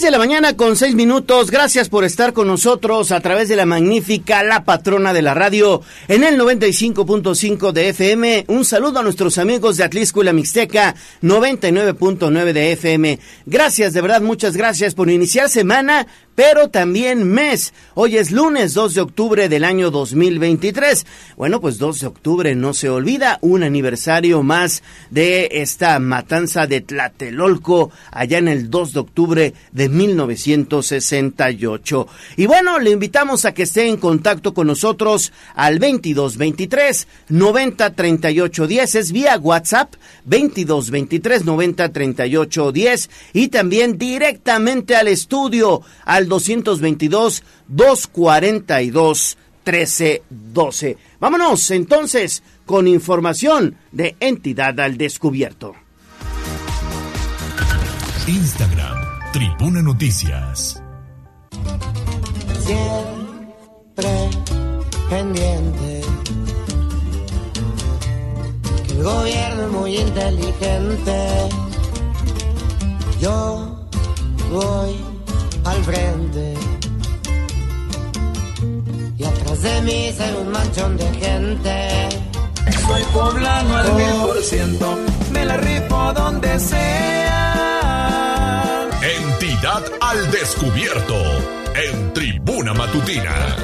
6 de la mañana con 6 minutos. Gracias por estar con nosotros a través de la magnífica La Patrona de la Radio en el 95.5 de FM. Un saludo a nuestros amigos de Atlisco y la Mixteca 99.9 de FM. Gracias, de verdad, muchas gracias por iniciar semana pero también mes. Hoy es lunes 2 de octubre del año 2023. Bueno, pues 2 de octubre no se olvida, un aniversario más de esta matanza de Tlatelolco allá en el 2 de octubre de 1968. Y bueno, le invitamos a que esté en contacto con nosotros al 2223 90 38 10 es vía WhatsApp 2223 90 38 10 y también directamente al estudio al 222 242 1312. Vámonos entonces con información de Entidad al Descubierto. Instagram, Tribuna Noticias. Siempre pendiente. Que el gobierno es muy inteligente. Yo voy al frente. Y atrás de mí hay un manchón de gente. Soy poblano al mil por ciento, me la rifo donde sea. Entidad al descubierto, en Tribuna Matutina.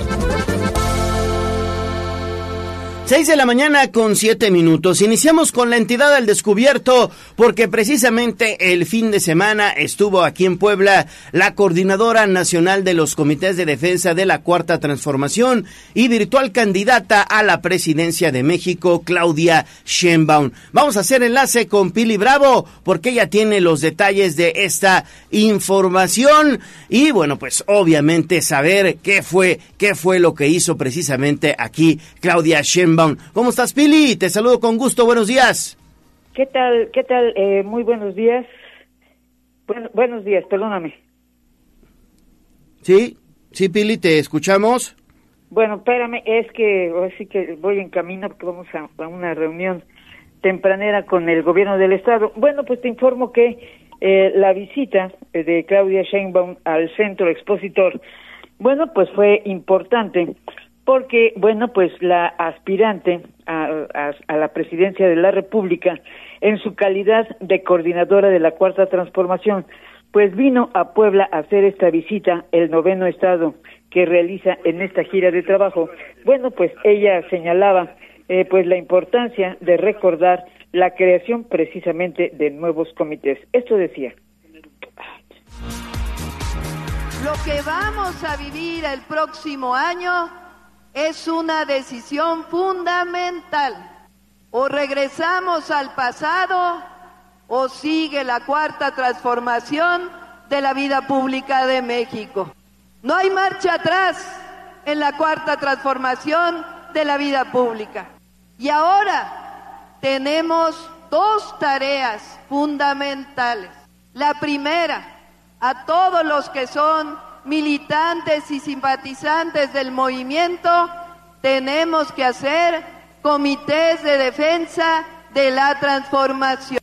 6 de la mañana con siete minutos. Iniciamos con la entidad al descubierto porque precisamente el fin de semana estuvo aquí en Puebla la coordinadora nacional de los comités de defensa de la cuarta transformación y virtual candidata a la presidencia de México, Claudia Sheinbaum. Vamos a hacer enlace con Pili Bravo porque ella tiene los detalles de esta información y bueno, pues obviamente saber qué fue, qué fue lo que hizo precisamente aquí Claudia Sheinbaum ¿Cómo estás, Pili? Te saludo con gusto. Buenos días. ¿Qué tal? ¿Qué tal? Eh, muy buenos días. buenos días, perdóname. Sí, sí, Pili, te escuchamos. Bueno, espérame, es que así que voy en camino porque vamos a, una reunión tempranera con el gobierno del estado. Bueno, pues te informo que eh, la visita de Claudia Sheinbaum al centro expositor, bueno, pues fue importante porque, bueno, pues la aspirante a, la presidencia de la República, en su calidad de coordinadora de la Cuarta Transformación, pues vino a Puebla a hacer esta visita, el noveno estado que realiza en esta gira de trabajo. Bueno, pues ella señalaba eh, pues la importancia de recordar la creación precisamente de nuevos comités. Esto decía. Lo que vamos a vivir el próximo año es una decisión fundamental. O regresamos al pasado o sigue la cuarta transformación de la vida pública de México. No hay marcha atrás en la cuarta transformación de la vida pública. Y ahora tenemos dos tareas fundamentales. La primera, a todos los que son militantes y simpatizantes del movimiento, tenemos que hacer comités de defensa de la transformación.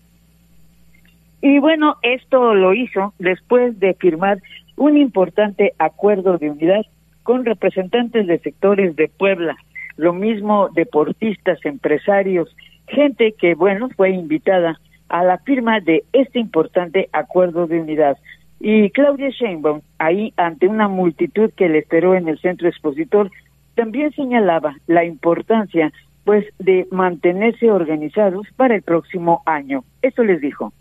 Y bueno, esto lo hizo después de firmar un importante acuerdo de unidad con representantes de sectores de Puebla, lo mismo deportistas, empresarios, gente que, bueno, fue invitada a la firma de este importante acuerdo de unidad. Y Claudia Sheinbaum, ahí ante una multitud que le esperó en el centro expositor, también señalaba la importancia pues de mantenerse organizados para el próximo año. Esto les dijo.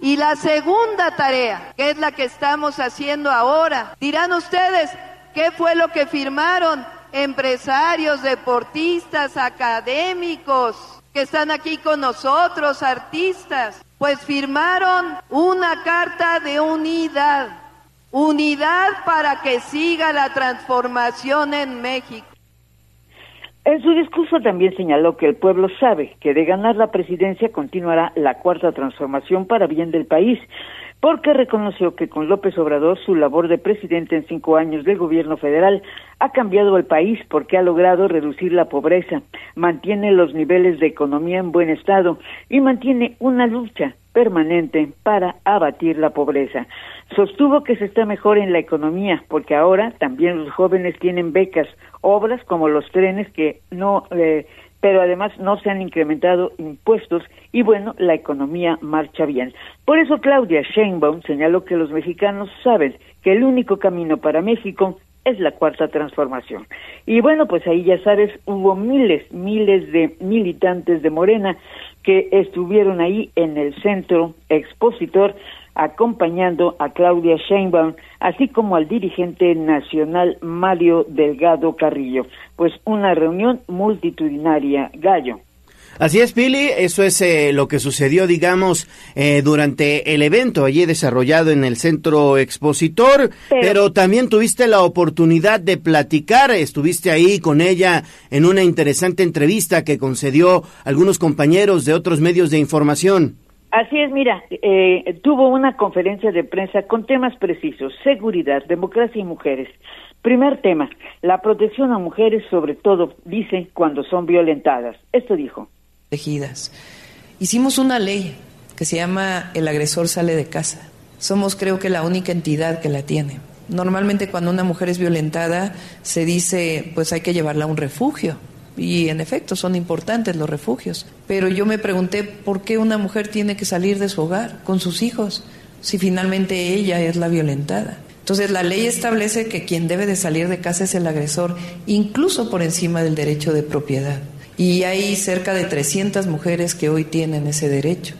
Y la segunda tarea, que es la que estamos haciendo ahora, dirán ustedes, ¿qué fue lo que firmaron empresarios, deportistas, académicos que están aquí con nosotros, artistas? Pues firmaron una carta de unidad, unidad para que siga la transformación en México. En su discurso también señaló que el pueblo sabe que de ganar la presidencia continuará la cuarta transformación para bien del país, porque reconoció que con López Obrador su labor de presidente en cinco años del gobierno federal ha cambiado el país porque ha logrado reducir la pobreza, mantiene los niveles de economía en buen estado y mantiene una lucha permanente para abatir la pobreza. Sostuvo que se está mejor en la economía porque ahora también los jóvenes tienen becas, obras como los trenes que no eh, pero además no se han incrementado impuestos y bueno, la economía marcha bien. Por eso Claudia Sheinbaum señaló que los mexicanos saben que el único camino para México es la cuarta transformación. Y bueno, pues ahí ya sabes, hubo miles, miles de militantes de Morena que estuvieron ahí en el centro expositor acompañando a Claudia Sheinbaum, así como al dirigente nacional Mario Delgado Carrillo. Pues una reunión multitudinaria, Gallo. Así es, Pili, eso es eh, lo que sucedió, digamos, eh, durante el evento allí desarrollado en el centro expositor, pero... también tuviste la oportunidad de platicar, estuviste ahí con ella en una interesante entrevista que concedió algunos compañeros de otros medios de información. Así es, mira, eh, tuvo una conferencia de prensa con temas precisos, seguridad, democracia y mujeres. Primer tema, la protección a mujeres, sobre todo, dice, cuando son violentadas. Esto dijo tejidas. Hicimos una ley que se llama El agresor sale de casa. Somos creo que la única entidad que la tiene. Normalmente cuando una mujer es violentada se dice pues hay que llevarla a un refugio. Y en efecto son importantes los refugios. Pero yo me pregunté por qué una mujer tiene que salir de su hogar con sus hijos si finalmente ella es la violentada. Entonces la ley establece que quien debe de salir de casa es el agresor, incluso por encima del derecho de propiedad y hay cerca de 300 mujeres que hoy tienen ese derecho.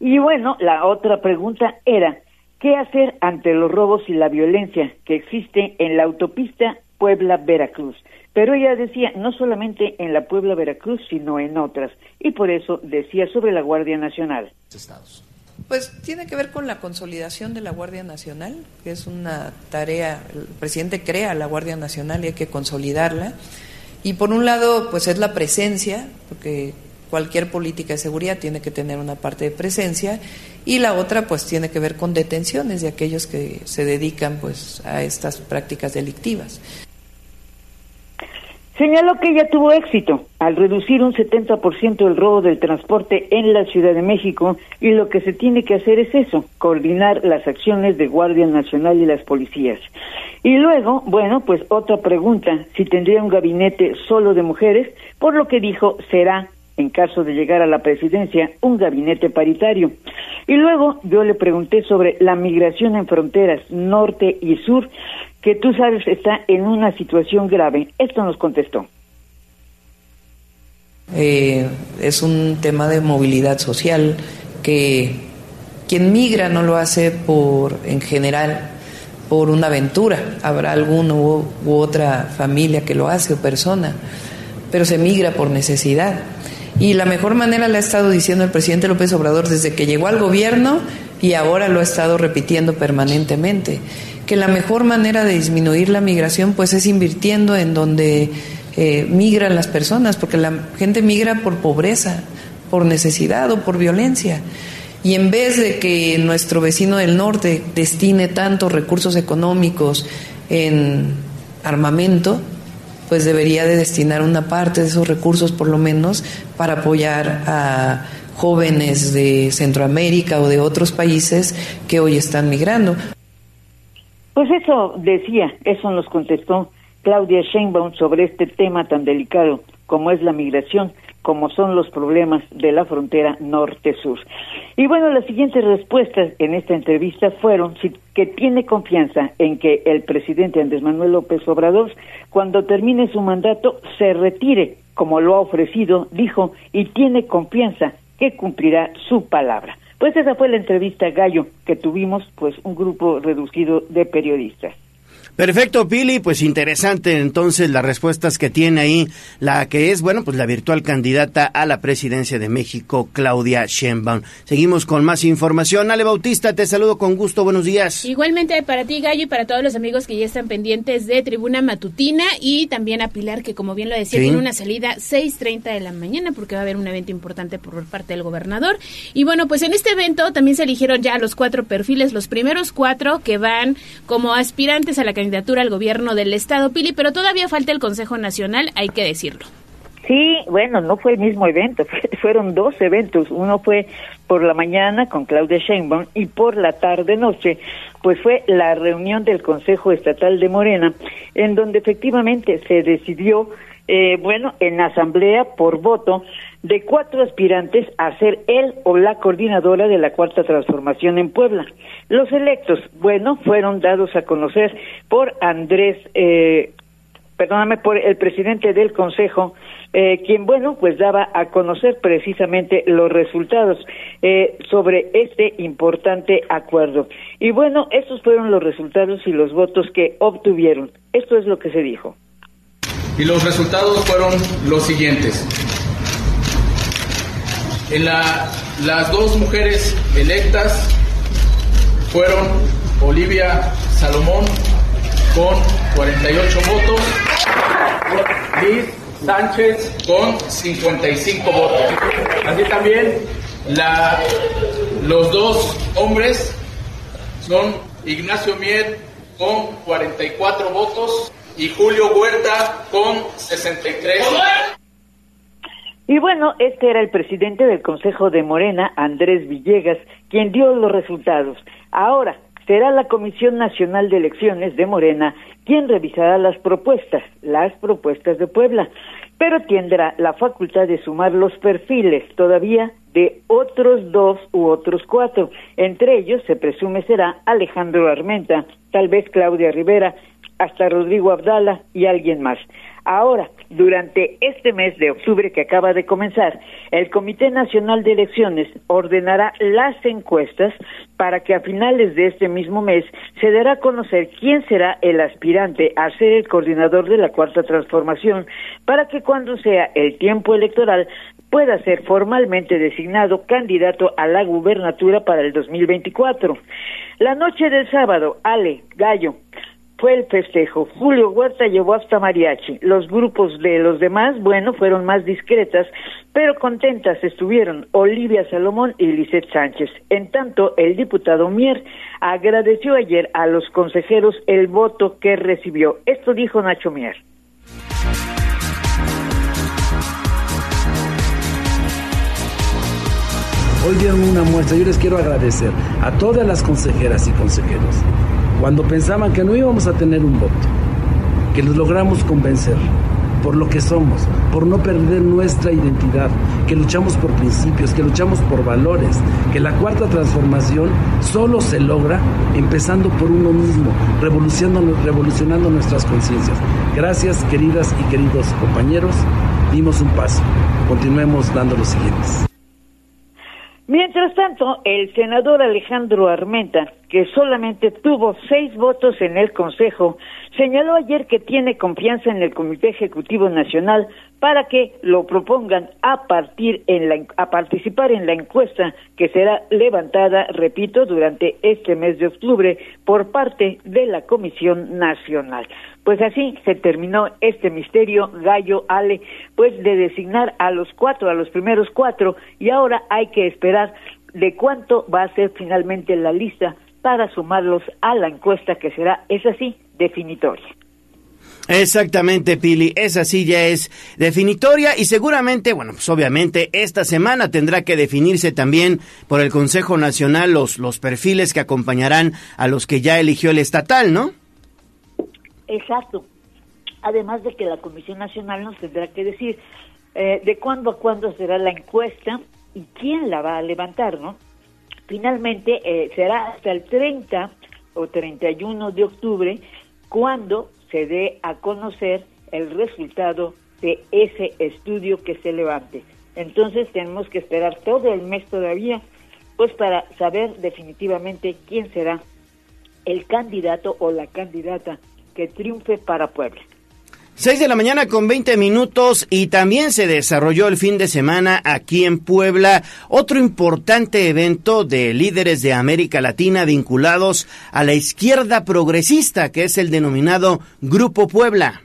Y bueno, la otra pregunta era, ¿qué hacer ante los robos y la violencia que existe en la autopista Puebla-Veracruz? Pero ella decía, no solamente en la Puebla-Veracruz, sino en otras, y por eso decía sobre la Guardia Nacional. Pues tiene que ver con la consolidación de la Guardia Nacional, que es una tarea, el presidente crea la Guardia Nacional y hay que consolidarla. Y por un lado, pues es la presencia, porque cualquier política de seguridad tiene que tener una parte de presencia, y la otra, pues tiene que ver con detenciones de aquellos que se dedican, pues, a estas prácticas delictivas. Señaló que ella tuvo éxito al reducir un 70% el robo del transporte en la Ciudad de México y lo que se tiene que hacer es eso, coordinar las acciones de Guardia Nacional y las policías. Y luego, bueno, pues otra pregunta, si tendría un gabinete solo de mujeres, por lo que dijo será, en caso de llegar a la presidencia, un gabinete paritario. Y luego yo le pregunté sobre la migración en fronteras norte y sur que tú sabes está en una situación grave. Esto nos contestó. Eh, es un tema de movilidad social que quien migra no lo hace por, en general, por una aventura. Habrá alguno u, u otra familia que lo hace o persona, pero se migra por necesidad. Y la mejor manera la ha estado diciendo el presidente López Obrador desde que llegó al gobierno y ahora lo ha estado repitiendo permanentemente que la mejor manera de disminuir la migración pues es invirtiendo en donde eh, migran las personas, porque la gente migra por pobreza, por necesidad o por violencia. Y en vez de que nuestro vecino del norte destine tantos recursos económicos en armamento, pues debería de destinar una parte de esos recursos por lo menos para apoyar a jóvenes de Centroamérica o de otros países que hoy están migrando. Pues eso decía, eso nos contestó Claudia Sheinbaum sobre este tema tan delicado como es la migración, como son los problemas de la frontera norte-sur. Y bueno, las siguientes respuestas en esta entrevista fueron que tiene confianza en que el presidente Andrés Manuel López Obrador, cuando termine su mandato, se retire, como lo ha ofrecido, dijo, y tiene confianza que cumplirá su palabra. Pues esa fue la entrevista Gallo que tuvimos pues un grupo reducido de periodistas. Perfecto, Pili, pues interesante entonces las respuestas que tiene ahí la que es, bueno, pues la virtual candidata a la presidencia de México, Claudia Sheinbaum. Seguimos con más información. Ale Bautista, te saludo con gusto, buenos días. Igualmente para ti, Gallo, y para todos los amigos que ya están pendientes de Tribuna Matutina y también a Pilar, que como bien lo decía, tiene una salida 6.30 de la mañana porque va a haber un evento importante por parte del gobernador. Y bueno, pues en este evento también se eligieron ya los cuatro perfiles, los primeros cuatro que van como aspirantes a la candidatura candidatura al gobierno del Estado, Pili, pero todavía falta el Consejo Nacional, hay que decirlo. Sí, bueno, no fue el mismo evento, fueron dos eventos. Uno fue por la mañana con Claudia Sheinbaum y por la tarde-noche, pues fue la reunión del Consejo Estatal de Morena, en donde efectivamente se decidió, eh, bueno, en asamblea por voto, de cuatro aspirantes a ser él o la coordinadora de la Cuarta Transformación en Puebla. Los electos, bueno, fueron dados a conocer por Andrés, eh, perdóname, por el presidente del Consejo, eh, quien, bueno, pues daba a conocer precisamente los resultados eh, sobre este importante acuerdo. Y bueno, estos fueron los resultados y los votos que obtuvieron. Esto es lo que se dijo. Y los resultados fueron los siguientes. En la, las dos mujeres electas fueron Olivia Salomón con 48 votos, Liz Sánchez con 55 votos. Así también la, los dos hombres son Ignacio Mier con 44 votos y Julio Huerta con 63 votos. Y bueno, este era el presidente del Consejo de Morena, Andrés Villegas, quien dio los resultados. Ahora, será la Comisión Nacional de Elecciones de Morena quien revisará las propuestas, las propuestas de Puebla, pero tendrá la facultad de sumar los perfiles todavía de otros dos u otros cuatro. Entre ellos se presume será Alejandro Armenta, tal vez Claudia Rivera, hasta Rodrigo Abdala y alguien más. Ahora, durante este mes de octubre que acaba de comenzar, el Comité Nacional de Elecciones ordenará las encuestas para que a finales de este mismo mes se dará a conocer quién será el aspirante a ser el coordinador de la Cuarta Transformación para que cuando sea el tiempo electoral pueda ser formalmente designado candidato a la gubernatura para el 2024. La noche del sábado, Ale Gallo fue el festejo. Julio Huerta llevó hasta mariachi. Los grupos de los demás, bueno, fueron más discretas, pero contentas estuvieron Olivia Salomón y Lisette Sánchez. En tanto, el diputado Mier agradeció ayer a los consejeros el voto que recibió. Esto dijo Nacho Mier. Hoy dieron una muestra. Yo les quiero agradecer a todas las consejeras y consejeros cuando pensaban que no íbamos a tener un voto, que los logramos convencer por lo que somos, por no perder nuestra identidad, que luchamos por principios, que luchamos por valores, que la cuarta transformación solo se logra empezando por uno mismo, revolucionando, revolucionando nuestras conciencias. Gracias, queridas y queridos compañeros, dimos un paso, continuemos dando los siguientes. Mientras tanto, el senador Alejandro Armenta, que solamente tuvo seis votos en el Consejo, señaló ayer que tiene confianza en el Comité Ejecutivo Nacional para que lo propongan a, partir en la, a participar en la encuesta que será levantada, repito, durante este mes de octubre por parte de la Comisión Nacional. Pues así se terminó este misterio, Gallo Ale, pues de designar a los cuatro, a los primeros cuatro, y ahora hay que esperar de cuánto va a ser finalmente la lista para sumarlos a la encuesta que será, es así, definitoria. Exactamente, Pili, esa sí ya es definitoria y seguramente, bueno, pues obviamente esta semana tendrá que definirse también por el Consejo Nacional los, los perfiles que acompañarán a los que ya eligió el estatal, ¿no? Exacto. Además de que la Comisión Nacional nos tendrá que decir eh, de cuándo a cuándo será la encuesta y quién la va a levantar, ¿no? Finalmente eh, será hasta el 30 o 31 de octubre cuando se dé a conocer el resultado de ese estudio que se levante. Entonces tenemos que esperar todo el mes todavía, pues para saber definitivamente quién será el candidato o la candidata que triunfe para Puebla. 6 de la mañana con 20 minutos y también se desarrolló el fin de semana aquí en Puebla otro importante evento de líderes de América Latina vinculados a la izquierda progresista que es el denominado Grupo Puebla.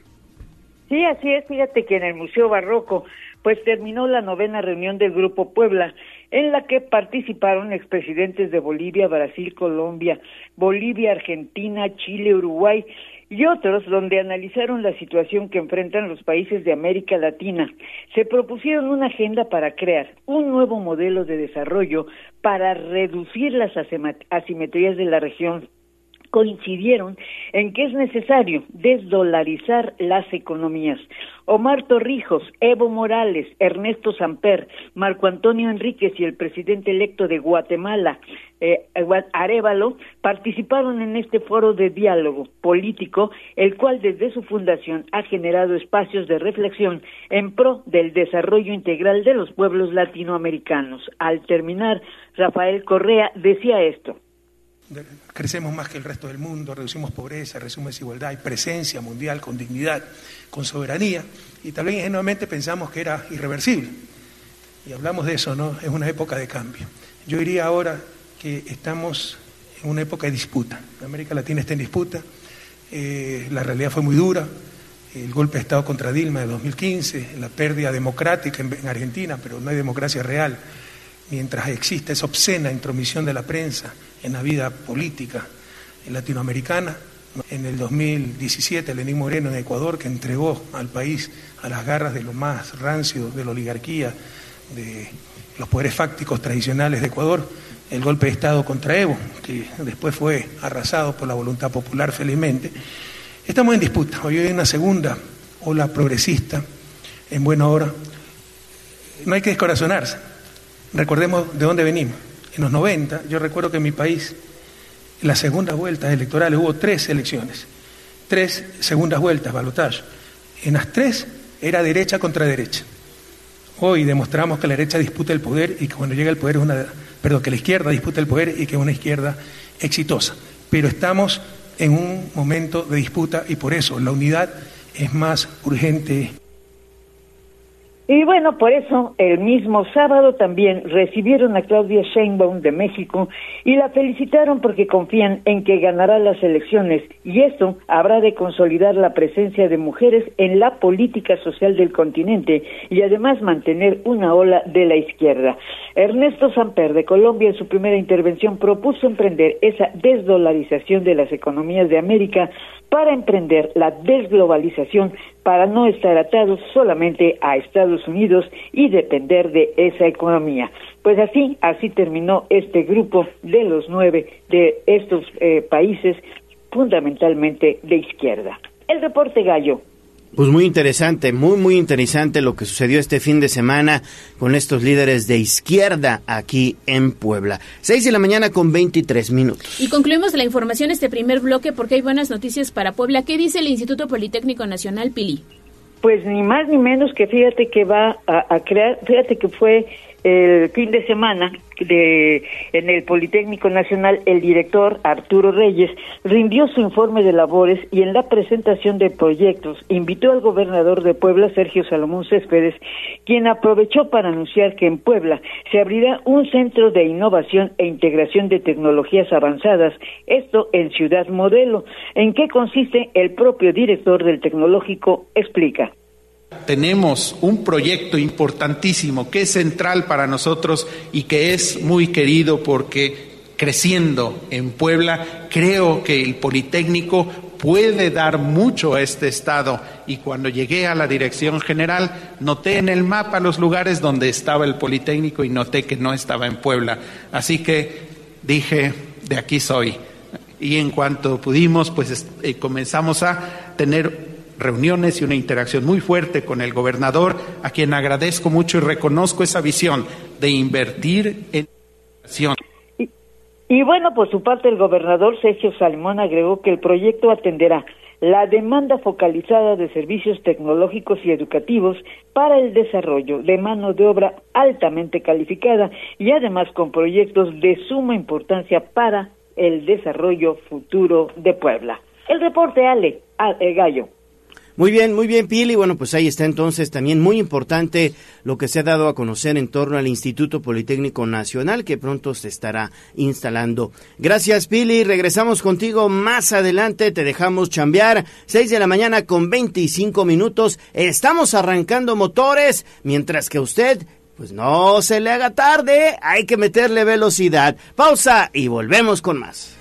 Sí, así es, fíjate que en el Museo Barroco pues terminó la novena reunión del Grupo Puebla en la que participaron expresidentes de Bolivia, Brasil, Colombia, Bolivia, Argentina, Chile, Uruguay y otros donde analizaron la situación que enfrentan los países de América Latina. Se propusieron una agenda para crear un nuevo modelo de desarrollo para reducir las asimetrías de la región coincidieron en que es necesario desdolarizar las economías. Omar Torrijos, Evo Morales, Ernesto Samper, Marco Antonio Enríquez y el presidente electo de Guatemala, eh, Arevalo, participaron en este foro de diálogo político, el cual desde su fundación ha generado espacios de reflexión en pro del desarrollo integral de los pueblos latinoamericanos. Al terminar, Rafael Correa decía esto crecemos más que el resto del mundo, reducimos pobreza, reducimos desigualdad, hay presencia mundial con dignidad, con soberanía, y tal vez ingenuamente pensamos que era irreversible. Y hablamos de eso, ¿no? Es una época de cambio. Yo diría ahora que estamos en una época de disputa. América Latina está en disputa, eh, la realidad fue muy dura, el golpe de Estado contra Dilma de 2015, la pérdida democrática en Argentina, pero no hay democracia real mientras exista esa obscena intromisión de la prensa en la vida política latinoamericana. En el 2017, Lenín Moreno en Ecuador, que entregó al país a las garras de lo más rancio de la oligarquía, de los poderes fácticos tradicionales de Ecuador, el golpe de Estado contra Evo, que después fue arrasado por la voluntad popular felizmente. Estamos en disputa. Hoy hay una segunda ola progresista en buena hora. No hay que descorazonarse Recordemos de dónde venimos. En los 90, yo recuerdo que en mi país, en las segundas vueltas electorales hubo tres elecciones, tres segundas vueltas, balotaje. En las tres era derecha contra derecha. Hoy demostramos que la derecha disputa el poder y que cuando llega el poder es una, perdón, que la izquierda disputa el poder y que es una izquierda exitosa. Pero estamos en un momento de disputa y por eso la unidad es más urgente y bueno, por eso el mismo sábado también recibieron a Claudia Sheinbaum de México y la felicitaron porque confían en que ganará las elecciones y esto habrá de consolidar la presencia de mujeres en la política social del continente y además mantener una ola de la izquierda. Ernesto Samper de Colombia en su primera intervención propuso emprender esa desdolarización de las economías de América para emprender la desglobalización para no estar atados solamente a Estados Unidos y depender de esa economía. Pues así, así terminó este grupo de los nueve de estos eh, países fundamentalmente de izquierda. El reporte gallo. Pues muy interesante, muy, muy interesante lo que sucedió este fin de semana con estos líderes de izquierda aquí en Puebla. Seis de la mañana con 23 minutos. Y concluimos la información este primer bloque porque hay buenas noticias para Puebla. ¿Qué dice el Instituto Politécnico Nacional Pili? Pues ni más ni menos que fíjate que va a crear, fíjate que fue el fin de semana de, en el Politécnico Nacional, el director Arturo Reyes rindió su informe de labores y en la presentación de proyectos invitó al gobernador de Puebla, Sergio Salomón Céspedes, quien aprovechó para anunciar que en Puebla se abrirá un centro de innovación e integración de tecnologías avanzadas, esto en Ciudad Modelo. ¿En qué consiste? El propio director del tecnológico explica tenemos un proyecto importantísimo que es central para nosotros y que es muy querido porque creciendo en Puebla, creo que el Politécnico puede dar mucho a este Estado y cuando llegué a la dirección general noté en el mapa los lugares donde estaba el Politécnico y noté que no estaba en Puebla. Así que dije, de aquí soy. Y en cuanto pudimos, pues eh, comenzamos a tener reuniones y una interacción muy fuerte con el gobernador, a quien agradezco mucho y reconozco esa visión de invertir en educación. Y, bueno, por su parte, el gobernador Sergio Salmón agregó que el proyecto atenderá la demanda focalizada de servicios tecnológicos y educativos para el desarrollo de mano de obra altamente calificada y además con proyectos de suma importancia para el desarrollo futuro de Puebla. El reporte, Ale, el gallo. Muy bien, muy bien, Pili. Bueno, pues ahí está entonces también muy importante lo que se ha dado a conocer en torno al Instituto Politécnico Nacional que pronto se estará instalando. Gracias, Pili. Regresamos contigo más adelante. Te dejamos chambear. 6 de la mañana con 25 minutos. Estamos arrancando motores mientras que usted pues no se le haga tarde, hay que meterle velocidad. Pausa y volvemos con más.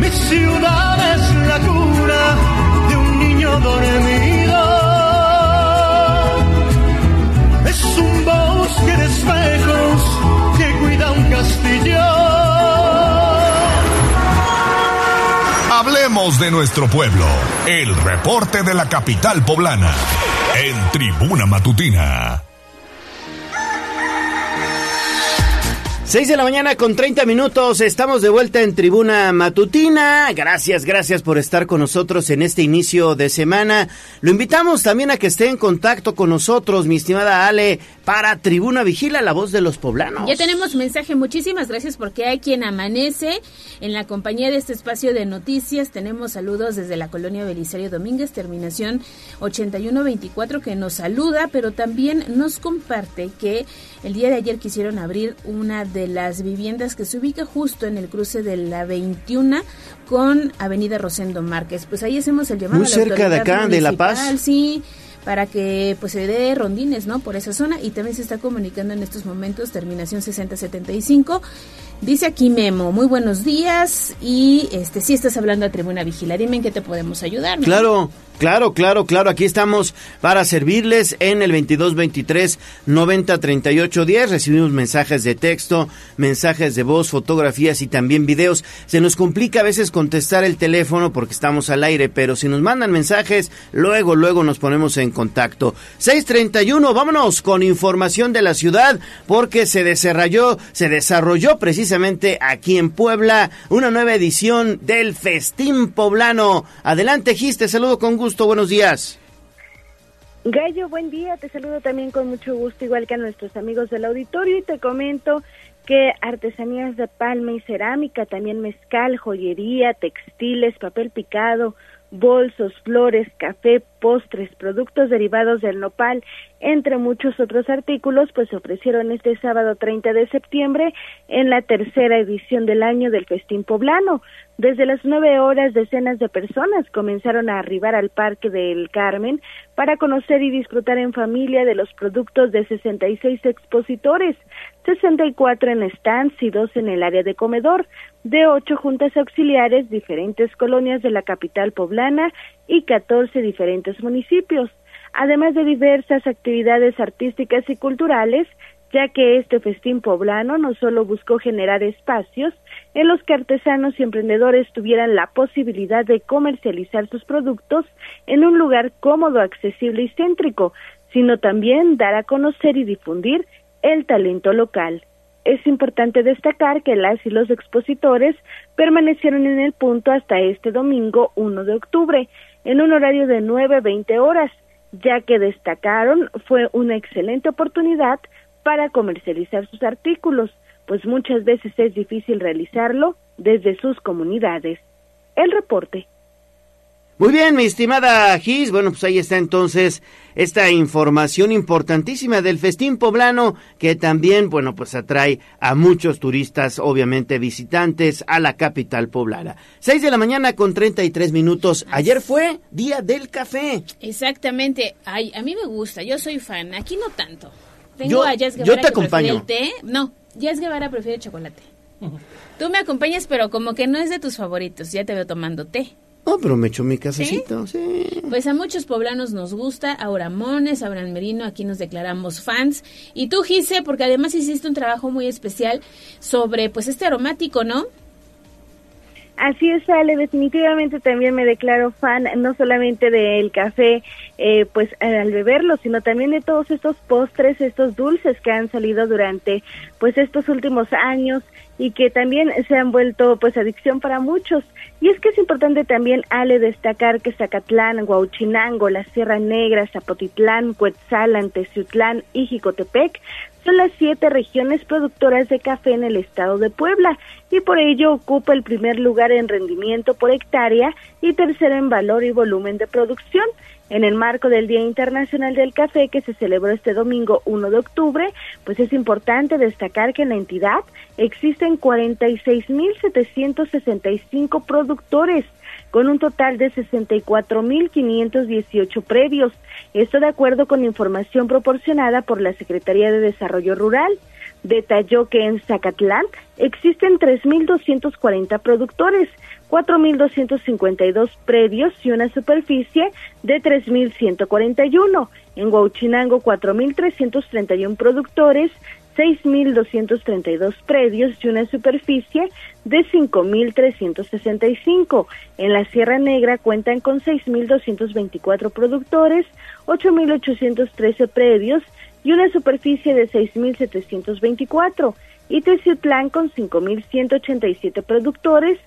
Mi ciudad es la cura de un niño dormido. Es un bosque de espejos que cuida un castillo. Hablemos de nuestro pueblo. El reporte de la capital poblana. En Tribuna Matutina. 6 de la mañana con 30 minutos, estamos de vuelta en Tribuna Matutina. Gracias, gracias por estar con nosotros en este inicio de semana. Lo invitamos también a que esté en contacto con nosotros, mi estimada Ale, para Tribuna Vigila, la voz de los poblanos. Ya tenemos mensaje, muchísimas gracias porque hay quien amanece en la compañía de este espacio de noticias. Tenemos saludos desde la colonia Belisario Domínguez, terminación 8124, que nos saluda, pero también nos comparte que el día de ayer quisieron abrir una de las viviendas que se ubica justo en el cruce de la 21 con Avenida Rosendo Márquez. Pues ahí hacemos el llamado. Muy cerca de acá, de La Paz. Sí, para que pues se dé rondines, ¿no? Por esa zona y también se está comunicando en estos momentos terminación 6075. Dice aquí Memo, muy buenos días y este si estás hablando a Tribuna Vigila, dime en qué te podemos ayudar. Claro, Claro, claro, claro. Aquí estamos para servirles en el 2223 90 38 10. Recibimos mensajes de texto, mensajes de voz, fotografías y también videos. Se nos complica a veces contestar el teléfono porque estamos al aire, pero si nos mandan mensajes, luego, luego nos ponemos en contacto. 631, vámonos con información de la ciudad porque se desarrolló, se desarrolló precisamente aquí en Puebla una nueva edición del Festín Poblano. Adelante, Gis, te saludo con gusto buenos días. Gallo, buen día, te saludo también con mucho gusto, igual que a nuestros amigos del auditorio, y te comento que artesanías de palma y cerámica, también mezcal, joyería, textiles, papel picado, bolsos, flores, café, postres, productos derivados del nopal, entre muchos otros artículos, pues se ofrecieron este sábado 30 de septiembre en la tercera edición del año del Festín Poblano. Desde las nueve horas, decenas de personas comenzaron a arribar al Parque del Carmen para conocer y disfrutar en familia de los productos de 66 expositores, 64 en stands y dos en el área de comedor, de ocho juntas auxiliares, diferentes colonias de la capital poblana y 14 diferentes municipios, además de diversas actividades artísticas y culturales ya que este festín poblano no solo buscó generar espacios en los que artesanos y emprendedores tuvieran la posibilidad de comercializar sus productos en un lugar cómodo, accesible y céntrico, sino también dar a conocer y difundir el talento local. Es importante destacar que las y los expositores permanecieron en el punto hasta este domingo 1 de octubre, en un horario de 9 a 20 horas, ya que destacaron fue una excelente oportunidad para comercializar sus artículos, pues muchas veces es difícil realizarlo desde sus comunidades. El reporte. Muy bien, mi estimada Gis. Bueno, pues ahí está entonces esta información importantísima del festín poblano que también, bueno, pues atrae a muchos turistas, obviamente visitantes a la capital poblana. Seis de la mañana con treinta y tres minutos. Ayer fue Día del Café. Exactamente. Ay, a mí me gusta, yo soy fan. Aquí no tanto. Tengo Yo- a yo Guevara te que prefiere acompaño. el té. No, Jazz Guevara prefiere chocolate. Tú me acompañas, pero como que no es de tus favoritos. Ya te veo tomando té. Oh, pero me echó mi casecito, sí. Pues a muchos poblanos nos gusta, a Oramones, a Abraham Merino, aquí nos declaramos fans. Y tú, Gise, porque además hiciste un trabajo muy especial sobre pues este aromático, ¿no? Así es, Ale, definitivamente también me declaro fan no solamente del café, eh, pues al beberlo, sino también de todos estos postres, estos dulces que han salido durante pues estos últimos años y que también se han vuelto pues adicción para muchos. Y es que es importante también, Ale, destacar que Zacatlán, Huauchinango, la Sierra Negra, Zapotitlán, Cuetzalan, Teciutlán y Jicotepec son las siete regiones productoras de café en el estado de Puebla y por ello ocupa el primer lugar en rendimiento por hectárea y tercero en valor y volumen de producción. En el marco del Día Internacional del Café que se celebró este domingo 1 de octubre, pues es importante destacar que en la entidad existen 46.765 productores con un total de 64.518 previos. Esto de acuerdo con información proporcionada por la Secretaría de Desarrollo Rural. Detalló que en Zacatlán existen 3.240 productores, 4.252 predios y una superficie de 3.141. En Huauchinango, 4.331 productores, 6.232 predios y una superficie de 5.365. En la Sierra Negra cuentan con 6.224 productores, 8.813 predios y una superficie de 6.724. Y Teciutlán con 5.187 productores,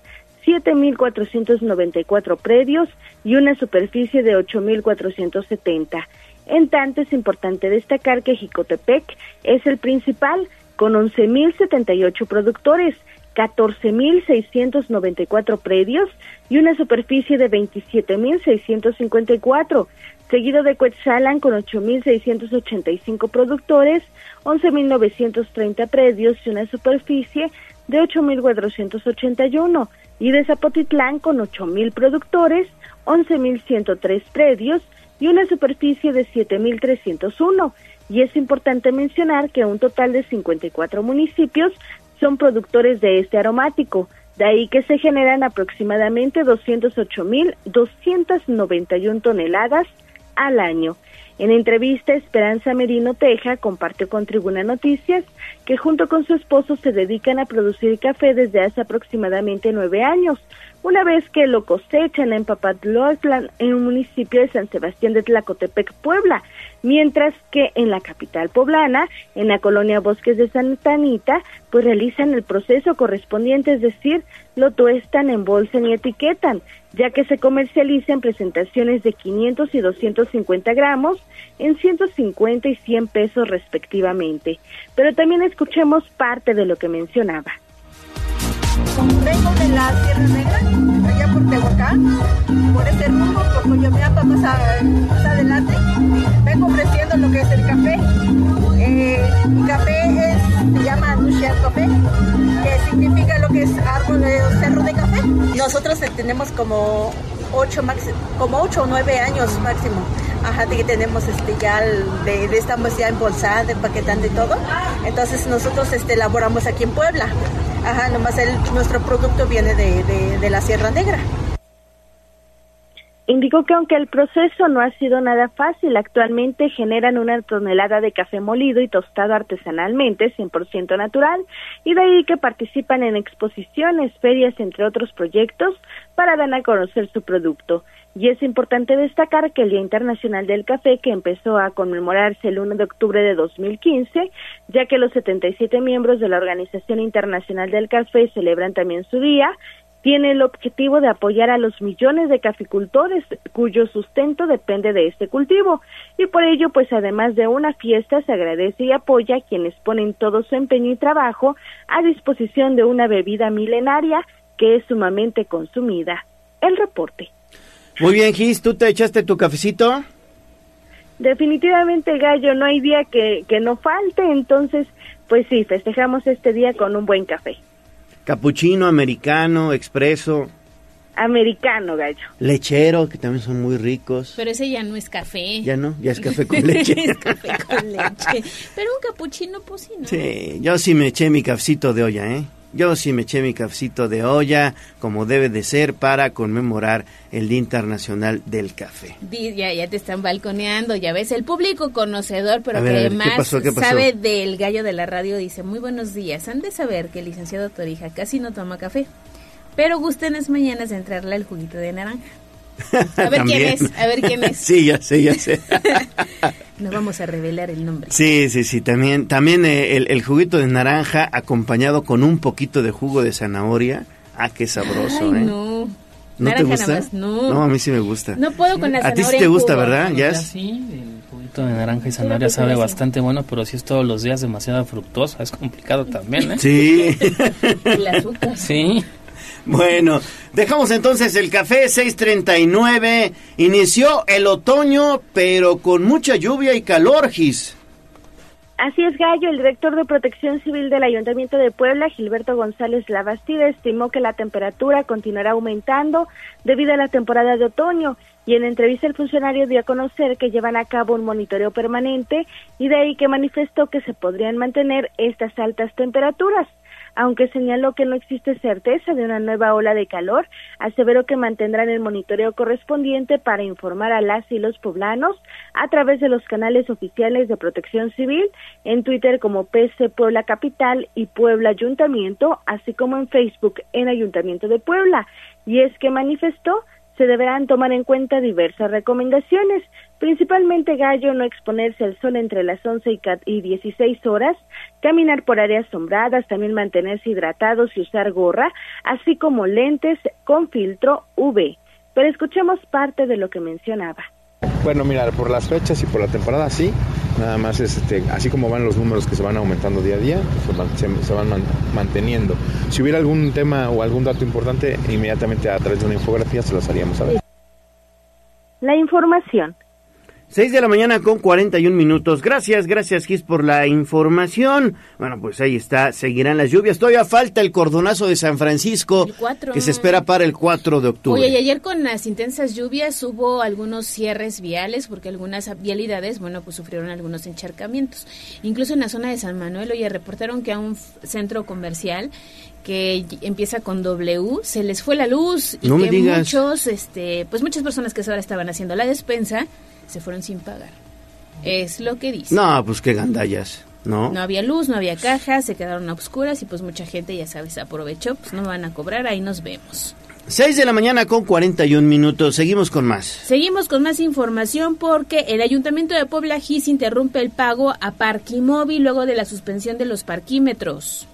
7.494 predios y una superficie de 8.470. En tanto, es importante destacar que Jicotepec es el principal, con 11.078 productores, 14.694 predios y una superficie de 27.654, seguido de Cuetzalan con 8.685 productores, 11.930 predios y una superficie de 8.481, y de Zapotitlán con 8.000 productores, 11.103 predios y una superficie de 7.301. Y es importante mencionar que un total de 54 municipios son productores de este aromático, de ahí que se generan aproximadamente 208.291 toneladas al año. En entrevista, Esperanza Merino Teja compartió con Tribuna Noticias que junto con su esposo se dedican a producir café desde hace aproximadamente nueve años, una vez que lo cosechan en Papatloatlán, en un municipio de San Sebastián de Tlacotepec, Puebla, mientras que en la capital poblana, en la colonia Bosques de Santa Anita, pues realizan el proceso correspondiente, es decir, lo tuestan, embolsan y etiquetan, ya que se comercializa en presentaciones de 500 y 250 gramos en 150 y 100 pesos respectivamente. Pero también escuchemos parte de lo que mencionaba. Vengo de la Sierra Negra, allá por Tehuacán, por ese rumbo, por Coyomiapa más, más adelante. Vengo ofreciendo lo que es el café. Eh, mi café es, se llama Nushia Café, que significa lo que es árbol de cerro de café. Nosotros tenemos como ocho, como ocho o nueve años máximo. Ajá, de que tenemos este ya de, estamos ya embolsada, empaquetando y todo. Entonces nosotros este elaboramos aquí en Puebla. Ajá, nomás nuestro producto viene de, de la Sierra Negra. Indicó que aunque el proceso no ha sido nada fácil, actualmente generan una tonelada de café molido y tostado artesanalmente, 100% natural, y de ahí que participan en exposiciones, ferias, entre otros proyectos, para dar a conocer su producto. Y es importante destacar que el Día Internacional del Café, que empezó a conmemorarse el 1 de octubre de 2015, ya que los 77 miembros de la Organización Internacional del Café celebran también su día, tiene el objetivo de apoyar a los millones de caficultores cuyo sustento depende de este cultivo. Y por ello, pues además de una fiesta, se agradece y apoya a quienes ponen todo su empeño y trabajo a disposición de una bebida milenaria que es sumamente consumida. El reporte. Muy bien, Gis, ¿tú te echaste tu cafecito? Definitivamente, Gallo, no hay día que, que no falte, entonces, pues sí, festejamos este día con un buen café. Capuchino, americano, expreso. Americano, gallo. Lechero, que también son muy ricos. Pero ese ya no es café. Ya no, ya es café con leche. es café con leche. Pero un capuchino, pues sí, ¿no? Sí, yo sí me eché mi cafecito de olla, ¿eh? Yo sí me eché mi cafecito de olla, como debe de ser, para conmemorar el Día Internacional del Café. Ya, ya te están balconeando, ya ves, el público conocedor, pero que además sabe del gallo de la radio, dice, muy buenos días, han de saber que el licenciado Torija casi no toma café. pero gusten las mañanas de entrarle al juguito de naranja. A ver quién es, a ver quién es. Sí, ya sé, ya sé. no vamos a revelar el nombre. Sí, sí, sí, también, también eh, el, el, juguito de naranja acompañado con un poquito de jugo de zanahoria. Ah, qué sabroso, Ay, ¿eh? No. ¿No naranja te gusta? Nada más, no. no. a mí sí me gusta. No puedo con la ¿A ti zanahoria. sí te gusta, jugo. verdad? Ya Sí, el juguito de naranja y zanahoria sabe bastante bueno, pero si es todos los días demasiado fructosa, es complicado también, ¿eh? Sí. El azúcar. Sí. Bueno, dejamos entonces el café 639. Inició el otoño, pero con mucha lluvia y calor, Gis. Así es, Gallo. El director de Protección Civil del Ayuntamiento de Puebla, Gilberto González Labastida, estimó que la temperatura continuará aumentando debido a la temporada de otoño y en entrevista el funcionario dio a conocer que llevan a cabo un monitoreo permanente y de ahí que manifestó que se podrían mantener estas altas temperaturas. Aunque señaló que no existe certeza de una nueva ola de calor, aseveró que mantendrán el monitoreo correspondiente para informar a las y los poblanos a través de los canales oficiales de Protección Civil, en Twitter como PC Puebla Capital y Puebla Ayuntamiento, así como en Facebook en Ayuntamiento de Puebla. Y es que manifestó se deberán tomar en cuenta diversas recomendaciones, principalmente gallo no exponerse al sol entre las 11 y 16 horas, caminar por áreas sombradas, también mantenerse hidratados y usar gorra, así como lentes con filtro UV. Pero escuchemos parte de lo que mencionaba. Bueno, mira, por las fechas y por la temporada sí, nada más es este, así como van los números que se van aumentando día a día, se van, se, se van man, manteniendo. Si hubiera algún tema o algún dato importante, inmediatamente a través de una infografía se los haríamos saber. La información. 6 de la mañana con 41 minutos. Gracias, gracias Gis por la información. Bueno, pues ahí está, seguirán las lluvias. Todavía falta el cordonazo de San Francisco que se espera para el 4 de octubre. Oye, y ayer con las intensas lluvias hubo algunos cierres viales porque algunas vialidades, bueno, pues sufrieron algunos encharcamientos. Incluso en la zona de San Manuel, oye, reportaron que a un centro comercial que empieza con W, se les fue la luz y no que muchos, este, pues muchas personas que ahora estaban haciendo la despensa se fueron sin pagar. Es lo que dice. No, pues qué gandallas, ¿no? No había luz, no había cajas, se quedaron a oscuras y pues mucha gente, ya sabes, aprovechó, pues no van a cobrar, ahí nos vemos. 6 de la mañana con 41 minutos. Seguimos con más. Seguimos con más información porque el Ayuntamiento de Puebla Gis interrumpe el pago a Parquimóvil luego de la suspensión de los parquímetros.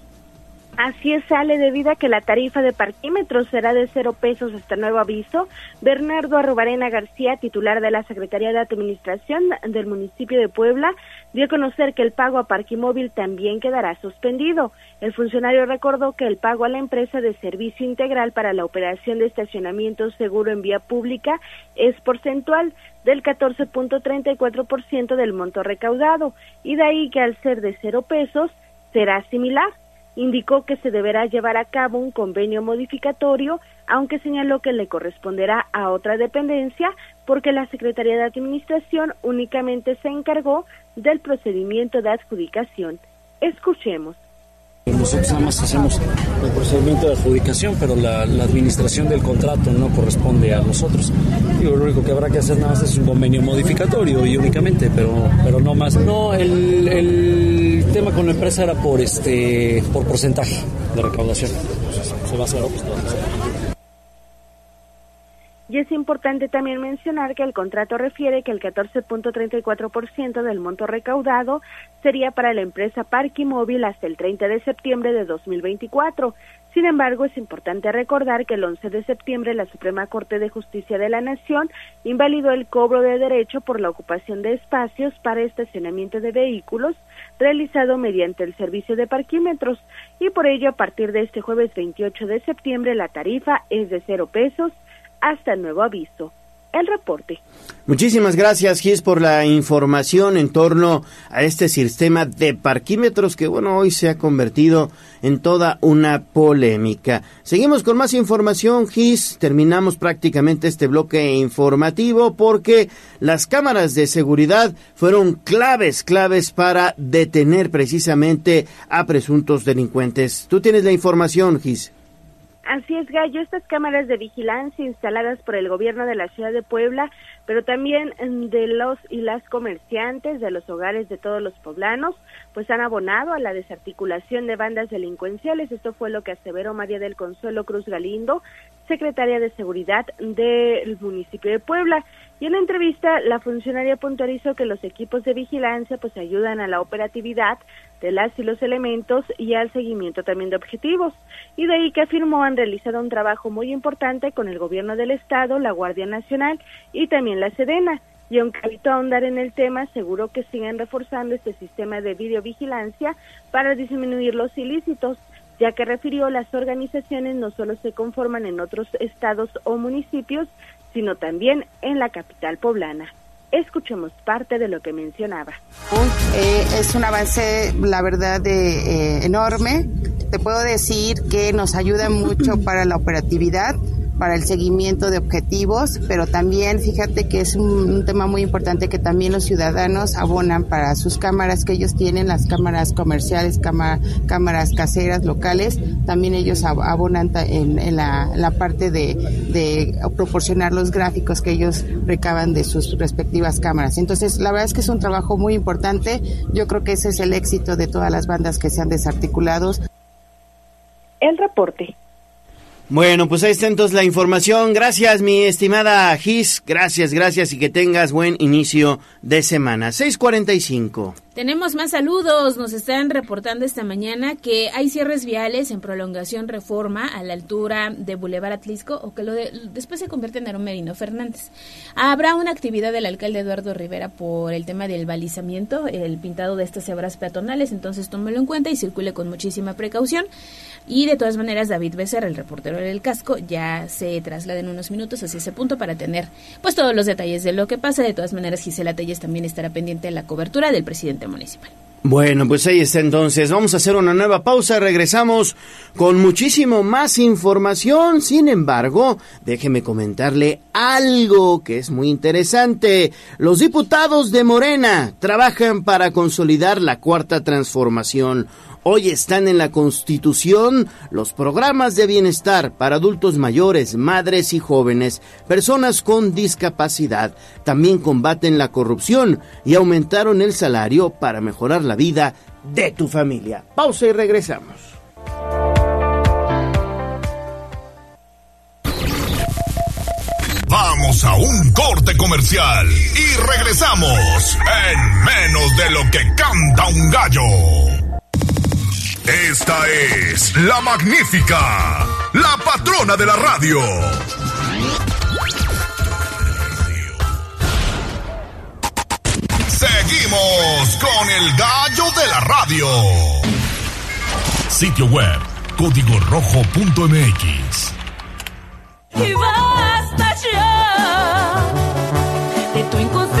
Así es, sale debido a que la tarifa de parquímetros será de cero pesos hasta nuevo aviso. Bernardo Arrobarena García, titular de la Secretaría de Administración del municipio de Puebla, dio a conocer que el pago a Parquimóvil también quedará suspendido. El funcionario recordó que el pago a la empresa de servicio integral para la operación de estacionamiento seguro en vía pública es porcentual del 14.34% del monto recaudado y de ahí que al ser de cero pesos será similar indicó que se deberá llevar a cabo un convenio modificatorio, aunque señaló que le corresponderá a otra dependencia porque la Secretaría de Administración únicamente se encargó del procedimiento de adjudicación. Escuchemos. Nosotros nada más hacemos el procedimiento de adjudicación, pero la, la, administración del contrato no corresponde a nosotros. Digo, lo único que habrá que hacer nada más es un convenio modificatorio y únicamente, pero, pero no más. No, el, el tema con la empresa era por este por porcentaje de recaudación. Se va a hacer pues, y es importante también mencionar que el contrato refiere que el 14.34% del monto recaudado sería para la empresa Parquimóvil hasta el 30 de septiembre de 2024. Sin embargo, es importante recordar que el 11 de septiembre la Suprema Corte de Justicia de la Nación invalidó el cobro de derecho por la ocupación de espacios para estacionamiento de vehículos realizado mediante el servicio de parquímetros y por ello a partir de este jueves 28 de septiembre la tarifa es de cero pesos hasta el nuevo aviso. El reporte. Muchísimas gracias, Gis, por la información en torno a este sistema de parquímetros que, bueno, hoy se ha convertido en toda una polémica. Seguimos con más información, Gis. Terminamos prácticamente este bloque informativo porque las cámaras de seguridad fueron claves, claves para detener precisamente a presuntos delincuentes. Tú tienes la información, Gis. Así es, Gallo. Estas cámaras de vigilancia instaladas por el gobierno de la ciudad de Puebla, pero también mm, de los y las comerciantes de los hogares de todos los poblanos, pues han abonado a la desarticulación de bandas delincuenciales. Esto fue lo que aseveró María del Consuelo Cruz Galindo, secretaria de Seguridad del municipio de Puebla. Y en la entrevista, la funcionaria puntualizó que los equipos de vigilancia pues ayudan a la operatividad de las y los elementos y al seguimiento también de objetivos. Y de ahí que afirmó han realizado un trabajo muy importante con el gobierno del estado, la Guardia Nacional y también la Sedena. Y aunque evitó ahondar en el tema, aseguró que siguen reforzando este sistema de videovigilancia para disminuir los ilícitos, ya que refirió las organizaciones no solo se conforman en otros estados o municipios, sino también en la capital poblana. Escuchemos parte de lo que mencionaba. Eh, es un avance, la verdad, de, eh, enorme. Te puedo decir que nos ayuda mucho para la operatividad para el seguimiento de objetivos, pero también fíjate que es un, tema muy importante que también los ciudadanos abonan para sus cámaras que ellos tienen, las cámaras comerciales, cámaras caseras, locales, también ellos abonan en, la, parte de, de, proporcionar los gráficos que ellos recaban de sus respectivas cámaras. Entonces, la verdad es que es un trabajo muy importante. Yo creo que ese es el éxito de todas las bandas que se han desarticulado. El reporte. Bueno, pues ahí está entonces la información. Gracias, mi estimada Gis. Gracias, gracias y que tengas buen inicio de semana. 645. Tenemos más saludos. Nos están reportando esta mañana que hay cierres viales en prolongación reforma a la altura de Boulevard Atlisco o que lo después se convierte en Aromerino Fernández. Habrá una actividad del alcalde Eduardo Rivera por el tema del balizamiento, el pintado de estas cebras peatonales. Entonces tómelo en cuenta y circule con muchísima precaución. Y de todas maneras, David Becerra, el reportero del casco, ya se traslada en unos minutos hacia ese punto para tener pues todos los detalles de lo que pasa. De todas maneras, Gisela Telles también estará pendiente de la cobertura del municipal. Bueno, pues ahí está entonces. Vamos a hacer una nueva pausa. Regresamos con muchísimo más información. Sin embargo, déjeme comentarle algo que es muy interesante. Los diputados de Morena trabajan para consolidar la cuarta transformación. Hoy están en la Constitución los programas de bienestar para adultos mayores, madres y jóvenes, personas con discapacidad. También combaten la corrupción y aumentaron el salario para mejorar la vida de tu familia. Pausa y regresamos. Vamos a un corte comercial y regresamos en menos de lo que canta un gallo. Esta es la magnífica, la patrona de la radio. Seguimos con el gallo de la radio. Sitio web, código rojo.mx. De tu inconsciencia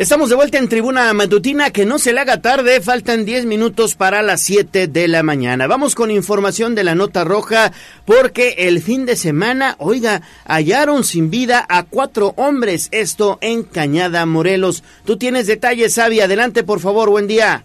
Estamos de vuelta en tribuna matutina, que no se le haga tarde, faltan 10 minutos para las 7 de la mañana. Vamos con información de la nota roja, porque el fin de semana, oiga, hallaron sin vida a cuatro hombres, esto en Cañada, Morelos. Tú tienes detalles, Sabi, adelante por favor, buen día.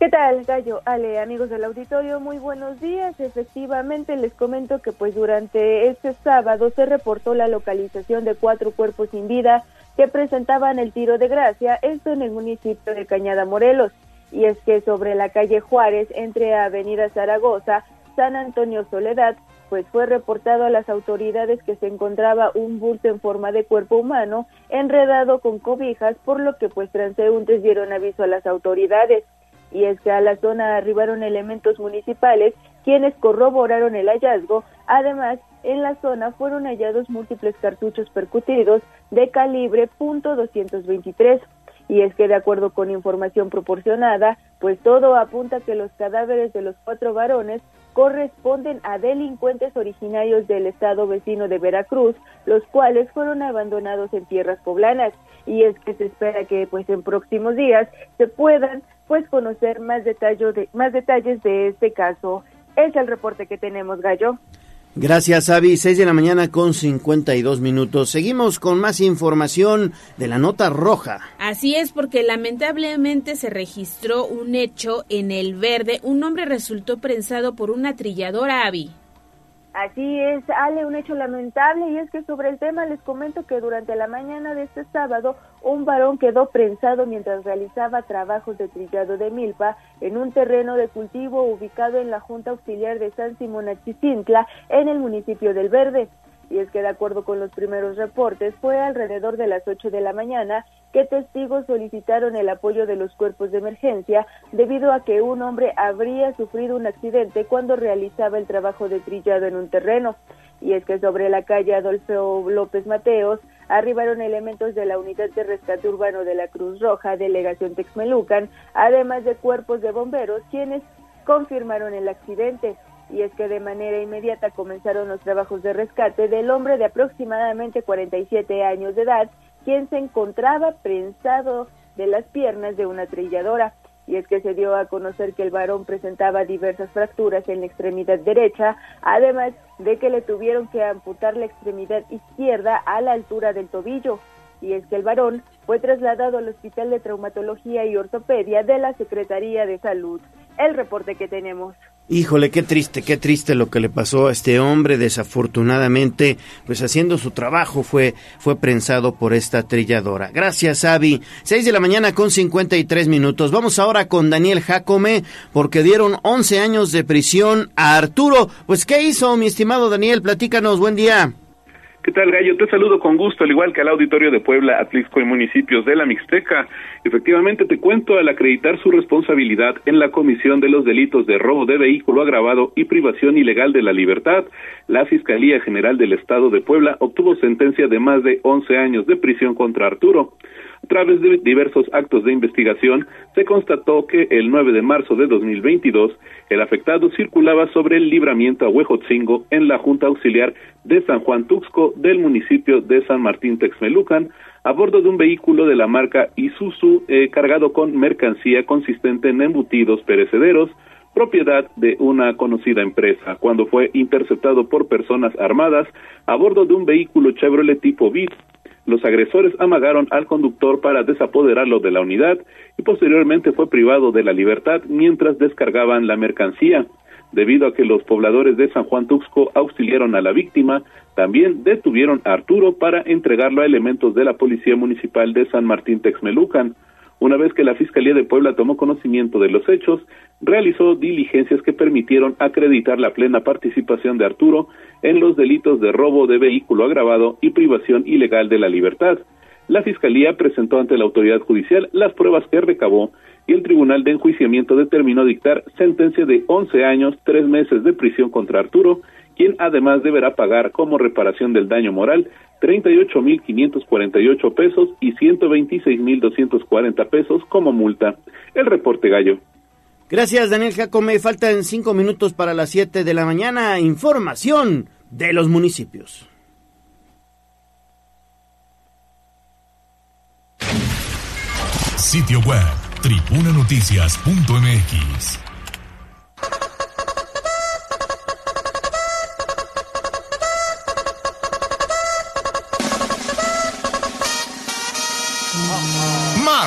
¿Qué tal, Gallo? Ale, amigos del auditorio, muy buenos días. Efectivamente, les comento que pues durante este sábado se reportó la localización de cuatro cuerpos sin vida que presentaban el tiro de gracia, esto en el municipio de Cañada Morelos. Y es que sobre la calle Juárez, entre Avenida Zaragoza, San Antonio Soledad, pues fue reportado a las autoridades que se encontraba un bulto en forma de cuerpo humano enredado con cobijas, por lo que pues transeúntes dieron aviso a las autoridades. Y es que a la zona arribaron elementos municipales quienes corroboraron el hallazgo. Además, en la zona fueron hallados múltiples cartuchos percutidos de calibre .223 y es que de acuerdo con información proporcionada, pues todo apunta que los cadáveres de los cuatro varones corresponden a delincuentes originarios del estado vecino de Veracruz, los cuales fueron abandonados en tierras poblanas y es que se espera que pues en próximos días se puedan pues conocer más, más detalles de este caso. Es el reporte que tenemos, Gallo. Gracias, Avi. 6 de la mañana con 52 minutos. Seguimos con más información de la nota roja. Así es, porque lamentablemente se registró un hecho en el verde. Un hombre resultó prensado por una trilladora, Avi. Así es, Ale, un hecho lamentable y es que sobre el tema les comento que durante la mañana de este sábado un varón quedó prensado mientras realizaba trabajos de trillado de milpa en un terreno de cultivo ubicado en la Junta Auxiliar de San Simón Achicintla en el municipio del Verde y es que de acuerdo con los primeros reportes fue alrededor de las 8 de la mañana que testigos solicitaron el apoyo de los cuerpos de emergencia debido a que un hombre habría sufrido un accidente cuando realizaba el trabajo de trillado en un terreno. Y es que sobre la calle Adolfo López Mateos arribaron elementos de la Unidad de Rescate Urbano de la Cruz Roja, Delegación Texmelucan, además de cuerpos de bomberos, quienes confirmaron el accidente y es que de manera inmediata comenzaron los trabajos de rescate del hombre de aproximadamente 47 años de edad, quien se encontraba prensado de las piernas de una trilladora. Y es que se dio a conocer que el varón presentaba diversas fracturas en la extremidad derecha, además de que le tuvieron que amputar la extremidad izquierda a la altura del tobillo. Y es que el varón fue trasladado al Hospital de Traumatología y Ortopedia de la Secretaría de Salud. El reporte que tenemos. Híjole, qué triste, qué triste lo que le pasó a este hombre. Desafortunadamente, pues haciendo su trabajo fue, fue prensado por esta trilladora. Gracias, Avi. Seis de la mañana con 53 minutos. Vamos ahora con Daniel Jacome, porque dieron 11 años de prisión a Arturo. Pues, ¿qué hizo, mi estimado Daniel? Platícanos, buen día. ¿Qué tal, Gallo? Te saludo con gusto, al igual que al auditorio de Puebla, Atlixco y municipios de la Mixteca. Efectivamente, te cuento al acreditar su responsabilidad en la comisión de los delitos de robo de vehículo agravado y privación ilegal de la libertad, la Fiscalía General del Estado de Puebla obtuvo sentencia de más de 11 años de prisión contra Arturo. A través de diversos actos de investigación, se constató que el 9 de marzo de 2022, el afectado circulaba sobre el libramiento a Huejotzingo en la Junta Auxiliar de San Juan Tuxco del municipio de San Martín Texmelucan, a bordo de un vehículo de la marca Isuzu eh, cargado con mercancía consistente en embutidos perecederos, propiedad de una conocida empresa, cuando fue interceptado por personas armadas a bordo de un vehículo Chevrolet tipo Beat los agresores amagaron al conductor para desapoderarlo de la unidad y posteriormente fue privado de la libertad mientras descargaban la mercancía. Debido a que los pobladores de San Juan Tuxco auxiliaron a la víctima, también detuvieron a Arturo para entregarlo a elementos de la Policía Municipal de San Martín Texmelucan. Una vez que la Fiscalía de Puebla tomó conocimiento de los hechos, realizó diligencias que permitieron acreditar la plena participación de Arturo en los delitos de robo de vehículo agravado y privación ilegal de la libertad. La Fiscalía presentó ante la autoridad judicial las pruebas que recabó y el Tribunal de Enjuiciamiento determinó dictar sentencia de 11 años, 3 meses de prisión contra Arturo, quien además deberá pagar como reparación del daño moral 38.548 pesos y 126.240 pesos como multa. El reporte gallo. Gracias, Daniel Jacome. Faltan cinco minutos para las 7 de la mañana. Información de los municipios. Sitio web.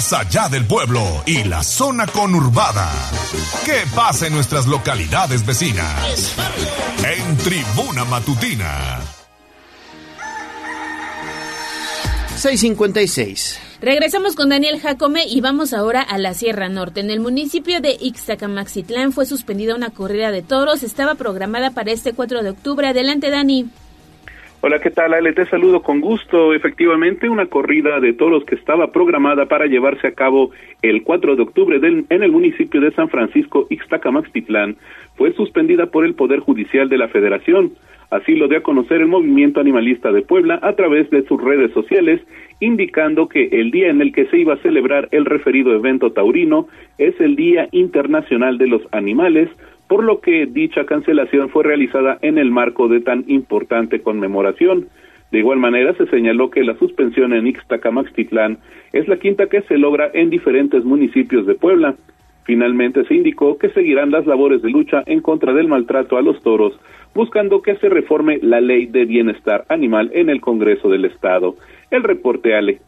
Más allá del pueblo y la zona conurbada. ¿Qué pasa en nuestras localidades vecinas? En Tribuna Matutina. 656. Regresamos con Daniel Jacome y vamos ahora a la Sierra Norte. En el municipio de Ixtacamaxitlán fue suspendida una corrida de toros. Estaba programada para este 4 de octubre. Adelante, Dani. Hola, ¿qué tal? Ale, te saludo con gusto. Efectivamente, una corrida de toros que estaba programada para llevarse a cabo el 4 de octubre en el municipio de San Francisco, Ixtacamaxtitlán, fue suspendida por el Poder Judicial de la Federación. Así lo dio a conocer el movimiento animalista de Puebla a través de sus redes sociales, indicando que el día en el que se iba a celebrar el referido evento taurino es el Día Internacional de los Animales, por lo que dicha cancelación fue realizada en el marco de tan importante conmemoración. De igual manera, se señaló que la suspensión en Ixtacamaxtitlán es la quinta que se logra en diferentes municipios de Puebla. Finalmente se indicó que seguirán las labores de lucha en contra del maltrato a los toros, buscando que se reforme la ley de bienestar animal en el Congreso del Estado. El reporte Ale.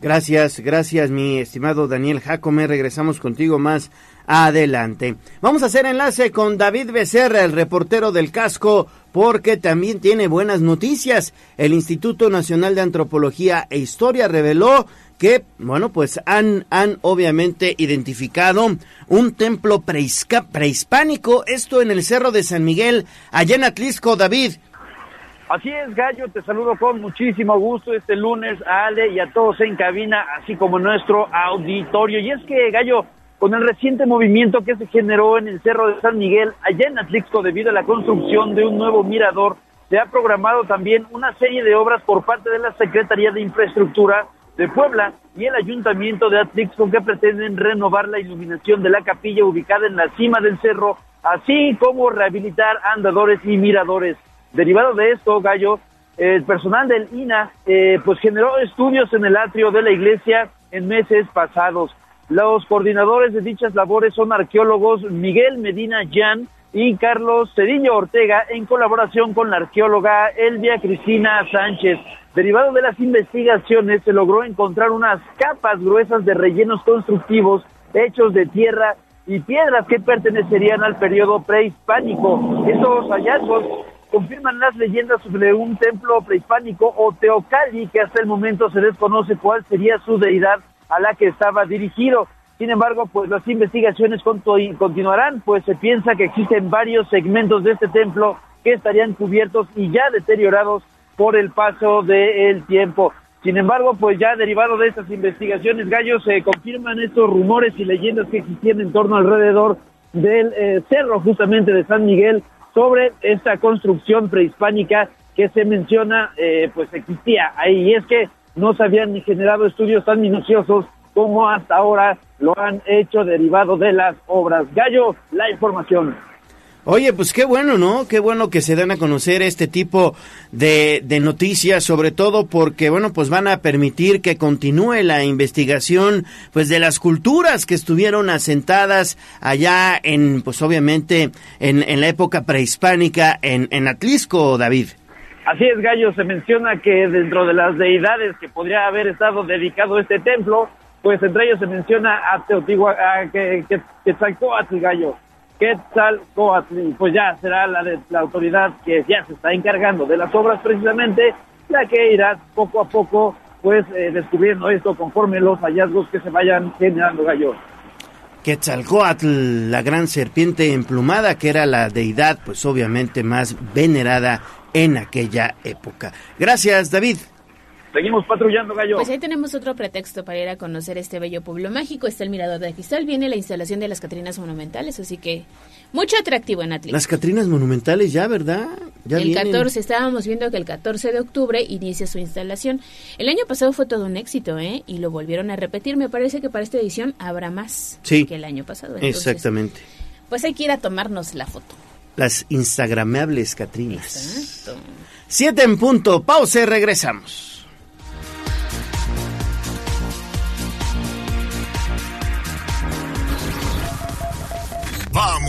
Gracias, gracias mi estimado Daniel Jacome. Regresamos contigo más adelante. Vamos a hacer enlace con David Becerra, el reportero del casco, porque también tiene buenas noticias. El Instituto Nacional de Antropología e Historia reveló que, bueno, pues han, han obviamente identificado un templo prehispánico, esto en el Cerro de San Miguel, allá en Atlisco, David. Así es, Gallo, te saludo con muchísimo gusto este lunes a Ale y a todos en cabina, así como nuestro auditorio. Y es que, Gallo, con el reciente movimiento que se generó en el Cerro de San Miguel, allá en Atlixco, debido a la construcción de un nuevo mirador, se ha programado también una serie de obras por parte de la Secretaría de Infraestructura de Puebla y el Ayuntamiento de Atlixco que pretenden renovar la iluminación de la capilla ubicada en la cima del cerro, así como rehabilitar andadores y miradores. Derivado de esto, Gallo, el personal del INA eh, pues generó estudios en el atrio de la iglesia en meses pasados. Los coordinadores de dichas labores son arqueólogos Miguel Medina Jan y Carlos Cedillo Ortega en colaboración con la arqueóloga Elvia Cristina Sánchez. Derivado de las investigaciones se logró encontrar unas capas gruesas de rellenos constructivos hechos de tierra y piedras que pertenecerían al periodo prehispánico. Estos hallazgos confirman las leyendas sobre un templo prehispánico o Teocalli que hasta el momento se desconoce cuál sería su deidad a la que estaba dirigido. Sin embargo, pues las investigaciones continuarán, pues se piensa que existen varios segmentos de este templo que estarían cubiertos y ya deteriorados por el paso del tiempo. Sin embargo, pues ya derivado de estas investigaciones, Gallo, se confirman estos rumores y leyendas que existían en torno alrededor del eh, cerro justamente de San Miguel sobre esta construcción prehispánica que se menciona, eh, pues existía ahí. Y es que no se habían generado estudios tan minuciosos como hasta ahora lo han hecho derivado de las obras. Gallo, la información. Oye, pues qué bueno, ¿no? Qué bueno que se dan a conocer este tipo de, noticias, sobre todo porque, bueno, pues van a permitir que continúe la investigación, pues de las culturas que estuvieron asentadas allá en, pues obviamente, en, la época prehispánica en, en Atlisco, David. Así es, Gallo, se menciona que dentro de las deidades que podría haber estado dedicado este templo, pues entre ellos se menciona a Teotihuacán, que, que, Quetzalcóatl, Gallo. Quetzalcóatl, y pues ya será la, de, la autoridad que ya se está encargando de las obras precisamente, la que irá poco a poco pues eh, descubriendo esto conforme los hallazgos que se vayan generando, Gallo. Quetzalcoatl, la gran serpiente emplumada, que era la deidad, pues obviamente más venerada en aquella época. Gracias, David. Seguimos patrullando, Gallo. Pues ahí tenemos otro pretexto para ir a conocer este bello pueblo mágico. Está el Mirador de Cristal, viene la instalación de las Catrinas Monumentales, así que mucho atractivo en Atlas. Las Catrinas Monumentales ya, ¿verdad? Ya el vienen. 14, estábamos viendo que el 14 de octubre inicia su instalación. El año pasado fue todo un éxito, ¿eh? Y lo volvieron a repetir. Me parece que para esta edición habrá más Sí. que el año pasado. Entonces, Exactamente. Pues hay que ir a tomarnos la foto. Las instagramables Catrinas. Exacto. Siete en punto, pausa y regresamos.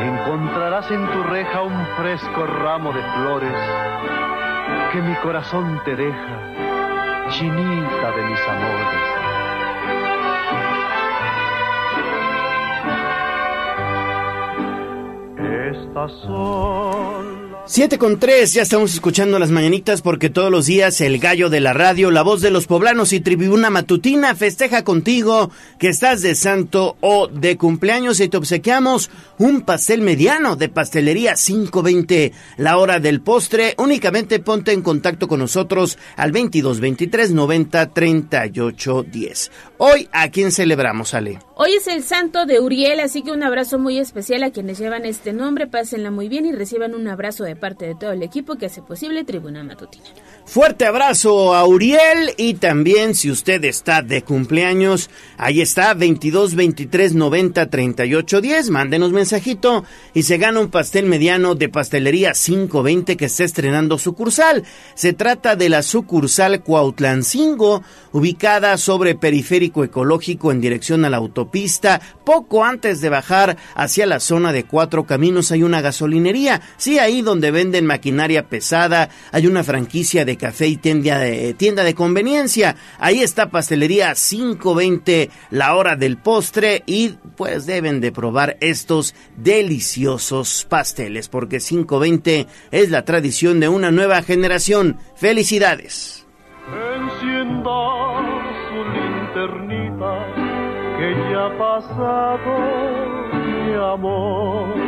Encontrarás en tu reja un fresco ramo de flores que mi corazón te deja, chinita de mis amores. Estas son Siete con tres, ya estamos escuchando las mañanitas porque todos los días el gallo de la radio, la voz de los poblanos y tribuna matutina festeja contigo que estás de santo o de cumpleaños y te obsequiamos un pastel mediano de pastelería 520, la hora del postre. Únicamente ponte en contacto con nosotros al 22 23 90 38 10. Hoy, ¿a quién celebramos, Ale? Hoy es el santo de Uriel, así que un abrazo muy especial a quienes llevan este nombre. Pásenla muy bien y reciban un abrazo de parte de todo el equipo que hace posible Tribuna Matutina. Fuerte abrazo a Uriel y también si usted está de cumpleaños, ahí está 22 23 90 38 10, mándenos mensajito y se gana un pastel mediano de pastelería 520 que está estrenando sucursal. Se trata de la sucursal Cuautlancingo, ubicada sobre Periférico Ecológico en dirección a la autopista, poco antes de bajar hacia la zona de Cuatro Caminos hay una gasolinería, sí ahí donde venden maquinaria pesada, hay una franquicia de café y tienda de, tienda de conveniencia. Ahí está Pastelería 520, la hora del postre y pues deben de probar estos deliciosos pasteles porque 520 es la tradición de una nueva generación. Felicidades. Encienda su linternita que ya ha pasado mi amor.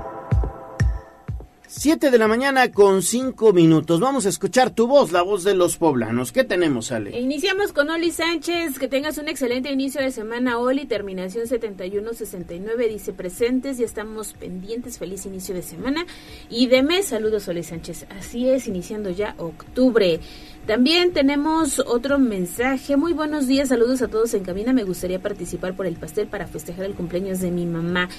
7 de la mañana con 5 minutos. Vamos a escuchar tu voz, la voz de los poblanos. ¿Qué tenemos, Ale? Iniciamos con Oli Sánchez. Que tengas un excelente inicio de semana, Oli. Terminación 7169. Dice presentes, ya estamos pendientes. Feliz inicio de semana. Y de mes, saludos, Oli Sánchez. Así es, iniciando ya octubre. También tenemos otro mensaje. Muy buenos días, saludos a todos en cabina. Me gustaría participar por el pastel para festejar el cumpleaños de mi mamá.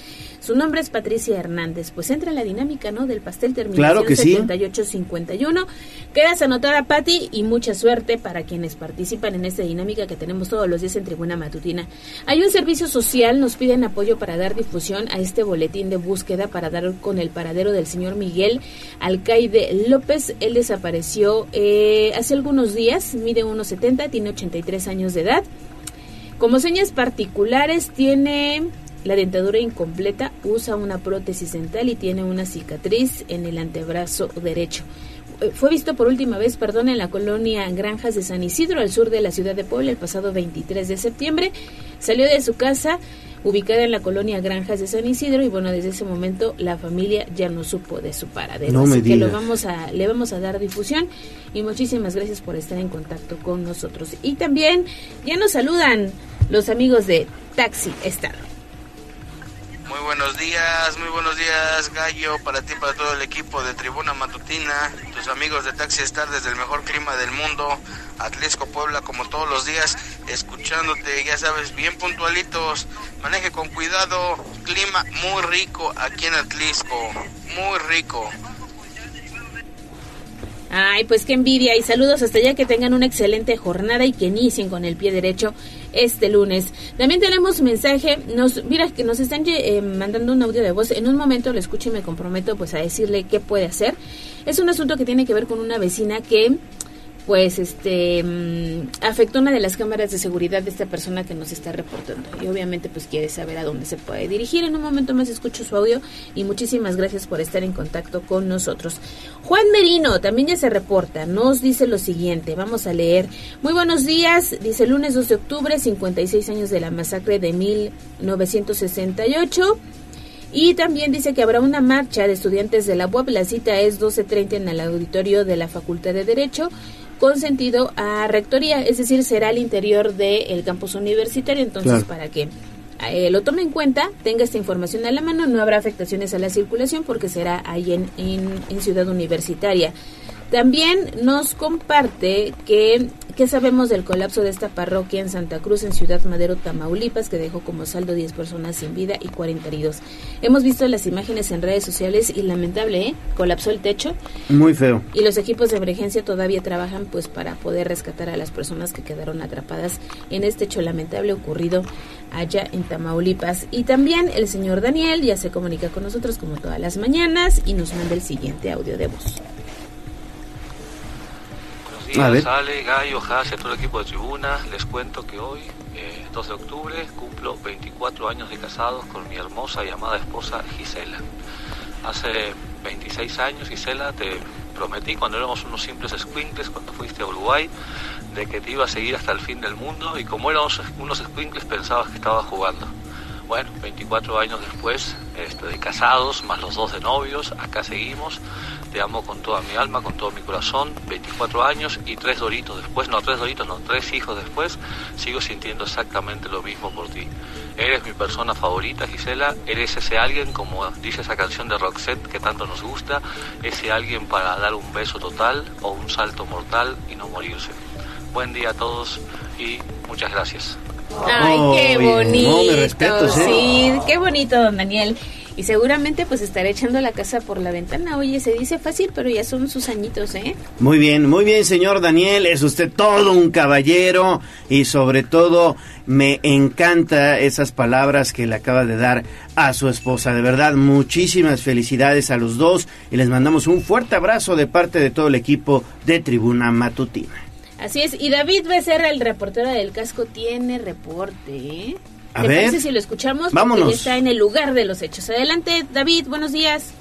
Su nombre es Patricia Hernández. Pues entra en la dinámica, ¿no? Del pastel terminación Claro que sí. 7851. Quedas anotada, Patti, y mucha suerte para quienes participan en esta dinámica que tenemos todos los días en Tribuna Matutina. Hay un servicio social, nos piden apoyo para dar difusión a este boletín de búsqueda para dar con el paradero del señor Miguel Alcaide López. Él desapareció eh, hace algunos días, mide 1,70, tiene 83 años de edad. Como señas particulares tiene la dentadura incompleta, usa una prótesis dental y tiene una cicatriz en el antebrazo derecho. Eh, Fue visto por última vez, perdón, en la colonia Granjas de San Isidro, al sur de la ciudad de Puebla, el pasado 23 de septiembre. Salió de su casa ubicada en la colonia Granjas de San Isidro y bueno, desde ese momento la familia ya no supo de su paradero. No me Así que lo vamos a, le vamos a dar difusión y muchísimas gracias por estar en contacto con nosotros. Y también ya nos saludan los amigos de Taxi Estado. Muy buenos días, muy buenos días Gallo, para ti, para todo el equipo de Tribuna Matutina, tus amigos de Taxi Star desde el mejor clima del mundo, Atlisco Puebla como todos los días, escuchándote, ya sabes, bien puntualitos, maneje con cuidado, clima muy rico aquí en Atlisco, muy rico. Ay, pues qué envidia y saludos hasta allá que tengan una excelente jornada y que inicien con el pie derecho este lunes. También tenemos mensaje, nos mira que nos están eh, mandando un audio de voz. En un momento lo escucho y me comprometo pues a decirle qué puede hacer. Es un asunto que tiene que ver con una vecina que pues este mm, afectó una de las cámaras de seguridad de esta persona que nos está reportando y obviamente pues quiere saber a dónde se puede dirigir. En un momento más escucho su audio y muchísimas gracias por estar en contacto con nosotros. Juan Merino también ya se reporta, nos dice lo siguiente, vamos a leer. Muy buenos días, dice lunes 2 de octubre, 56 años de la masacre de 1968. Y también dice que habrá una marcha de estudiantes de la UAP. La cita es 12.30 en el auditorio de la Facultad de Derecho con sentido a rectoría, es decir, será al interior del campus universitario. Entonces, Claro. para que eh, lo tome en cuenta, tenga esta información a la mano, no habrá afectaciones a la circulación porque será ahí en, en, en Ciudad Universitaria. También nos comparte que ¿Qué sabemos del colapso de esta parroquia en Santa Cruz, en Ciudad Madero, Tamaulipas, que dejó como saldo 10 personas sin vida y 40 heridos? Hemos visto las imágenes en redes sociales y lamentable, ¿eh? Colapsó el techo Muy feo. y los equipos de emergencia todavía trabajan pues para poder rescatar a las personas que quedaron atrapadas en este hecho lamentable ocurrido allá en Tamaulipas. Y también el señor Daniel ya se comunica con nosotros como todas las mañanas y nos manda el siguiente audio de voz. Días, Ale, Gallo, a todo el equipo de Tribuna. Les cuento que hoy, eh, 2 de octubre, cumplo 24 años de casados con mi hermosa y amada esposa Gisela. Hace 26 años, Gisela, te prometí cuando éramos unos simples squinkles, cuando fuiste a Uruguay, de que te iba a seguir hasta el fin del mundo y como éramos unos squinkles pensabas que estaba jugando. Bueno, 24 años después este, de casados, más los dos de novios, acá seguimos. Te amo con toda mi alma, con todo mi corazón. 24 años y tres doritos después, no tres doritos, no tres hijos después, sigo sintiendo exactamente lo mismo por ti. Eres mi persona favorita, Gisela. Eres ese alguien, como dice esa canción de Roxette que tanto nos gusta, ese alguien para dar un beso total o un salto mortal y no morirse. Buen día a todos y muchas gracias. Ay, qué no, bonito. mis respetos, ¿eh? Sí, qué bonito, don Daniel. Y seguramente pues estaré echando la casa por la ventana. Oye, se dice fácil, pero ya son sus añitos, ¿eh? Muy bien, muy bien, señor Daniel. Es usted todo un caballero y sobre todo me encanta esas palabras que le acaba de dar a su esposa. De verdad, muchísimas felicidades a los dos y les mandamos un fuerte abrazo de parte de todo el equipo de Tribuna Matutina. Así es. Y David Becerra, el reportero del casco, tiene reporte, ¿eh? A ¿Te ver. parece si lo escuchamos? Porque Vámonos. ya está en el lugar de los hechos. Adelante, David, buenos días.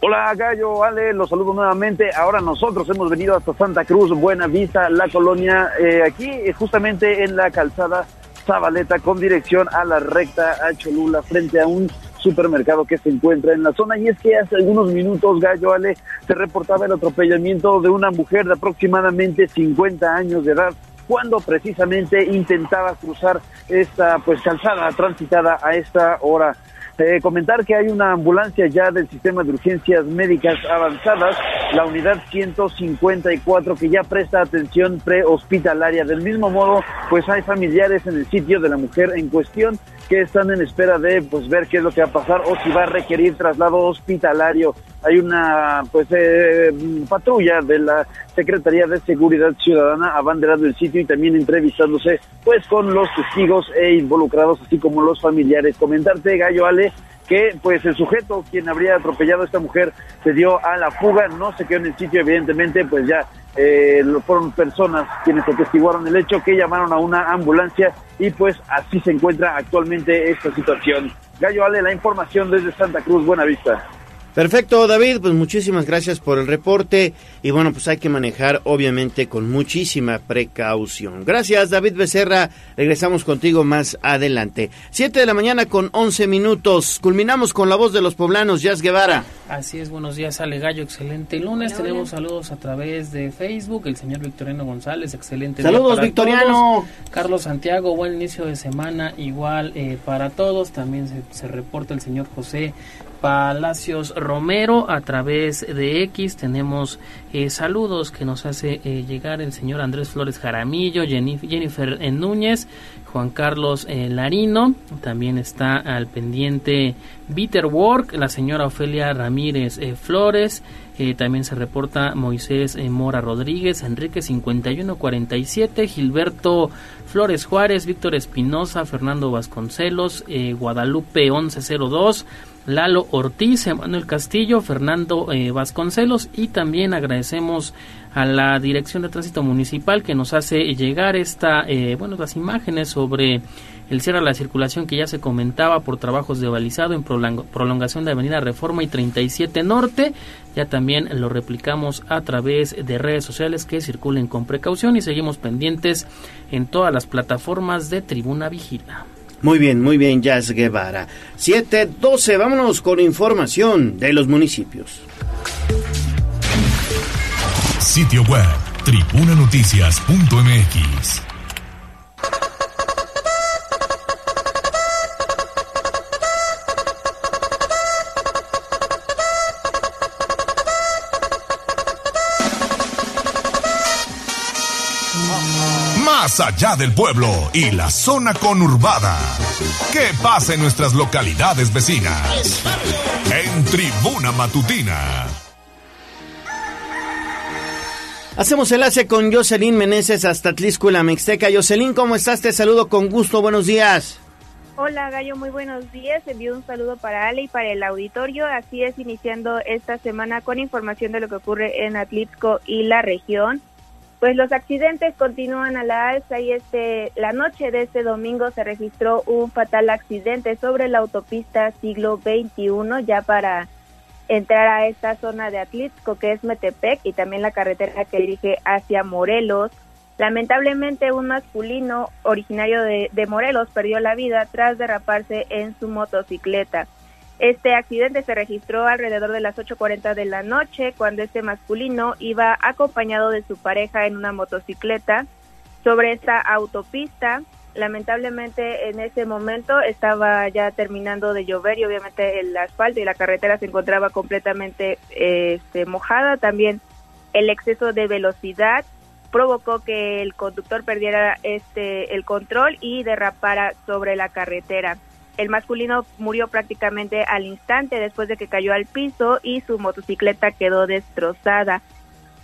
Hola Gallo, Ale, los saludo nuevamente. Ahora nosotros hemos venido hasta Santa Cruz, Buena Vista, la colonia, eh, aquí eh, justamente en la calzada Zabaleta con dirección a la recta a Cholula frente a un supermercado que se encuentra en la zona y es que hace algunos minutos Gallo Ale se reportaba el atropellamiento de una mujer de aproximadamente 50 años de edad cuando precisamente intentaba cruzar esta pues calzada transitada a esta hora. Eh, comentar que hay una ambulancia ya del sistema de urgencias médicas avanzadas, la unidad 154 que ya presta atención prehospitalaria. Del mismo modo, pues hay familiares en el sitio de la mujer en cuestión que están en espera de pues ver qué es lo que va a pasar o si va a requerir traslado hospitalario. Hay una pues eh, patrulla de la Secretaría de Seguridad Ciudadana abanderando el sitio y también entrevistándose pues con los testigos e involucrados así como los familiares. Comentarte Gallo Ale que pues el sujeto quien habría atropellado a esta mujer se dio a la fuga, no se quedó en el sitio evidentemente pues ya eh, fueron personas quienes atestiguaron el hecho que llamaron a una ambulancia y pues así se encuentra actualmente esta situación. Gallo Ale, la información desde Santa Cruz, Buena Vista. Perfecto, David, pues muchísimas gracias por el reporte y bueno, pues hay que manejar obviamente con muchísima precaución. Gracias, David Becerra, regresamos contigo más adelante. Siete de la mañana con 11 minutos, culminamos con la voz de los poblanos, Jazz Guevara. Así es, buenos días, Ale Gallo, excelente lunes. Hola, Tenemos hola. saludos a través de Facebook, el señor Victoriano González, excelente. día Saludos, para Victoriano. todos. Carlos Santiago, buen inicio de semana, igual eh, para todos. También se, se reporta el señor José Palacios Romero a través de X. Tenemos eh, saludos que nos hace eh, llegar el señor Andrés Flores Jaramillo, Jennifer eh, Núñez, Juan Carlos eh, Larino. También está al pendiente Bitter Work, la señora Ofelia Ramírez Flores. También se reporta Moisés Mora Rodríguez, Enrique 5147, Gilberto Flores Juárez, Víctor Espinosa, Fernando Vasconcelos, Guadalupe 1102, Lalo Ortiz, Emanuel Castillo, Fernando eh, Vasconcelos y también agradecemos a la Dirección de Tránsito Municipal que nos hace llegar esta, eh, bueno, las imágenes sobre el cierre a la circulación que ya se comentaba por trabajos de balizado en prolong- prolongación de Avenida Reforma y 37 Norte. Ya también lo replicamos a través de redes sociales que circulen con precaución y seguimos pendientes en todas las plataformas de Tribuna Vigila. Muy bien, muy bien, Jazz Guevara. 7.12, vámonos con información de los municipios. Sitio web, tribunanoticias.mx. Más allá del pueblo y la zona conurbada. ¿Qué pasa en nuestras localidades vecinas? En Tribuna Matutina. Hacemos enlace con Jocelyn Meneses hasta Tliscuela, Mixteca. Jocelyn, ¿cómo estás? Te saludo con gusto. Buenos días. Hola Gallo, muy buenos días. Envío un saludo para Ale y para el auditorio. Así es, iniciando esta semana con información de lo que ocurre en Atlixco y la región. Pues los accidentes continúan a la alza y este la noche de este domingo se registró un fatal accidente sobre la autopista siglo XXI ya para entrar a esta zona de Atlixco que es Metepec y también la carretera que dirige hacia Morelos. Lamentablemente un masculino originario de, de Morelos perdió la vida tras derraparse en su motocicleta. Este accidente se registró alrededor de las 8.40 de la noche cuando este masculino iba acompañado de su pareja en una motocicleta sobre esta autopista. Lamentablemente en ese momento estaba ya terminando de llover y obviamente el asfalto y la carretera se encontraba completamente este, mojada. También el exceso de velocidad provocó que el conductor perdiera este el control y derrapara sobre la carretera. El masculino murió prácticamente al instante después de que cayó al piso y su motocicleta quedó destrozada.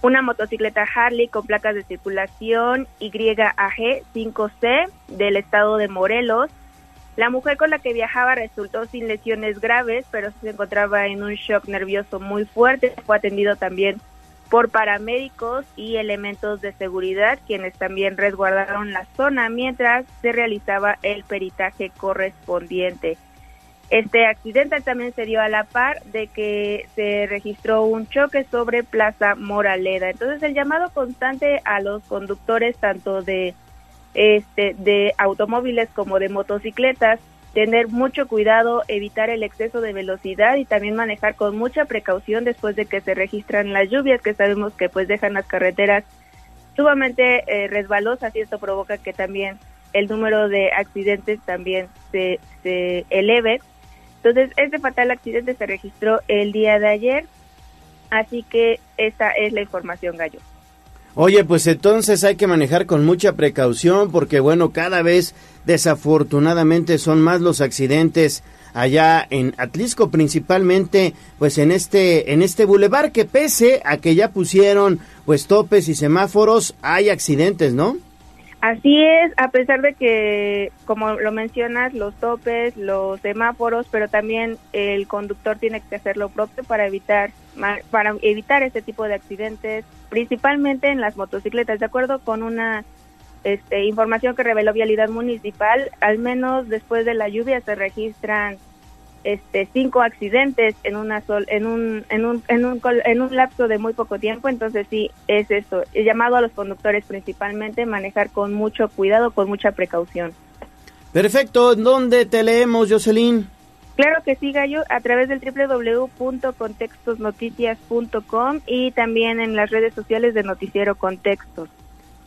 Una motocicleta Harley con placas de circulación YAG 5C del estado de Morelos. La mujer con la que viajaba resultó sin lesiones graves, pero se encontraba en un shock nervioso muy fuerte. Fue atendido también por paramédicos y elementos de seguridad, quienes también resguardaron la zona mientras se realizaba el peritaje correspondiente. Este accidente también se dio a la par de que se registró un choque sobre Plaza Moraleda. Entonces el llamado constante a los conductores tanto de este de automóviles como de motocicletas tener mucho cuidado, evitar el exceso de velocidad y también manejar con mucha precaución después de que se registran las lluvias que sabemos que pues dejan las carreteras sumamente eh, resbalosas y esto provoca que también el número de accidentes también se, se eleve. Entonces, este fatal accidente se registró el día de ayer, así que esta es la información, Gallo. Oye, pues entonces hay que manejar con mucha precaución porque bueno, cada vez desafortunadamente son más los accidentes allá en Atlisco, principalmente pues en este en este bulevar que pese a que ya pusieron pues topes y semáforos, hay accidentes, ¿no? Así es, a pesar de que, como lo mencionas, los topes, los semáforos, pero también el conductor tiene que hacer lo propio para evitar para evitar este tipo de accidentes, principalmente en las motocicletas. De acuerdo con una este, información que reveló Vialidad Municipal, al menos después de la lluvia se registran este cinco accidentes en una sol, en un en un en un en un lapso de muy poco tiempo. Entonces sí es eso he llamado a los conductores principalmente manejar con mucho cuidado con mucha precaución. Perfecto. Dónde te leemos Jocelyn Claro que sí, Gallo, a través del www.contextosnoticias.com y también en las redes sociales de Noticiero Contextos.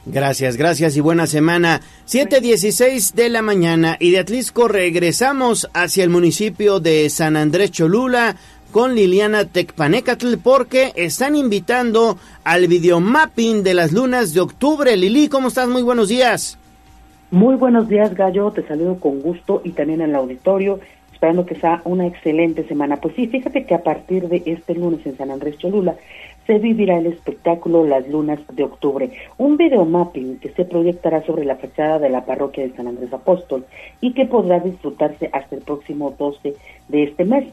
Gracias, gracias y buena semana. 7.16 de la mañana y de Atlisco regresamos hacia el municipio de San Andrés Cholula con Liliana Tecpanecatl porque están invitando al videomapping de las lunas de octubre. Lili, ¿cómo estás? Muy buenos días. Muy buenos días, Gallo. Te saludo con gusto y también en el auditorio, esperando que sea una excelente semana. Pues sí, fíjate que a partir de este lunes en San Andrés Cholula se vivirá el espectáculo Las Lunas de Octubre, un videomapping que se proyectará sobre la fachada de la parroquia de San Andrés Apóstol y que podrá disfrutarse hasta el próximo 12 de este mes.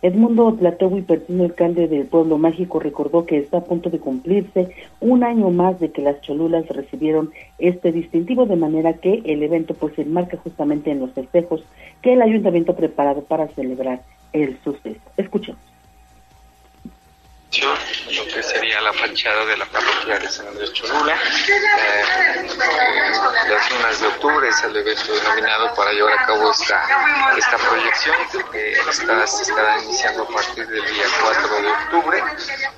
Edmundo Tlatewi Pertino, alcalde del pueblo mágico, recordó que está a punto de cumplirse un año más de que las Cholulas recibieron este distintivo, de manera que el evento pues se enmarca justamente en los festejos que el ayuntamiento ha preparado para celebrar el suceso. Escuchemos lo que sería la fachada de la parroquia de San Andrés Cholula. Eh, las lunas de octubre es el evento denominado para llevar a cabo esta, esta proyección que está, se estará iniciando a partir del día 4 de octubre.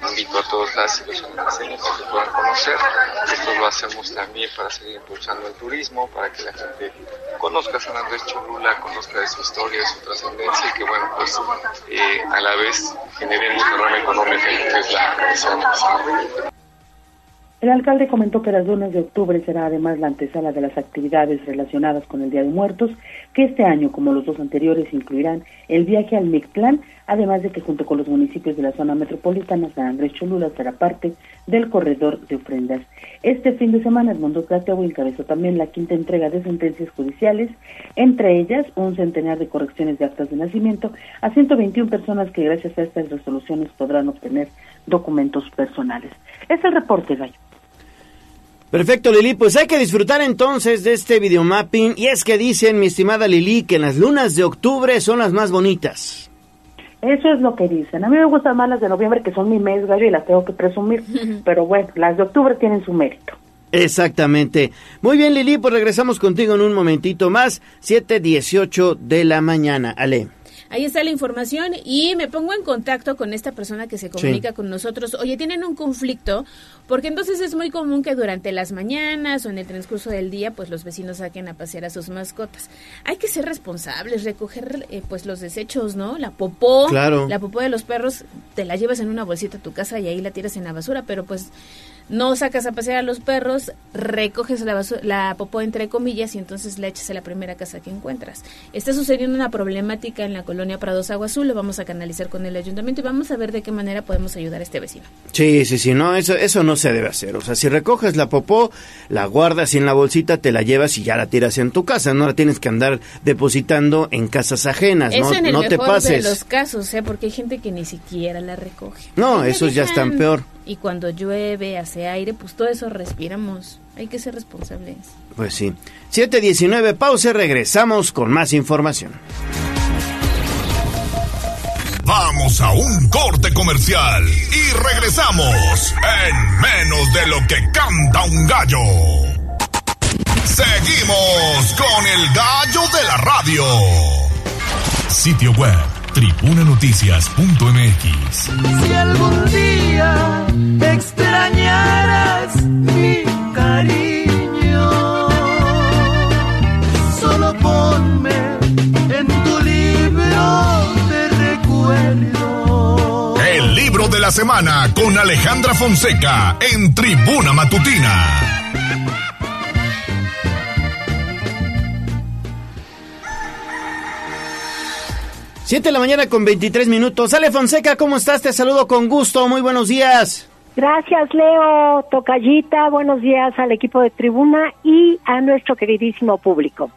Invito a todos las y los a que puedan conocer. Esto lo hacemos también para seguir impulsando el turismo, para que la gente conozca San Andrés Cholula, conozca de su historia, de su trascendencia y que bueno, pues eh, a la vez generemos derrama económica Exactly. So, so. El alcalde comentó que las lunas de octubre será además la antesala de las actividades relacionadas con el Día de Muertos, que este año, como los dos anteriores, incluirán el viaje al Mictlán, además de que junto con los municipios de la zona metropolitana, San Andrés Cholula será parte del corredor de ofrendas. Este fin de semana, Edmundo Cateau encabezó también la quinta entrega de sentencias judiciales, entre ellas un centenar de correcciones de actas de nacimiento a 121 personas que gracias a estas resoluciones podrán obtener documentos personales. Es el reporte, Gallo. Perfecto, Lili. Pues hay que disfrutar entonces de este videomapping. Y es que dicen, mi estimada Lili, que las lunas de octubre son las más bonitas. Eso es lo que dicen. A mí me gustan más las de noviembre, que son mi mes, gallo, y las tengo que presumir. Pero bueno, las de octubre tienen su mérito. Exactamente. Muy bien, Lili, pues regresamos contigo en un momentito más. 7.18 de la mañana. Ale. Ahí está la información y me pongo en contacto con esta persona que se comunica Sí. con nosotros. Oye, tienen un conflicto porque entonces es muy común que durante las mañanas o en el transcurso del día, pues los vecinos saquen a pasear a sus mascotas. Hay que ser responsables, recoger eh, pues los desechos, ¿no? La popó, Claro. la popó de los perros, te la llevas en una bolsita a tu casa y ahí la tiras en la basura, pero pues no sacas a pasear a los perros, recoges la, la popó entre comillas y entonces la echas a la primera casa que encuentras. Está sucediendo una problemática en la colonia Prados Agua Azul, lo vamos a canalizar con el ayuntamiento y vamos a ver de qué manera podemos ayudar a este vecino. Sí, sí, sí, no, eso, eso no se debe hacer. O sea, si recoges la popó, la guardas en la bolsita, te la llevas y ya la tiras en tu casa. No la tienes que andar depositando en casas ajenas. Eso no en el no te mejor pases. de los casos, ¿eh? porque hay gente que ni siquiera la recoge. No, esos ya están peor. Y cuando llueve, hace aire, pues todo eso respiramos. Hay que ser responsables. Pues sí. 719, pausa, regresamos con más información. Vamos a un corte comercial y regresamos en menos de lo que canta un gallo. Seguimos con el gallo de la radio. Sitio web tribunanoticias.mx. Si algún día extrañaras mi cariño, solo ponme en tu libro de recuerdo. El libro de la semana con Alejandra Fonseca en Tribuna Matutina. Siete de la mañana con 23 minutos. Ale Fonseca, ¿cómo estás? Te saludo con gusto. Muy buenos días. Gracias, Leo Tocallita. Buenos días al equipo de tribuna y a nuestro queridísimo público.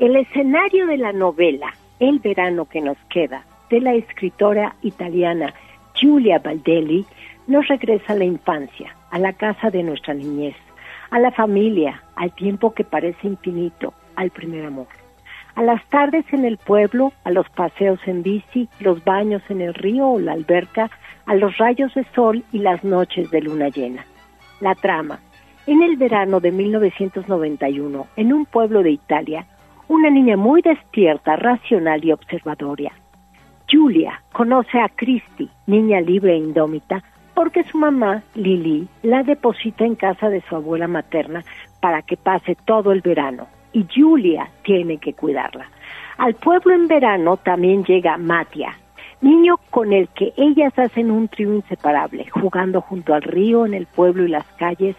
El escenario de la novela El verano que nos queda, de la escritora italiana Giulia Baldelli, nos regresa a la infancia, a la casa de nuestra niñez, a la familia, al tiempo que parece infinito, al primer amor. A las tardes en el pueblo, a los paseos en bici, los baños en el río o la alberca, a los rayos de sol y las noches de luna llena. La trama. En el verano de 1991, en un pueblo de Italia, una niña muy despierta, racional y observadora, Julia, conoce a Christy, niña libre e indómita, porque su mamá, Lily, la deposita en casa de su abuela materna para que pase todo el verano y Julia tiene que cuidarla. Al pueblo en verano también llega Matia, niño con el que ellas hacen un trío inseparable, jugando junto al río, en el pueblo y las calles,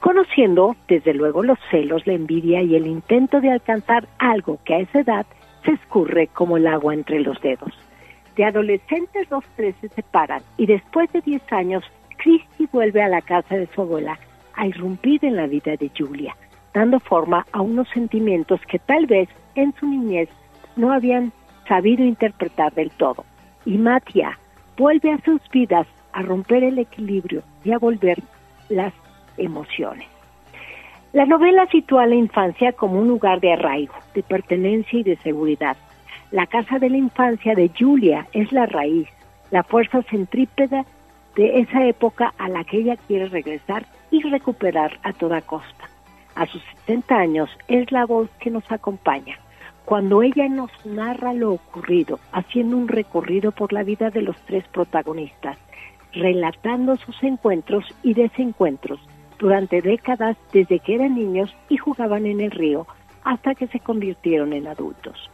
conociendo desde luego los celos, la envidia y el intento de alcanzar algo que a esa edad se escurre como el agua entre los dedos. De adolescentes los tres se separan y después de 10 años, Christy vuelve a la casa de su abuela a irrumpir en la vida de Julia, dando forma a unos sentimientos que tal vez en su niñez no habían sabido interpretar del todo. Y Matia vuelve a sus vidas a romper el equilibrio y a volver las emociones. La novela sitúa a la infancia como un lugar de arraigo, de pertenencia y de seguridad. La casa de la infancia de Julia es la raíz, la fuerza centrípeda de esa época a la que ella quiere regresar y recuperar a toda costa. A sus 70 años es la voz que nos acompaña, cuando ella nos narra lo ocurrido, haciendo un recorrido por la vida de los tres protagonistas, relatando sus encuentros y desencuentros durante décadas desde que eran niños y jugaban en el río hasta que se convirtieron en adultos.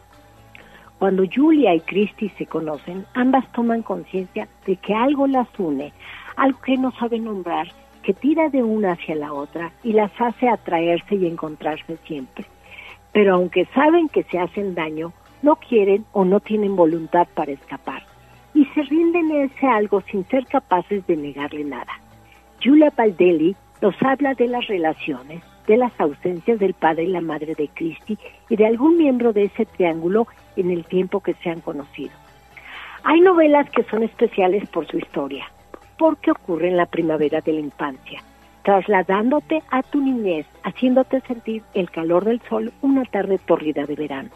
Cuando Julia y Christy se conocen, ambas toman conciencia de que algo las une, algo que no saben nombrar, que tira de una hacia la otra y las hace atraerse y encontrarse siempre. Pero aunque saben que se hacen daño, no quieren o no tienen voluntad para escapar y se rinden a ese algo sin ser capaces de negarle nada. Julia Baldelli nos habla de las relaciones, de las ausencias del padre y la madre de Christie y de algún miembro de ese triángulo en el tiempo que se han conocido. Hay novelas que son especiales por su historia, porque ocurre en la primavera de la infancia, trasladándote a tu niñez, haciéndote sentir el calor del sol una tarde tórrida de verano,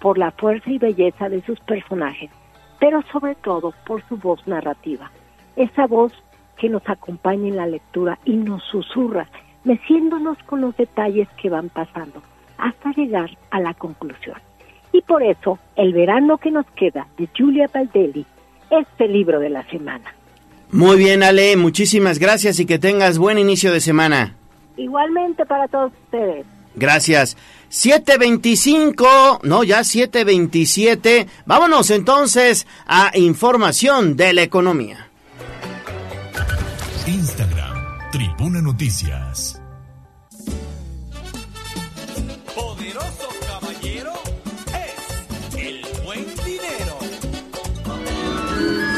por la fuerza y belleza de sus personajes, pero sobre todo por su voz narrativa, esa voz que nos acompaña en la lectura y nos susurra, meciéndonos con los detalles que van pasando, hasta llegar a la conclusión. Y por eso, El verano que nos queda de Julia Baldelli es el libro de la semana. Muy bien, Ale, muchísimas gracias y que tengas buen inicio de semana. Igualmente para todos ustedes. Gracias. 725, no, ya 727. Vámonos entonces a información de la economía. Instagram, Tribuna Noticias.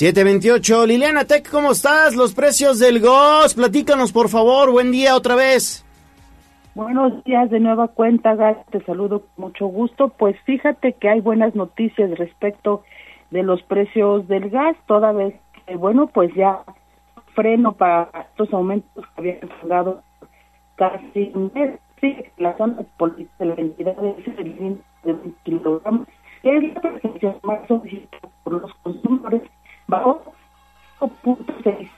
728, Liliana Tech, ¿cómo estás? Los precios del GOS, platícanos por favor, buen día otra vez. Buenos días de nueva cuenta, Gal, te saludo con mucho gusto. Pues fíjate que hay buenas noticias respecto de los precios del gas, toda vez que, bueno, pues ya freno para estos aumentos que habían dado casi un mes. Sí, la zona de la entidad de ese de 20 kilogramos, es la presencia más solicitada por los consumidores, bajo 5.6.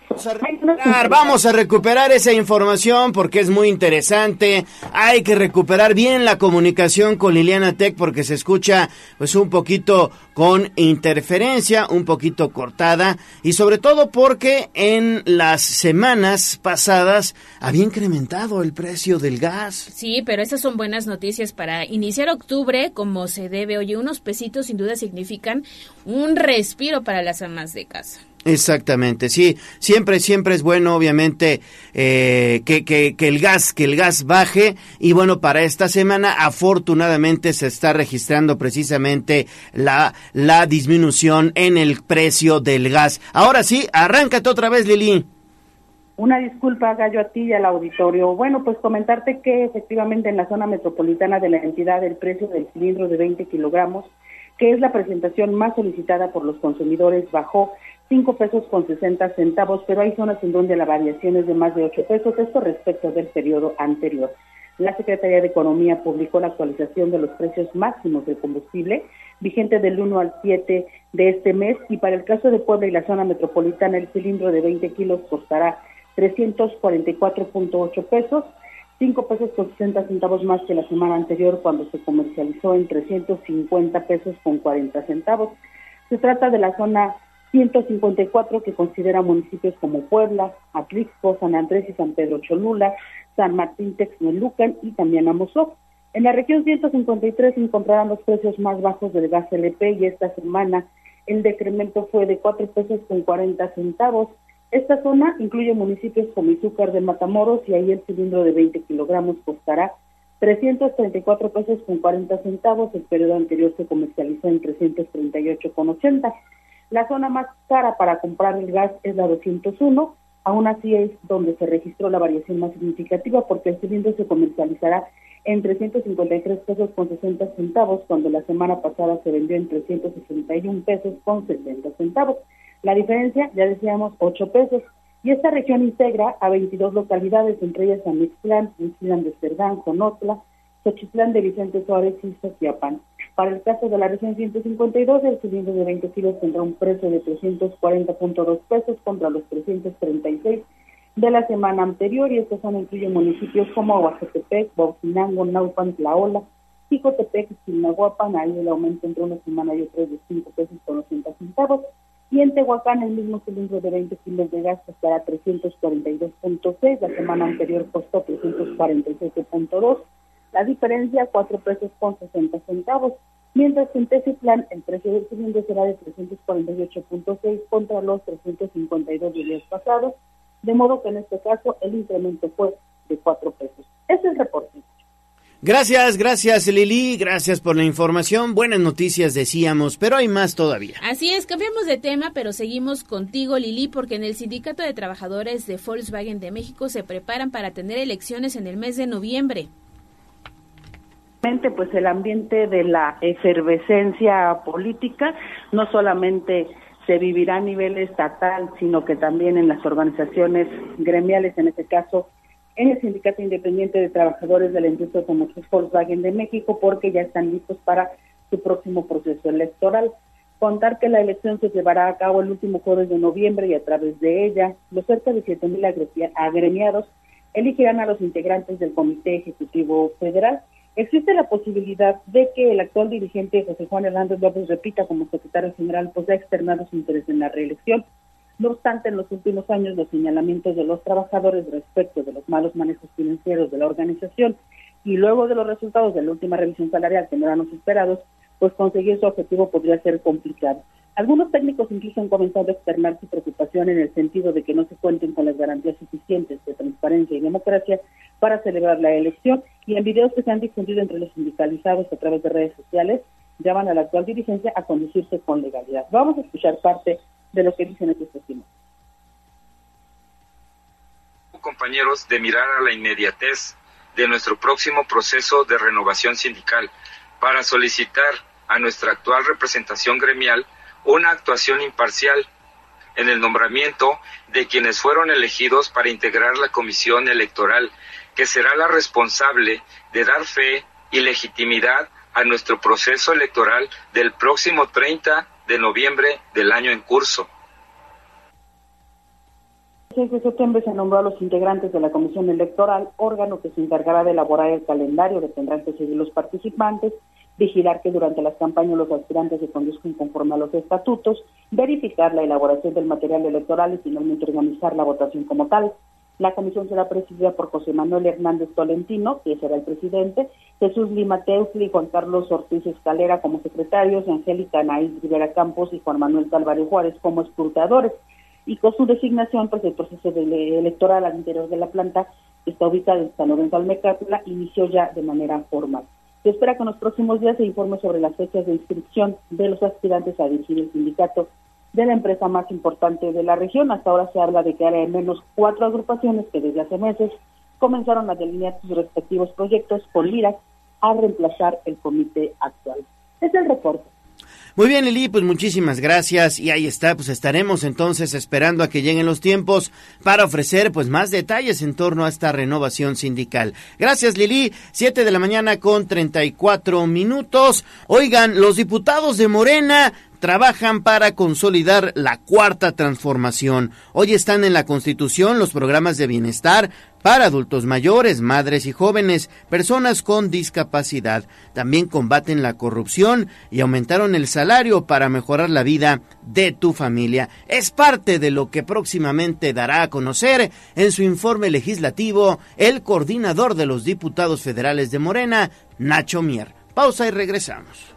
Vamos a recuperar esa información porque es muy interesante. Hay que recuperar bien la comunicación con Liliana Tech porque se escucha pues un poquito con interferencia, un poquito cortada y sobre todo porque en las semanas pasadas había incrementado el precio del gas. Sí, pero esas son buenas noticias para iniciar octubre como se debe. Oye, unos pesitos sin duda significan un respiro para las amas de casa. Exactamente, sí, siempre, siempre es bueno, obviamente, eh, que, que, que, el gas, que el gas baje y bueno, para esta semana, afortunadamente, se está registrando precisamente la, la disminución en el precio del gas. Ahora sí, arráncate otra vez, Lili. Una disculpa, Gallo, a ti y al auditorio. Bueno, pues comentarte que efectivamente en la zona metropolitana de la entidad el precio del cilindro de 20 kilogramos, que es la presentación más solicitada por los consumidores, bajó 5 pesos con 60 centavos, pero hay zonas en donde la variación es de más de 8 pesos, esto respecto del periodo anterior. La Secretaría de Economía publicó la actualización de los precios máximos del combustible, vigente del 1 al 7 de este mes, y para el caso de Puebla y la zona metropolitana, el cilindro de 20 kilos costará 344.8 pesos, 5 pesos con 60 centavos más que la semana anterior cuando se comercializó en 350 pesos con 40 centavos. Se trata de la zona 154 que considera municipios como Puebla, Atlixco, San Andrés y San Pedro Cholula, San Martín Texmelucan y también Amozoc. En la región 153 se encontrarán los precios más bajos del gas LP y esta semana el decremento fue de 4 pesos con 40 centavos. Esta zona incluye municipios como Izúcar de Matamoros y ahí el cilindro de 20 kilogramos costará 334 pesos con 40 centavos. El periodo anterior se comercializó en 338 con 80. La zona más cara para comprar el gas es la 201, aún así es donde se registró la variación más significativa porque el cilindro se comercializará en 353 pesos con 60 centavos cuando la semana pasada se vendió en 361 pesos con 60 centavos. La diferencia, ya decíamos, 8 pesos. Y esta región integra a 22 localidades, entre ellas Amixtlán, Mixtlán de Cerdán, Conotla, Xochitlán de Vicente Suárez y Sociapan. Para el caso de la región 152, el cilindro de 20 kilos tendrá un precio de 340.2 pesos contra los 336 de la semana anterior y estos son incluyen municipios como Aguacatepec, Bautinango, Naupan, Tlaola, Picotepec, Chinahuapan, ahí el aumento entre una semana y otra de 5 pesos con 80 centavos y en Tehuacán el mismo cilindro de 20 kilos de gas costará 342.6, la semana anterior costó 347.2, la diferencia 4 pesos con 60 centavos, mientras que en Teciplán el precio del cilindro será de 348.6 contra los 352 de días pasados, de modo que en este caso el incremento fue de 4 pesos. Ese es el reporte. Gracias, gracias Lili, gracias por la información. Buenas noticias decíamos, pero hay más todavía. Así es, cambiamos de tema, pero seguimos contigo Lili, porque en el Sindicato de Trabajadores de Volkswagen de México se preparan para tener elecciones en el mes de noviembre. Pues el ambiente de la efervescencia política no solamente se vivirá a nivel estatal, sino que también en las organizaciones gremiales, en este caso en el Sindicato Independiente de Trabajadores de la Industria Automotriz Volkswagen de México porque ya están listos para su próximo proceso electoral. Contar que la elección se llevará a cabo el último jueves de noviembre y a través de ella, los cerca de 7.000 agremiados elegirán a los integrantes del Comité Ejecutivo Federal. Existe la posibilidad de que el actual dirigente José Juan Hernández López repita como secretario general, pues ha externado su interés en la reelección. No obstante, en los últimos años los señalamientos de los trabajadores respecto de los malos manejos financieros de la organización y luego de los resultados de la última revisión salarial que no eran los esperados, pues conseguir su objetivo podría ser complicado. Algunos técnicos incluso han comenzado a externar su preocupación en el sentido de que no se cuenten con las garantías suficientes de transparencia y democracia para celebrar la elección y en videos que se han difundido entre los sindicalizados a través de redes sociales llaman a la actual dirigencia a conducirse con legalidad. Vamos a escuchar parte de lo que dicen estos testimonios. Compañeros, de mirar a la inmediatez de nuestro próximo proceso de renovación sindical para solicitar a nuestra actual representación gremial una actuación imparcial en el nombramiento de quienes fueron elegidos para integrar la comisión electoral, que será la responsable de dar fe y legitimidad a nuestro proceso electoral del próximo 30 de noviembre del año en curso. El 6 de septiembre se nombró a los integrantes de la Comisión Electoral, órgano que se encargará de elaborar el calendario que tendrán que seguir los participantes, vigilar que durante las campañas los aspirantes se conduzcan conforme a los estatutos, verificar la elaboración del material electoral y finalmente organizar la votación como tal. La comisión será presidida por José Manuel Hernández Tolentino, que será el presidente, Jesús Lima Teufli Juan Carlos Ortiz Escalera como secretarios, Angélica Anaís Rivera Campos y Juan Manuel Calvario Juárez como escrutadores. Y con su designación, pues el proceso electoral al interior de la planta, está ubicado en San Lorenzo Almecatla, inició ya de manera formal. Se espera que en los próximos días se informe sobre las fechas de inscripción de los aspirantes a dirigir el sindicato de la empresa más importante de la región. Hasta ahora se habla de que hay al menos cuatro agrupaciones que desde hace meses comenzaron a delinear sus respectivos proyectos con liras a reemplazar el comité actual. Es el reporte. Muy bien, Lili, pues muchísimas gracias. Y ahí está, pues estaremos entonces esperando a que lleguen los tiempos para ofrecer pues más detalles en torno a esta renovación sindical. Gracias, Lili. Siete de la mañana con treinta y cuatro minutos. Oigan, los diputados de Morena trabajan para consolidar la cuarta transformación. Hoy están en la Constitución los programas de bienestar para adultos mayores, madres y jóvenes, personas con discapacidad. También combaten la corrupción y aumentaron el salario para mejorar la vida de tu familia. Es parte de lo que próximamente dará a conocer en su informe legislativo el coordinador de los diputados federales de Morena, Nacho Mier. Pausa y regresamos.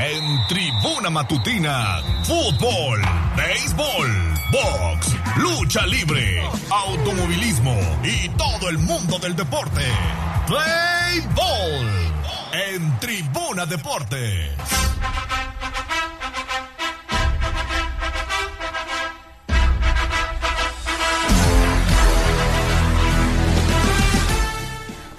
En tribuna matutina, fútbol, béisbol box, lucha libre, automovilismo y todo el mundo del deporte. Play Ball en Tribuna Deportes.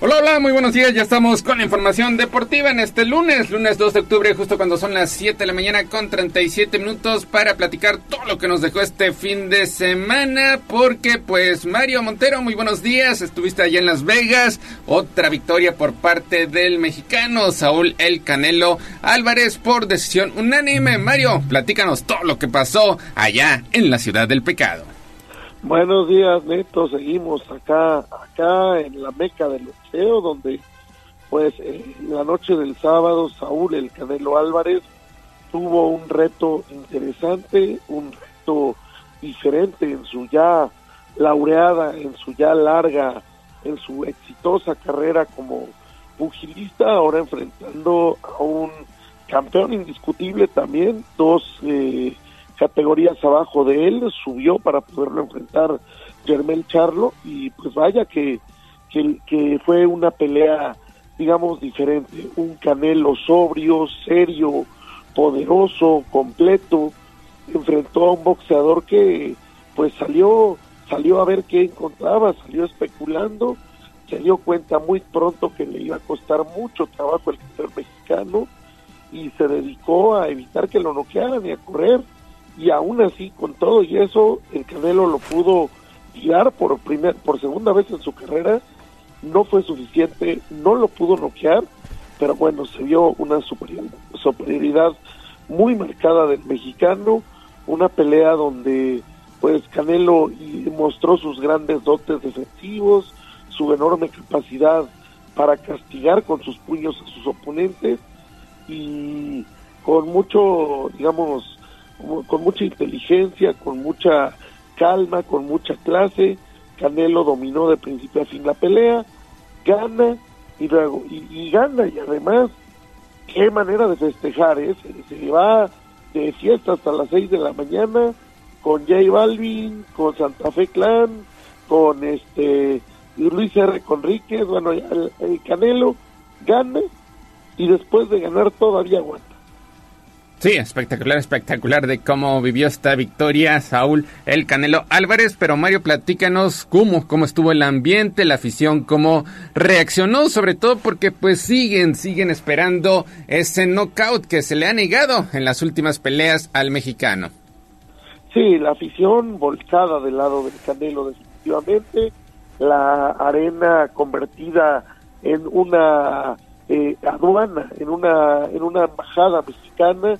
Hola, Hola, muy buenos días. Ya estamos con la información deportiva en este lunes, lunes 2 de octubre, justo cuando son las 7 de la mañana con 37 minutos para platicar todo lo que nos dejó este fin de semana. Porque, pues, Mario Montero, muy buenos días. Estuviste allá en Las Vegas. Otra victoria por parte del mexicano Saúl El Canelo Álvarez por decisión unánime. Mario, platícanos todo lo que pasó allá en la ciudad del pecado. Buenos días, Neto. Seguimos acá, acá en la meca del boxeo, donde, pues, la noche del sábado, Saúl el Canelo Álvarez tuvo un reto interesante, un reto diferente en su ya laureada, en su ya larga, en su exitosa carrera como pugilista, ahora enfrentando a un campeón indiscutible también, dos eh, categorías abajo de él, subió para poderlo enfrentar Germel Charlo y pues vaya que, que, fue una pelea digamos diferente, un Canelo sobrio, serio, poderoso, completo, enfrentó a un boxeador que pues salió salió a ver qué encontraba, salió especulando, se dio cuenta muy pronto que le iba a costar mucho trabajo el mexicano y se dedicó a evitar que lo noquearan y a correr y aún así con todo y eso el Canelo lo pudo tirar por primer por segunda vez en su carrera. No fue suficiente no lo pudo noquear pero bueno se vio una superioridad, muy marcada del mexicano una pelea donde pues Canelo mostró sus grandes dotes defensivos su enorme capacidad para castigar con sus puños a sus oponentes y con mucho digamos con mucha inteligencia, con mucha calma, con mucha clase. Canelo dominó de principio a fin la pelea, gana y luego y, gana y además qué manera de festejar, ¿eh? se, se va de fiesta hasta las 6 de la mañana con J Balvin, con Santa Fe Clan, con este Luis R. Conríquez, bueno, el Canelo gana y después de ganar todavía aguanta. Sí, espectacular, espectacular de cómo vivió esta victoria Saúl El Canelo Álvarez. Pero Mario, platícanos cómo, cómo estuvo el ambiente, la afición, cómo reaccionó, sobre todo porque pues siguen, siguen esperando ese knockout que se le ha negado en las últimas peleas al mexicano. Sí, la afición volcada del lado del Canelo definitivamente, la arena convertida en una eh, aduana, en una en una embajada mexicana,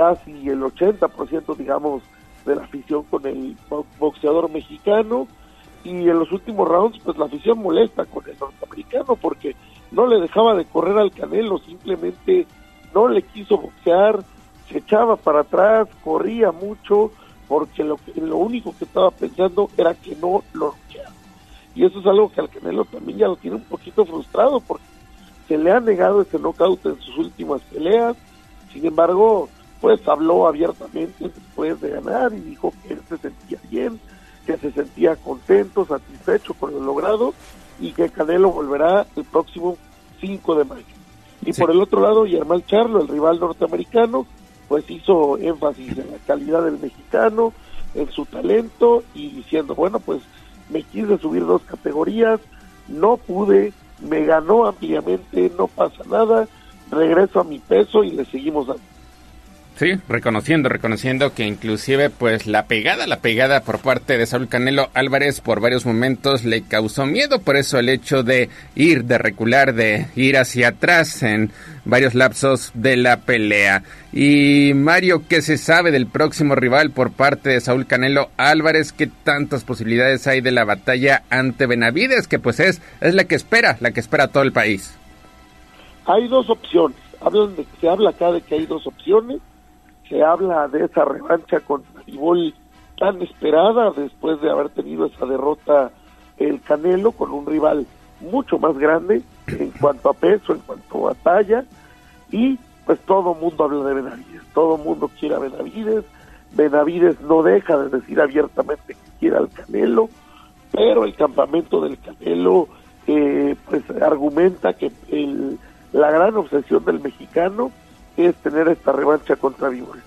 casi el 80% digamos de la afición con el bo- boxeador mexicano y en los últimos rounds pues la afición molesta con el norteamericano porque no le dejaba de correr al Canelo, simplemente no le quiso boxear, se echaba para atrás, corría mucho porque lo, lo único que estaba pensando era que no lo noqueara. Y eso es algo que al Canelo también ya lo tiene un poquito frustrado porque se le ha negado ese knockout en sus últimas peleas. Sin embargo, pues habló abiertamente después de ganar y dijo que él se sentía bien, que se sentía contento, satisfecho con lo logrado y que Canelo volverá el próximo 5 de mayo. Y por el otro lado, Germán Charlo, el rival norteamericano, pues hizo énfasis en la calidad del mexicano, en su talento y diciendo, bueno, pues me quise subir dos categorías, no pude, me ganó ampliamente, no pasa nada, regreso a mi peso y le seguimos dando. Sí, reconociendo, reconociendo que inclusive pues la pegada, la pegada por parte de Saúl Canelo Álvarez por varios momentos le causó miedo, por eso el hecho de ir, de recular, de ir hacia atrás en varios lapsos de la pelea. Y Mario, ¿qué se sabe del próximo rival por parte de Saúl Canelo Álvarez? ¿Qué tantas posibilidades hay de la batalla ante Benavides? Que pues es, es la que espera, la que espera todo el país. Hay dos opciones, hablan de, se habla acá de que hay dos opciones, se habla de esa revancha contra Ibol tan esperada después de haber tenido esa derrota el Canelo con un rival mucho más grande en cuanto a peso, en cuanto a talla y pues todo mundo habla de Benavides, todo mundo quiere a Benavides, Benavides no deja de decir abiertamente que quiere al Canelo, pero el campamento del Canelo eh, pues argumenta que el, la gran obsesión del mexicano es tener esta revancha contra Bivol.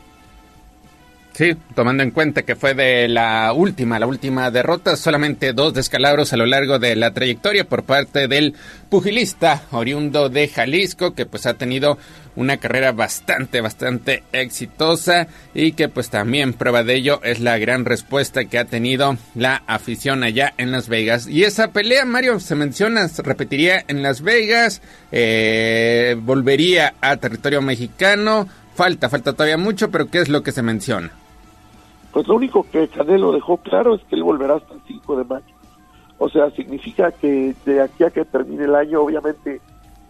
Sí, tomando en cuenta que fue de la última, la última derrota, solamente dos descalabros a lo largo de la trayectoria por parte del pugilista oriundo de Jalisco, que pues ha tenido una carrera bastante, bastante exitosa y que pues también prueba de ello es la gran respuesta que ha tenido la afición allá en Las Vegas. Y esa pelea, Mario, se menciona, se repetiría en Las Vegas, eh, volvería a territorio mexicano, falta, falta todavía mucho, pero ¿qué es lo que se menciona? Pues lo único que Canelo dejó claro es que él volverá hasta el 5 de mayo. O sea, significa que de aquí a que termine el año, obviamente,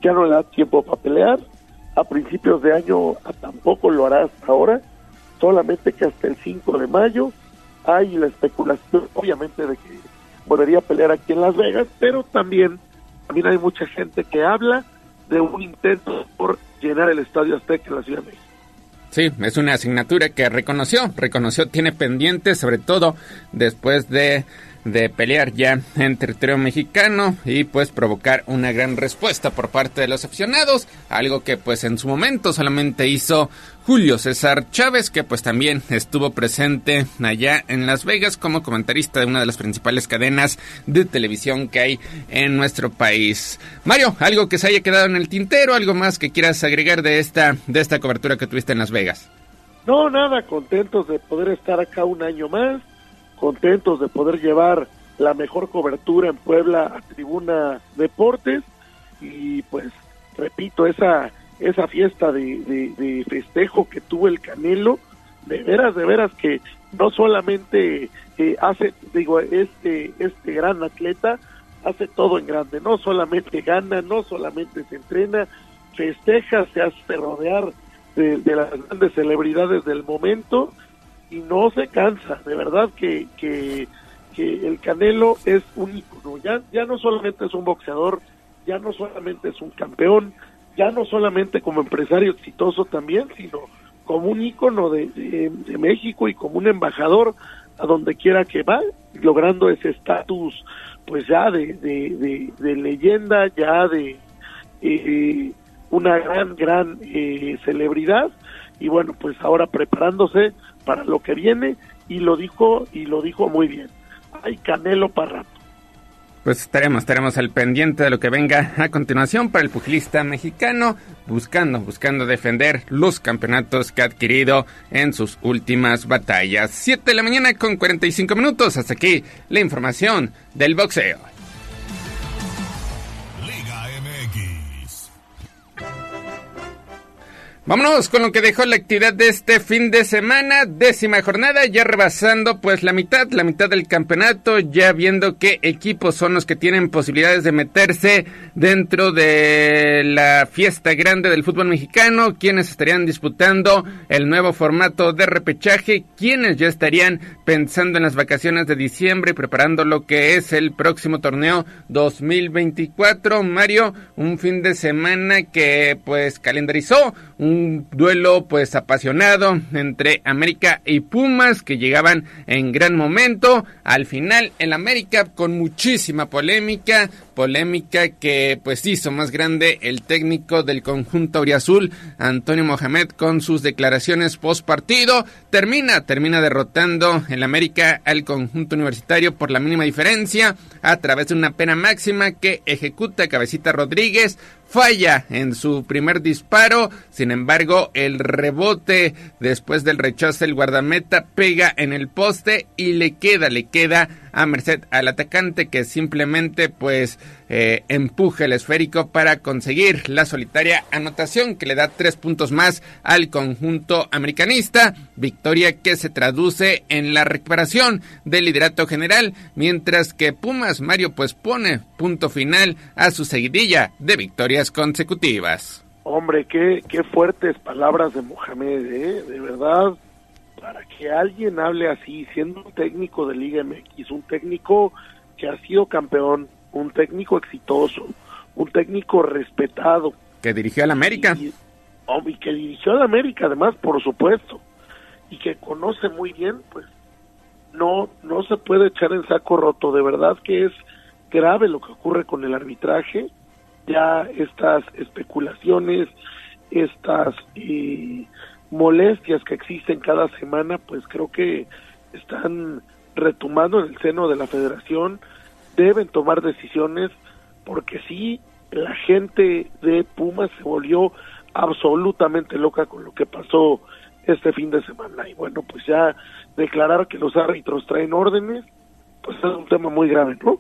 ya no le da tiempo para pelear. A principios de año tampoco lo hará hasta ahora. Solamente que hasta el 5 de mayo hay la especulación, obviamente, de que volvería a pelear aquí en Las Vegas, pero también, también hay mucha gente que habla de un intento por llenar el Estadio Azteca en la Ciudad de México. Sí, es una asignatura que reconoció, reconoció, tiene pendiente, sobre todo después de, de pelear ya en territorio mexicano y pues provocar una gran respuesta por parte de los aficionados, algo que pues en su momento solamente hizo Julio César Chávez, que pues también estuvo presente allá en Las Vegas como comentarista de una de las principales cadenas de televisión que hay en nuestro país. Mario, algo que se haya quedado en el tintero, algo más que quieras agregar de esta, de esta cobertura que tuviste en Las Vegas. No, nada, contentos de poder estar acá un año más, contentos de poder llevar la mejor cobertura en Puebla a Tribuna Deportes. Y pues repito, esa esa fiesta de, festejo que tuvo el Canelo, de veras, de veras que no solamente eh, hace, digo, este, este gran atleta hace todo en grande, no solamente gana, no solamente se entrena, festeja, se hace rodear de, las grandes celebridades del momento y no se cansa, de verdad que, que, el Canelo es un ícono, ya, ya no solamente es un boxeador, ya no solamente es un campeón, ya no solamente como empresario exitoso también, sino como un ícono de, de, México y como un embajador a donde quiera que va, logrando ese estatus pues ya de, de, leyenda, ya de eh, una gran, gran eh, celebridad y bueno, pues ahora preparándose para lo que viene y lo dijo y lo dijo muy bien. Hay Canelo para rato. Pues estaremos, estaremos al pendiente de lo que venga a continuación para el pugilista mexicano, buscando, buscando defender los campeonatos que ha adquirido en sus últimas batallas. 7 de la mañana con 45 minutos. Hasta aquí la información del boxeo. Vámonos con lo que dejó la actividad de este fin de semana, décima jornada, ya rebasando pues la mitad, la mitad del campeonato, ya viendo qué equipos son los que tienen posibilidades de meterse dentro de la fiesta grande del fútbol mexicano, quienes estarían disputando el nuevo formato de repechaje, quienes ya estarían pensando en las vacaciones de diciembre y preparando lo que es el próximo torneo 2024. Mario, un fin de semana que pues calendarizó un duelo pues apasionado entre América y Pumas que llegaban en gran momento. Al final el América con muchísima polémica, polémica que pues hizo más grande el técnico del conjunto auriazul, Antonio Mohamed, con sus declaraciones post partido. Termina, termina derrotando el América al conjunto universitario por la mínima diferencia a través de una pena máxima que ejecuta Cabecita Rodríguez falla en su primer disparo, sin embargo el rebote después del rechazo del guardameta pega en el poste y le queda, le queda a merced al atacante que simplemente pues eh, empuja el esférico para conseguir la solitaria anotación que le da tres puntos más al conjunto americanista, victoria que se traduce en la recuperación del liderato general, mientras que Pumas Mario pues pone punto final a su seguidilla de victorias consecutivas. Hombre, qué, qué fuertes palabras de Mohamed, ¿eh? de verdad para que alguien hable así, siendo un técnico de Liga MX, un técnico que ha sido campeón, un técnico exitoso, un técnico respetado. Que dirigió al América. Oh, y, que dirigió al América, además, por supuesto, y que conoce muy bien, pues no, no se puede echar en saco roto. De verdad que es grave lo que ocurre con el arbitraje. Ya estas especulaciones, estas eh, molestias que existen cada semana, pues creo que están retumando en el seno de la federación, deben tomar decisiones porque sí, la gente de Pumas se volvió absolutamente loca con lo que pasó este fin de semana y bueno, pues ya declarar que los árbitros traen órdenes, pues es un tema muy grave, ¿no?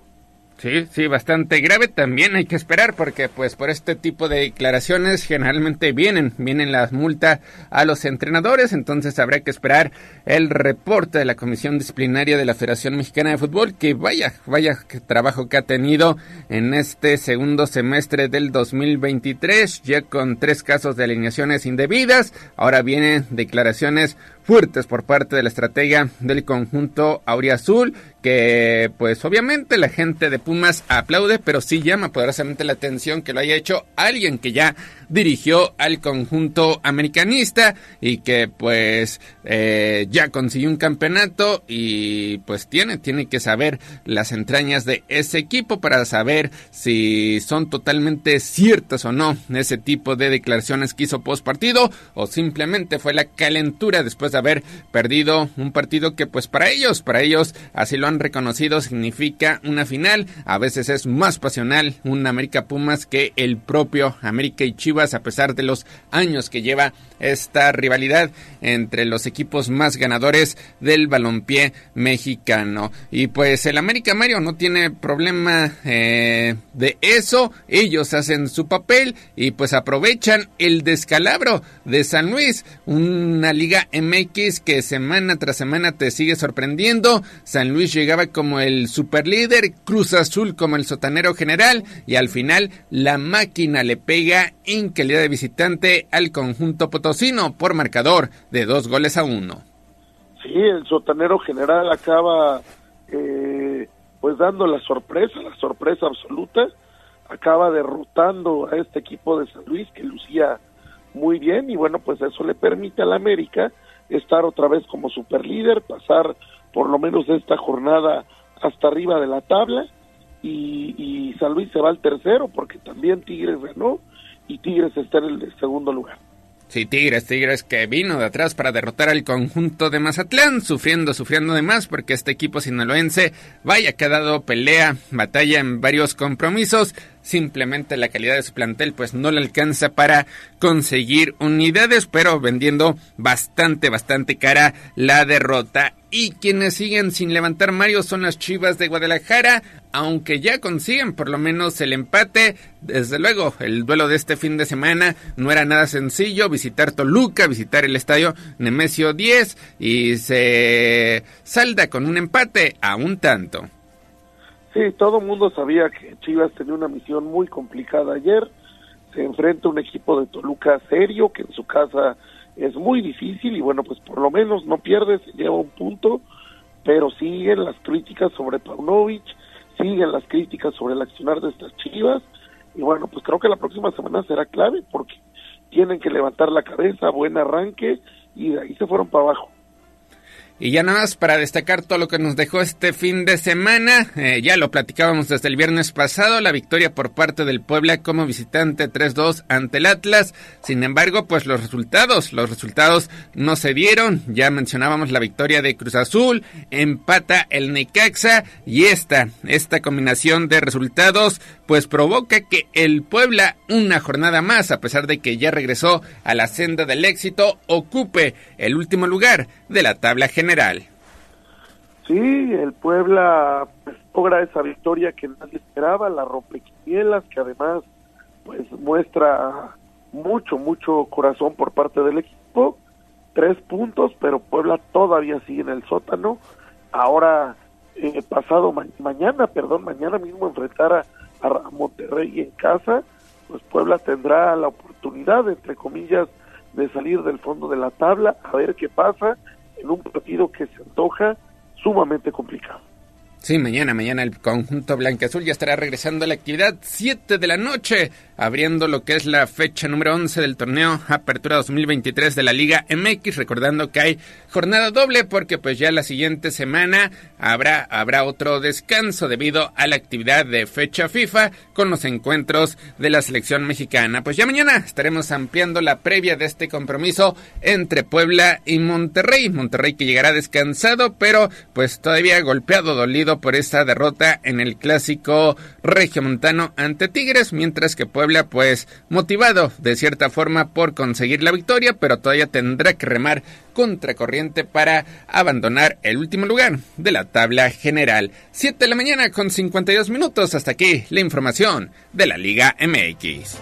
Sí, sí, bastante grave. También hay que esperar porque pues por este tipo de declaraciones generalmente vienen, vienen las multas a los entrenadores, entonces habrá que esperar el reporte de la Comisión Disciplinaria de la Federación Mexicana de Fútbol, que vaya, vaya trabajo que ha tenido en este segundo semestre del 2023, ya con tres casos de alineaciones indebidas, ahora vienen declaraciones fuertes por parte de la estratega del conjunto Auriazul, que pues obviamente la gente de Pumas aplaude, pero sí llama poderosamente la atención que lo haya hecho alguien que ya dirigió al conjunto americanista y que pues eh, ya consiguió un campeonato y pues tiene, tiene que saber las entrañas de ese equipo para saber si son totalmente ciertas o no ese tipo de declaraciones que hizo post partido o simplemente fue la calentura después de haber perdido un partido que pues para ellos, para ellos así lo han reconocido significa una final, a veces es más pasional un América Pumas que el propio América y Chivas a pesar de los años que lleva esta rivalidad entre los equipos más ganadores del balompié mexicano. Y pues el América Mario no tiene problema eh, de eso, ellos hacen su papel y pues aprovechan el descalabro de San Luis, una liga MX que semana tras semana te sigue sorprendiendo. San Luis llegaba como el superlíder, Cruz Azul como el sotanero general y al final la máquina le pega en calidad de visitante al conjunto potosino por marcador de dos goles a uno. Sí, el sotanero general acaba eh, pues dando la sorpresa, la sorpresa absoluta, acaba derrotando a este equipo de San Luis que lucía muy bien y bueno, pues eso le permite al América estar otra vez como superlíder, pasar por lo menos esta jornada hasta arriba de la tabla y, y San Luis se va al tercero porque también Tigres ganó y Tigres está en el segundo lugar. Sí, Tigres, Tigres que vino de atrás para derrotar al conjunto de Mazatlán, sufriendo, sufriendo de más, porque este equipo sinaloense, vaya que ha dado pelea, batalla en varios compromisos, simplemente la calidad de su plantel pues no le alcanza para conseguir unidades, pero vendiendo bastante, bastante cara la derrota. Y quienes siguen sin levantar Mario son las Chivas de Guadalajara, aunque ya consiguen por lo menos el empate. Desde luego, el duelo de este fin de semana no era nada sencillo, visitar Toluca, visitar el estadio Nemesio 10 y se salda con un empate a un tanto. Sí, todo mundo sabía que Chivas tenía una misión muy complicada ayer. Se enfrenta a un equipo de Toluca serio, que en su casa es muy difícil y bueno, pues por lo menos no pierde, se lleva un punto, pero siguen las críticas sobre Paunovic, siguen las críticas sobre el accionar de estas Chivas y bueno, pues creo que la próxima semana será clave porque tienen que levantar la cabeza, buen arranque y de ahí se fueron para abajo. Y ya nada más para destacar todo lo que nos dejó este fin de semana, eh, ya lo platicábamos desde el viernes pasado, la victoria por parte del Puebla como visitante 3-2 ante el Atlas. Sin embargo, pues los resultados, los resultados no se dieron. Ya mencionábamos la victoria de Cruz Azul, empata el Necaxa y esta, esta combinación de resultados pues provoca que el Puebla una jornada más, a pesar de que ya regresó a la senda del éxito, ocupe el último lugar de la tabla general. Sí, el Puebla pues, logra esa victoria que nadie esperaba, la rompequielas, que además pues muestra mucho, mucho corazón por parte del equipo. Tres puntos, pero Puebla todavía sigue en el sótano. Ahora, eh, pasado mañana, perdón, mañana mismo enfrentar a, a Monterrey en casa, pues Puebla tendrá la oportunidad, entre comillas, de salir del fondo de la tabla, a ver qué pasa en un partido que se antoja sumamente complicado. Sí, mañana, mañana el conjunto blanqueazul ya estará regresando a la actividad 7 de la noche, abriendo lo que es la fecha número 11 del torneo Apertura 2023 de la Liga MX, recordando que hay jornada doble porque pues ya la siguiente semana habrá habrá otro descanso debido a la actividad de fecha FIFA con los encuentros de la selección mexicana. Pues ya mañana estaremos ampliando la previa de este compromiso entre Puebla y Monterrey. Monterrey que llegará descansado, pero pues todavía golpeado, dolido por esta derrota en el clásico regiomontano ante Tigres, mientras que Puebla pues motivado de cierta forma por conseguir la victoria, pero todavía tendrá que remar contracorriente para abandonar el último lugar de la tabla general. 7 de la mañana con 52 minutos. Hasta aquí la información de la Liga MX.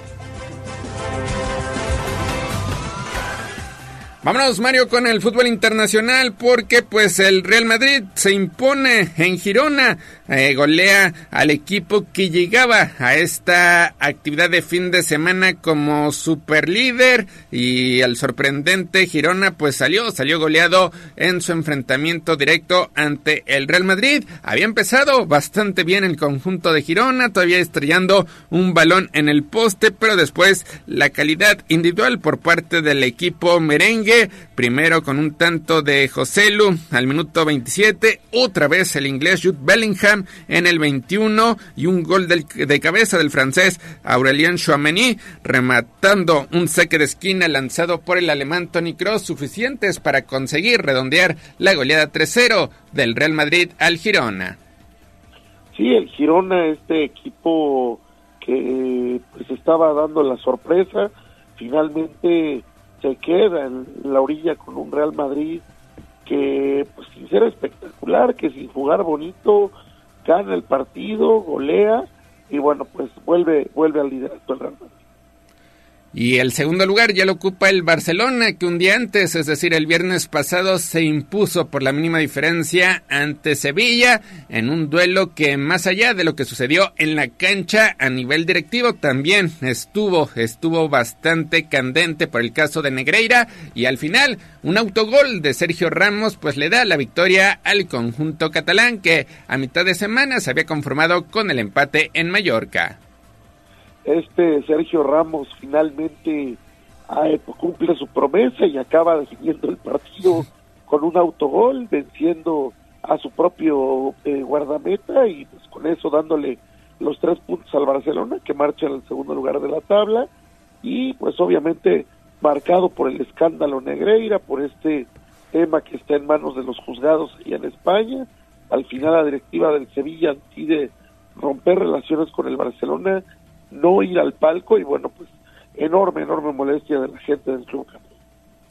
Vámonos Mario con el fútbol internacional porque pues el Real Madrid se impone en Girona, eh, golea al equipo que llegaba a esta actividad de fin de semana como super líder y al sorprendente Girona pues salió, salió goleado en su enfrentamiento directo ante el Real Madrid. Había empezado bastante bien el conjunto de Girona, todavía estrellando un balón en el poste, pero después la calidad individual por parte del equipo merengue primero con un tanto de José Lu al minuto 27, otra vez el inglés Jude Bellingham en el 21 y un gol de cabeza del francés Aurelien Chouameni rematando un saque de esquina lanzado por el alemán Tony Cross suficientes para conseguir redondear la goleada 3-0 del Real Madrid al Girona. Sí, el Girona, este equipo que pues estaba dando la sorpresa, finalmente se queda en la orilla con un Real Madrid que, pues sin ser espectacular, que sin jugar bonito, gana el partido, golea y bueno, pues vuelve, vuelve al liderato el Real Madrid. Y el segundo lugar ya lo ocupa el Barcelona, que un día antes, es decir, el viernes pasado, se impuso por la mínima diferencia ante Sevilla en un duelo que más allá de lo que sucedió en la cancha a nivel directivo, también estuvo, estuvo bastante candente por el caso de Negreira. Y al final un autogol de Sergio Ramos pues le da la victoria al conjunto catalán que a mitad de semana se había conformado con el empate en Mallorca este Sergio Ramos finalmente eh, cumple su promesa y acaba definiendo el partido con un autogol, venciendo a su propio eh, guardameta y pues con eso dándole los tres puntos al Barcelona que marcha en el segundo lugar de la tabla y pues obviamente marcado por el escándalo Negreira, por este tema que está en manos de los juzgados allá en España. Al final la directiva del Sevilla decide romper relaciones con el Barcelona no ir al palco y bueno, pues enorme, enorme molestia de la gente del club.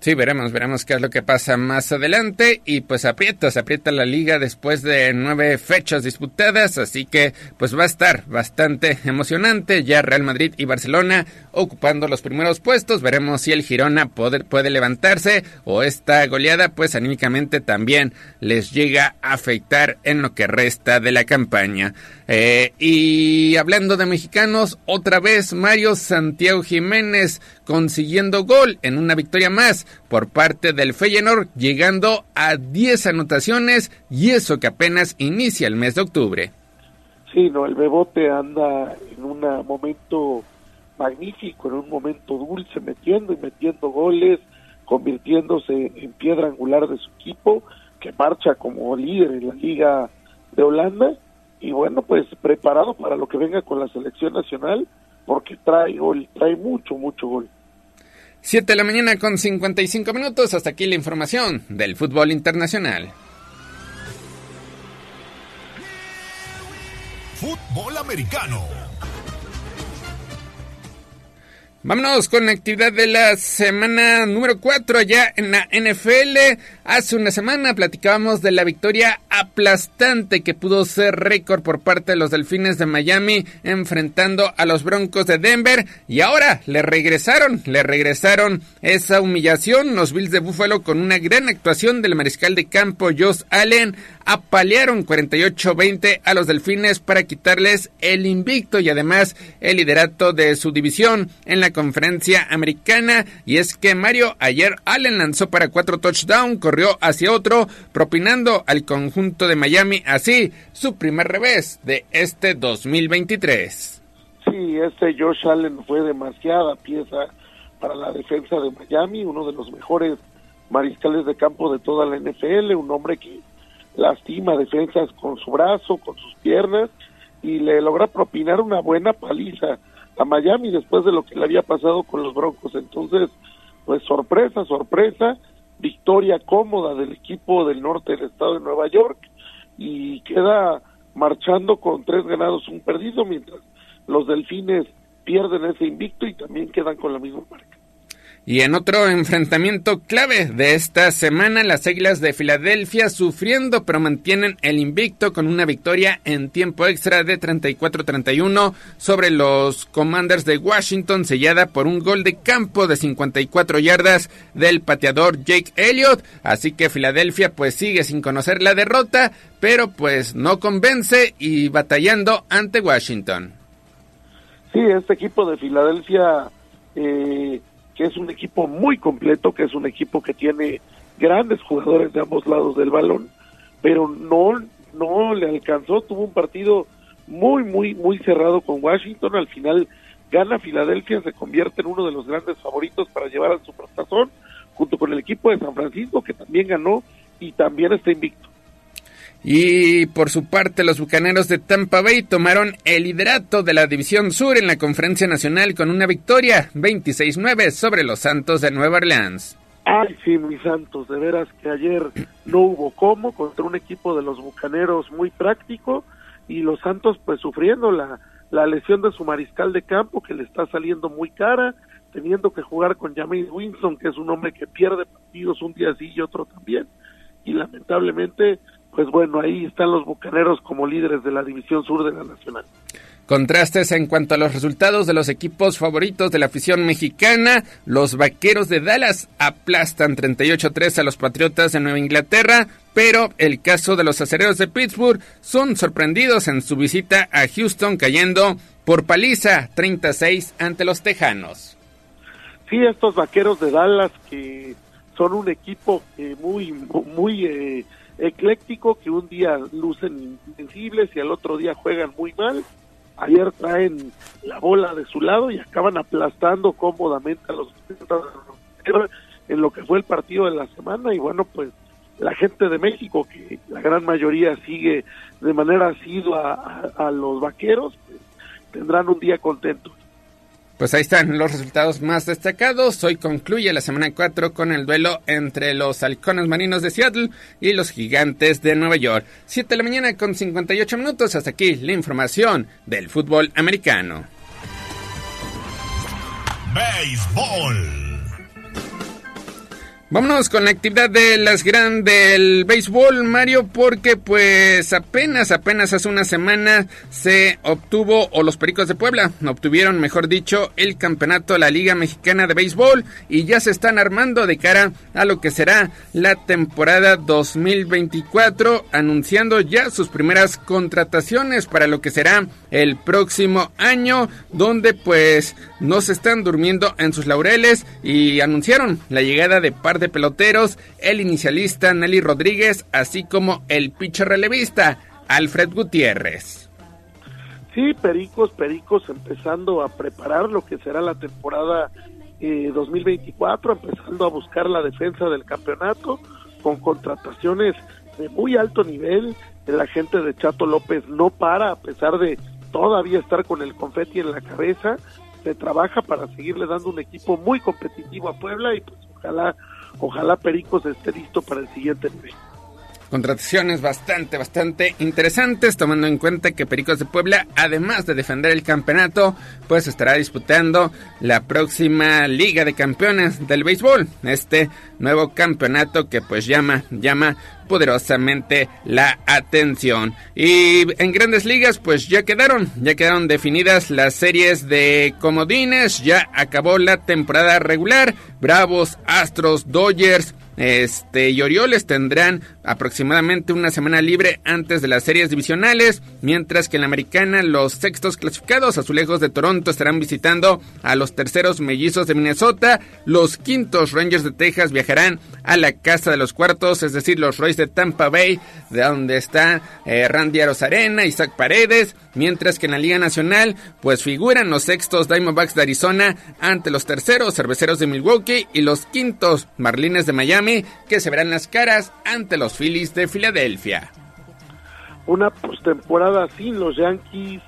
Sí, veremos, veremos qué es lo que pasa más adelante. Y pues aprieta, se aprieta la liga después de nueve fechas disputadas, así que pues va a estar bastante emocionante, ya Real Madrid y Barcelona ocupando los primeros puestos, veremos si el Girona puede, puede levantarse o esta goleada pues anímicamente también les llega a afectar en lo que resta de la campaña. Eh, y hablando de mexicanos, otra vez Mario Santiago Jiménez consiguiendo gol en una victoria más por parte del Feyenoord, llegando a 10 anotaciones y eso que apenas inicia el mes de octubre. Sí, no, el Bebote anda en un momento magnífico, en un momento dulce, metiendo y metiendo goles, convirtiéndose en piedra angular de su equipo, que marcha como líder en la Liga de Holanda y bueno, pues preparado para lo que venga con la selección nacional, porque trae gol, trae mucho, mucho gol. 7 de la mañana con 55 minutos, hasta aquí la información del fútbol internacional. Fútbol americano. Vámonos con la actividad de la semana número 4 allá en la NFL. Hace una semana platicábamos de la victoria aplastante que pudo ser récord por parte de los Delfines de Miami enfrentando a los Broncos de Denver. Y ahora le regresaron, le regresaron esa humillación. Los Bills de Buffalo con una gran actuación del mariscal de campo Josh Allen apalearon 48-20 a los Delfines para quitarles el invicto y además el liderato de su división en la conferencia americana. Y es que Mario ayer Allen lanzó para cuatro touchdowns, corrió hacia otro, propinando al conjunto de Miami así su primer revés de este 2023. Sí, este Josh Allen fue demasiada pieza para la defensa de Miami, uno de los mejores mariscales de campo de toda la NFL, un hombre que lastima defensas con su brazo, con sus piernas y le logra propinar una buena paliza a Miami después de lo que le había pasado con los Broncos. Entonces, pues sorpresa, sorpresa, victoria cómoda del equipo del norte del estado de Nueva York y queda marchando con tres ganados, un perdido, mientras los delfines pierden ese invicto y también quedan con la misma marca. Y en otro enfrentamiento clave de esta semana, las Águilas de Filadelfia sufriendo pero mantienen el invicto con una victoria en tiempo extra de 34-31 sobre los Commanders de Washington, sellada por un gol de campo de 54 yardas del pateador Jake Elliott. Así que Filadelfia pues sigue sin conocer la derrota, pero pues no convence y batallando ante Washington. Sí, este equipo de Filadelfia eh, que es un equipo muy completo, que es un equipo que tiene grandes jugadores de ambos lados del balón, pero no, no le alcanzó, tuvo un partido muy, muy, muy cerrado con Washington, al final gana Filadelfia, se convierte en uno de los grandes favoritos para llevar al Supertazón, junto con el equipo de San Francisco, que también ganó y también está invicto. Y por su parte, los bucaneros de Tampa Bay tomaron el liderato de la División Sur en la Conferencia Nacional con una victoria 26-9 sobre los Santos de Nueva Orleans. Ay, sí, mis santos, de veras que ayer no hubo cómo contra un equipo de los bucaneros muy práctico y los Santos pues sufriendo la, la lesión de su mariscal de campo que le está saliendo muy cara, teniendo que jugar con James Winston, que es un hombre que pierde partidos un día sí y otro también. Y lamentablemente pues bueno, ahí están los Bucaneros como líderes de la División Sur de la Nacional. Contrastes en cuanto a los resultados de los equipos favoritos de la afición mexicana. Los Vaqueros de Dallas aplastan 38-3 a los Patriotas de Nueva Inglaterra, pero el caso de los Acereros de Pittsburgh son sorprendidos en su visita a Houston cayendo por paliza 36 ante los Tejanos. Sí, estos Vaqueros de Dallas que son un equipo eh, muy muy eh, ecléctico que un día lucen invencibles y al otro día juegan muy mal. Ayer traen la bola de su lado y acaban aplastando cómodamente a los en lo que fue el partido de la semana y bueno pues la gente de México que la gran mayoría sigue de manera asidua a, a los vaqueros pues, tendrán un día contento pues ahí están los resultados más destacados. Hoy concluye la semana 4 con el duelo entre los halcones marinos de Seattle y los gigantes de Nueva York. 7 de la mañana con 58 minutos. Hasta aquí la información del fútbol americano. Béisbol. Vámonos con la actividad de las grandes del béisbol, Mario, porque pues apenas, apenas hace una semana se obtuvo, o los Pericos de Puebla obtuvieron, mejor dicho, el campeonato de la Liga Mexicana de Béisbol y ya se están armando de cara a lo que será la temporada 2024, anunciando ya sus primeras contrataciones para lo que será el próximo año, donde pues no se están durmiendo en sus laureles y anunciaron la llegada de par de peloteros, el inicialista Nelly Rodríguez, así como el pitcher relevista Alfred Gutiérrez. Sí, Pericos, Pericos empezando a preparar lo que será la temporada eh, 2024, empezando a buscar la defensa del campeonato con contrataciones de muy alto nivel. La gente de Chato López no para, a pesar de todavía estar con el confeti en la cabeza, se trabaja para seguirle dando un equipo muy competitivo a Puebla y pues ojalá ojalá Pericos esté listo para el siguiente nivel. Contrataciones bastante, bastante interesantes, tomando en cuenta que Pericos de Puebla, además de defender el campeonato, pues estará disputando la próxima Liga de Campeones del Béisbol. Este nuevo campeonato que pues llama, llama poderosamente la atención. Y en grandes ligas, pues ya quedaron, ya quedaron definidas las series de comodines, ya acabó la temporada regular, Bravos, Astros, Dodgers, este, y tendrán aproximadamente una semana libre antes de las series divisionales, mientras que en la americana los sextos clasificados azulejos de Toronto estarán visitando a los terceros mellizos de Minnesota, los quintos Rangers de Texas viajarán a la casa de los cuartos, es decir, los Royce de Tampa Bay, de donde está eh, Randy Arozarena, Isaac Paredes, mientras que en la Liga Nacional pues figuran los sextos Diamondbacks de Arizona ante los terceros Cerveceros de Milwaukee y los quintos Marlines de Miami que se verán las caras ante los Phillies de Filadelfia. Una postemporada sin los Yankees,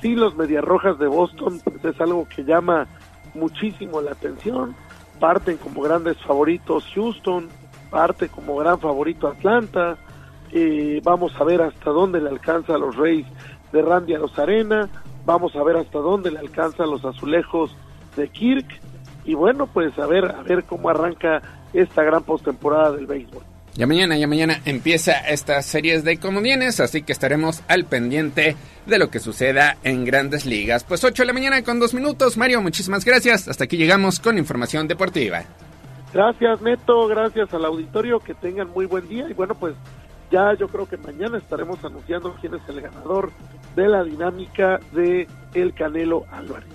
sin los Medias Rojas de Boston, pues es algo que llama muchísimo la atención. Parten como grandes favoritos Houston, parte como gran favorito Atlanta. Eh, vamos a ver hasta dónde le alcanza a los Reyes de Randy Arena. Vamos a ver hasta dónde le alcanza a los azulejos de Kirk. Y bueno, pues a ver, a ver cómo arranca esta gran postemporada del béisbol. Ya mañana, ya mañana empieza esta series de comodines, así que estaremos al pendiente de lo que suceda en grandes ligas. Pues 8 de la mañana con 2 minutos. Mario, muchísimas gracias. Hasta aquí llegamos con información deportiva. Gracias, Neto. Gracias al auditorio. Que tengan muy buen día. Y bueno, pues ya yo creo que mañana estaremos anunciando quién es el ganador de la dinámica de El Canelo Álvarez.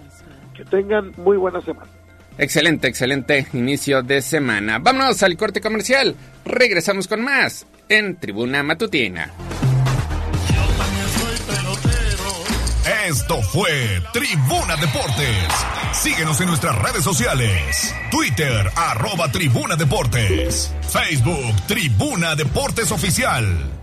Que tengan muy buena semana. Excelente, excelente inicio de semana. Vámonos al corte comercial. Regresamos con más en Tribuna Matutina. Esto fue Tribuna Deportes. Síguenos en nuestras redes sociales. Twitter, arroba Tribuna Deportes. Facebook, Tribuna Deportes Oficial.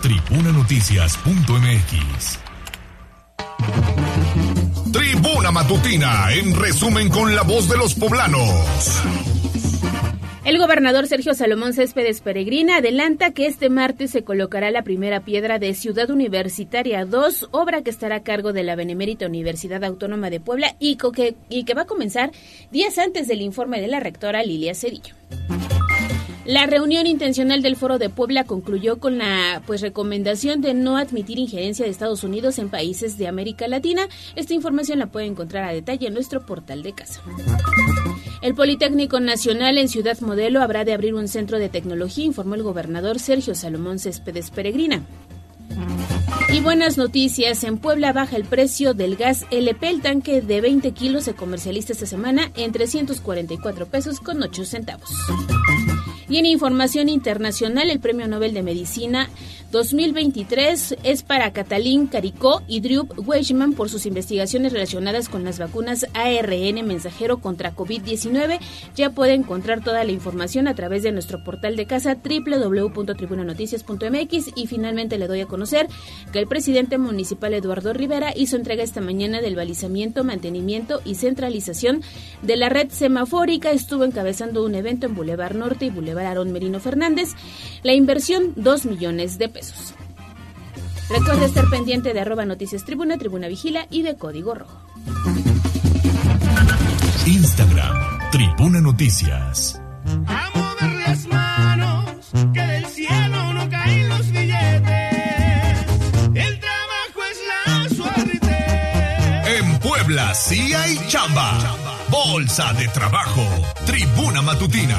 tribunanoticias.mx. Tribuna Matutina, en resumen con la voz de los poblanos. El gobernador Sergio Salomón Céspedes Peregrina adelanta que este martes se colocará la primera piedra de Ciudad Universitaria 2, obra que estará a cargo de la Benemérita Universidad Autónoma de Puebla y que, va a comenzar días antes del informe de la rectora Lilia Cedillo. La reunión intencional del Foro de Puebla concluyó con la pues recomendación de no admitir injerencia de Estados Unidos en países de América Latina. Esta información la puede encontrar a detalle en nuestro portal de casa. El Politécnico Nacional en Ciudad Modelo habrá de abrir un centro de tecnología, informó el gobernador Sergio Salomón Céspedes Peregrina. Y buenas noticias, en Puebla baja el precio del gas LP. El tanque de 20 kilos se comercializa esta semana en 344 pesos con 8 centavos. Y en información internacional, el Premio Nobel de Medicina 2023 es para Catalín Caricó y Drew Weissman por sus investigaciones relacionadas con las vacunas ARN mensajero contra COVID-19. Ya puede encontrar toda la información a través de nuestro portal de casa www.tribunanoticias.mx y finalmente le doy a conocer que el presidente municipal Eduardo Rivera hizo entrega esta mañana del balizamiento, mantenimiento y centralización de la red semafórica. Estuvo encabezando un evento en Boulevard Norte y Boulevard Aarón Merino Fernández. La inversión, 2 millones de pesos. Recuerda estar pendiente de arroba noticias tribuna, tribuna vigila y de código rojo. Instagram, Tribuna Noticias. Puebla sí hay chamba. Bolsa de trabajo. Tribuna Matutina.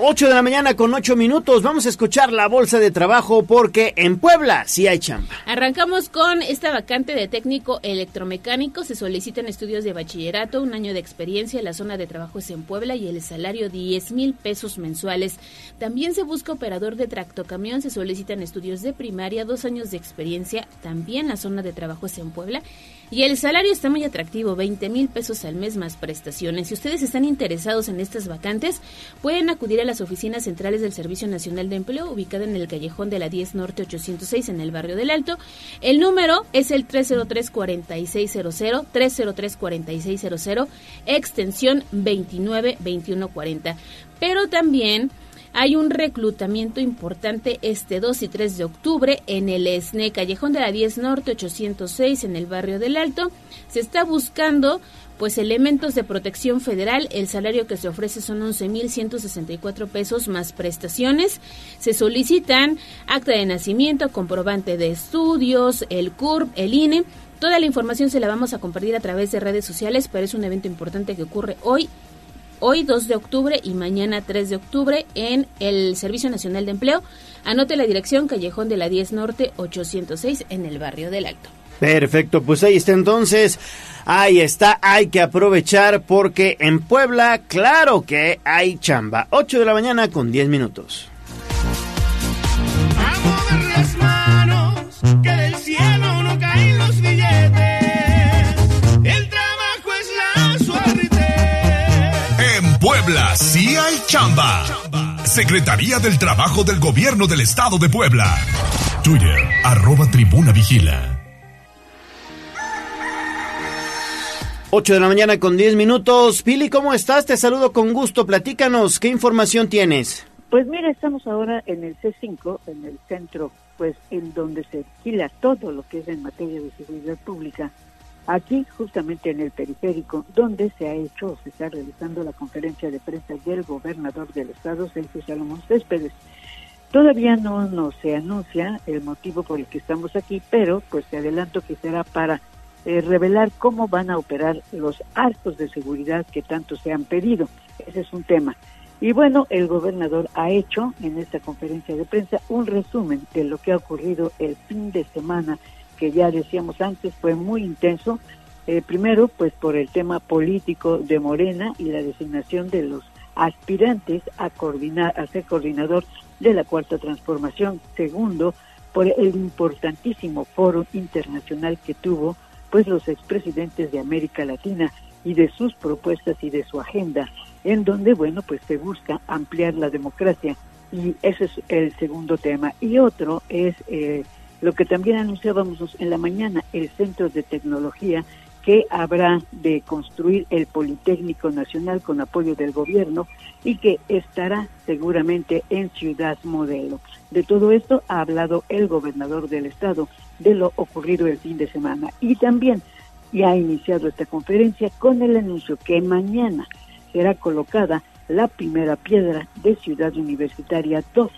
8 de la mañana con 8 minutos. Vamos a escuchar la bolsa de trabajo porque en Puebla sí hay chamba. Arrancamos con esta vacante de técnico electromecánico. Se solicitan estudios de bachillerato, un año de experiencia. La zona de trabajo es en Puebla y el salario 10 mil pesos mensuales. También se busca operador de tractocamión. Se solicitan estudios de primaria, dos años de experiencia. También la zona de trabajo es en Puebla. Y el salario está muy atractivo, 20 mil pesos al mes más prestaciones. Si ustedes están interesados en estas vacantes, pueden acudir a las oficinas centrales del Servicio Nacional de Empleo, ubicada en el callejón de la 10 Norte 806 en el barrio del Alto. El número es el 303-4600, 303-4600, extensión 292140. Pero también hay un reclutamiento importante este 2 y 3 de octubre en el ESNE, Callejón de la 10 Norte 806 en el barrio del Alto. Se está buscando pues elementos de protección federal, el salario que se ofrece son 11.164 pesos más prestaciones. Se solicitan acta de nacimiento, comprobante de estudios, el CURP, el INE. Toda la información se la vamos a compartir a través de redes sociales, pero es un evento importante que ocurre hoy hoy 2 de octubre y mañana 3 de octubre en el Servicio Nacional de Empleo. Anote la dirección Callejón de la 10 Norte 806 en el barrio del Alto. Perfecto, pues ahí está entonces. Ahí está, hay que aprovechar porque en Puebla, claro que hay chamba. 8 de la mañana con 10 minutos. las manos, que del cielo no caen los billetes. El trabajo es la suerte. En Puebla sí hay chamba. Secretaría del Trabajo del Gobierno del Estado de Puebla. Twitter, arroba tribuna vigila. 8 de la mañana con 10 minutos. Pili, ¿cómo estás? Te saludo con gusto. Platícanos, ¿qué información tienes? Pues mira, estamos ahora en el C5, en el centro, pues en donde se alquila todo lo que es en materia de seguridad pública. Aquí, justamente en el periférico, donde se ha hecho o se está realizando la conferencia de prensa del gobernador del estado, Sergio Salomón Céspedes. Todavía no, no se anuncia el motivo por el que estamos aquí, pero pues te adelanto que será para eh, revelar cómo van a operar los arcos de seguridad que tanto se han pedido. Ese es un tema. Y bueno, el gobernador ha hecho en esta conferencia de prensa un resumen de lo que ha ocurrido el fin de semana, que ya decíamos antes fue muy intenso. Eh, primero, pues por el tema político de Morena y la designación de los aspirantes a coordinar, a ser coordinador de la cuarta transformación. Segundo, por el importantísimo foro internacional que tuvo pues los expresidentes de América Latina y de sus propuestas y de su agenda, en donde, bueno, pues se busca ampliar la democracia. Y ese es el segundo tema. Y otro es eh, lo que también anunciábamos en la mañana, el Centro de Tecnología que habrá de construir el Politécnico Nacional con apoyo del gobierno y que estará seguramente en Ciudad Modelo. De todo esto ha hablado el gobernador del estado de lo ocurrido el fin de semana y también ya ha iniciado esta conferencia con el anuncio que mañana será colocada la primera piedra de Ciudad Universitaria 2,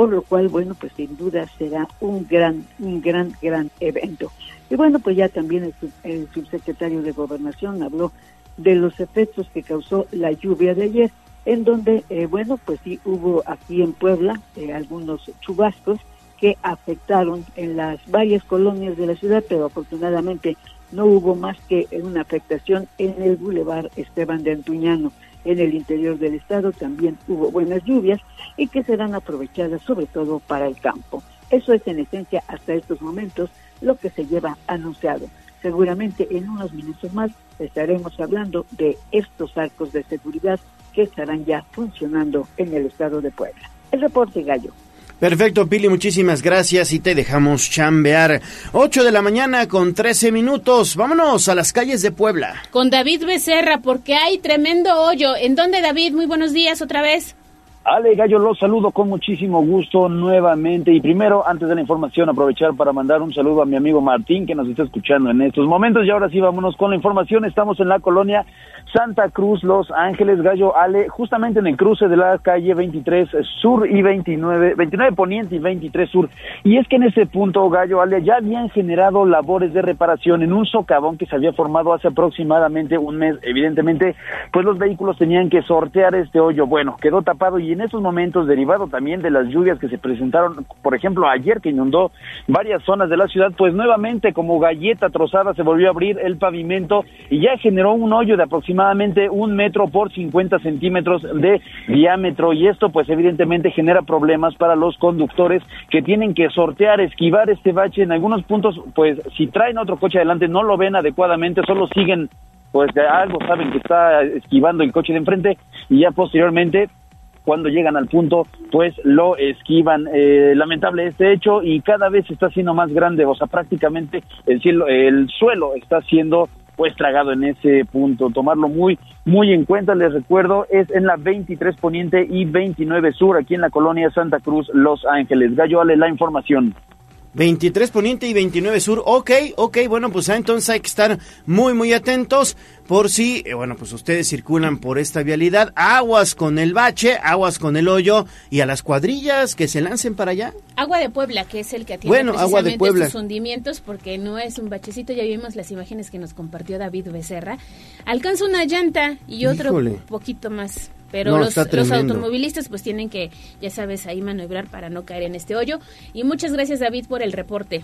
por lo cual, bueno, pues sin duda será un gran, un gran, gran evento. Y bueno, pues ya también el, subsecretario de Gobernación habló de los efectos que causó la lluvia de ayer, en donde, eh, bueno, pues sí hubo aquí en Puebla eh, algunos chubascos que afectaron en las varias colonias de la ciudad, pero afortunadamente no hubo más que una afectación en el bulevar Esteban de Antuñano. En el interior del estado también hubo buenas lluvias y que serán aprovechadas sobre todo para el campo. Eso es en esencia hasta estos momentos lo que se lleva anunciado. Seguramente en unos minutos más estaremos hablando de estos arcos de seguridad que estarán ya funcionando en el estado de Puebla. El reporte Gallo. Perfecto, Pili, muchísimas gracias y te dejamos chambear. 8 de la mañana con 13 minutos. Vámonos a las calles de Puebla. Con David Becerra, porque hay tremendo hoyo. ¿En dónde, David? Muy buenos días otra vez. Ale Gallo, los saludo con muchísimo gusto nuevamente. Y primero, antes de la información, aprovechar para mandar un saludo a mi amigo Martín, que nos está escuchando en estos momentos. Y ahora sí, vámonos con la información. Estamos en la colonia Santa Cruz, Los Ángeles, Gallo Ale, justamente en el cruce de la calle 23 Sur y 29, 29 Poniente y 23 Sur. Y es que en ese punto, Gallo Ale, ya habían generado labores de reparación en un socavón que se había formado hace aproximadamente un mes. Evidentemente, pues los vehículos tenían que sortear este hoyo. Bueno, quedó tapado y en esos momentos, derivado también de las lluvias que se presentaron, por ejemplo, ayer que inundó varias zonas de la ciudad, pues nuevamente como galleta trozada se volvió a abrir el pavimento y ya generó un hoyo de aproximadamente un metro por 50 centímetros de diámetro. Y esto pues evidentemente genera problemas para los conductores que tienen que sortear, esquivar este bache en algunos puntos pues si traen otro coche adelante no lo ven adecuadamente, solo siguen pues de algo saben que está esquivando el coche de enfrente y ya posteriormente cuando llegan al punto, pues lo esquivan. Eh, lamentable este hecho y cada vez está siendo más grande, o sea, prácticamente el cielo, el suelo está siendo pues tragado en ese punto. Tomarlo muy, muy en cuenta, les recuerdo, es en la 23 Poniente y 29 Sur, aquí en la colonia Santa Cruz, Los Ángeles. Gallo, Ale, la información. 23 Poniente y 29 Sur. Ok, ok, bueno, pues ah, entonces hay que estar muy, muy atentos por si, eh, bueno, pues ustedes circulan por esta vialidad. Aguas con el bache, aguas con el hoyo y a las cuadrillas que se lancen para allá. Agua de Puebla, que es el que atiende Bueno, Agua de precisamente Puebla. estos hundimientos, porque no es un bachecito, ya vimos las imágenes que nos compartió David Becerra. Alcanza una llanta y otro Híjole. poquito más. Pero No, los, los automovilistas pues tienen que, ya sabes, ahí maniobrar para no caer en este hoyo. Y muchas gracias David por el reporte.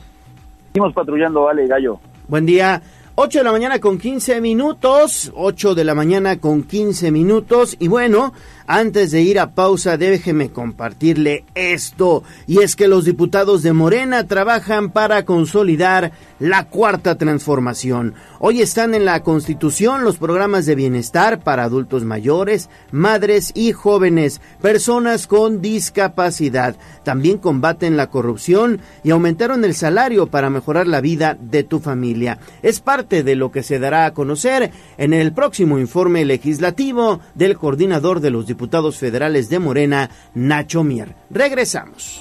Seguimos patrullando, Ale, Gallo. Buen día. 8 de la mañana con 15 minutos. 8 de la mañana con 15 minutos. Y bueno, antes de ir a pausa, déjeme compartirle esto. Y es que los diputados de Morena trabajan para consolidar la cuarta transformación. Hoy están en la Constitución los programas de bienestar para adultos mayores, madres y jóvenes, personas con discapacidad. También combaten la corrupción y aumentaron el salario para mejorar la vida de tu familia. Es parte de lo que se dará a conocer en el próximo informe legislativo del coordinador de los diputados federales de Morena, Nacho Mier. Regresamos.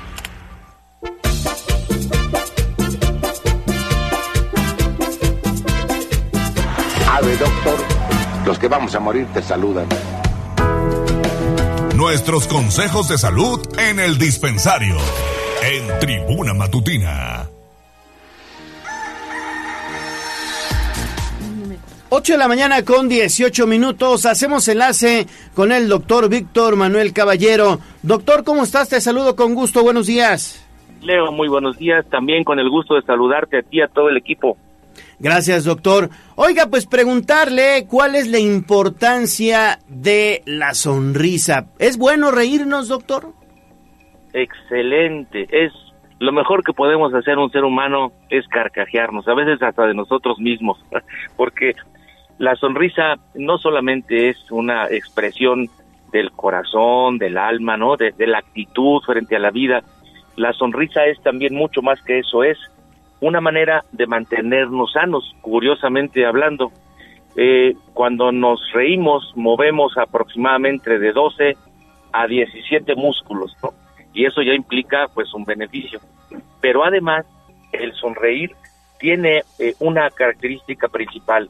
doctor. Los que vamos a morir te saludan. Nuestros consejos de salud en el dispensario. En Tribuna Matutina. 8 de la mañana con 18 minutos. Hacemos enlace con el doctor Víctor Manuel Caballero. Doctor, ¿cómo estás? Te saludo con gusto. Buenos días. Leo, muy buenos días. También con el gusto de saludarte a ti y a todo el equipo. Gracias, doctor. Oiga, pues preguntarle cuál es la importancia de la sonrisa. ¿Es bueno reírnos, doctor? Excelente. Es lo mejor que podemos hacer un ser humano es carcajearnos, a veces hasta de nosotros mismos, porque la sonrisa no solamente es una expresión del corazón, del alma, ¿no? De, de la actitud frente a la vida. La sonrisa es también mucho más que eso, es una manera de mantenernos sanos, curiosamente hablando. Eh, cuando nos reímos, movemos aproximadamente de 12 a 17 músculos, ¿no? Y eso ya implica, pues, un beneficio. Pero además, el sonreír tiene eh, una característica principal.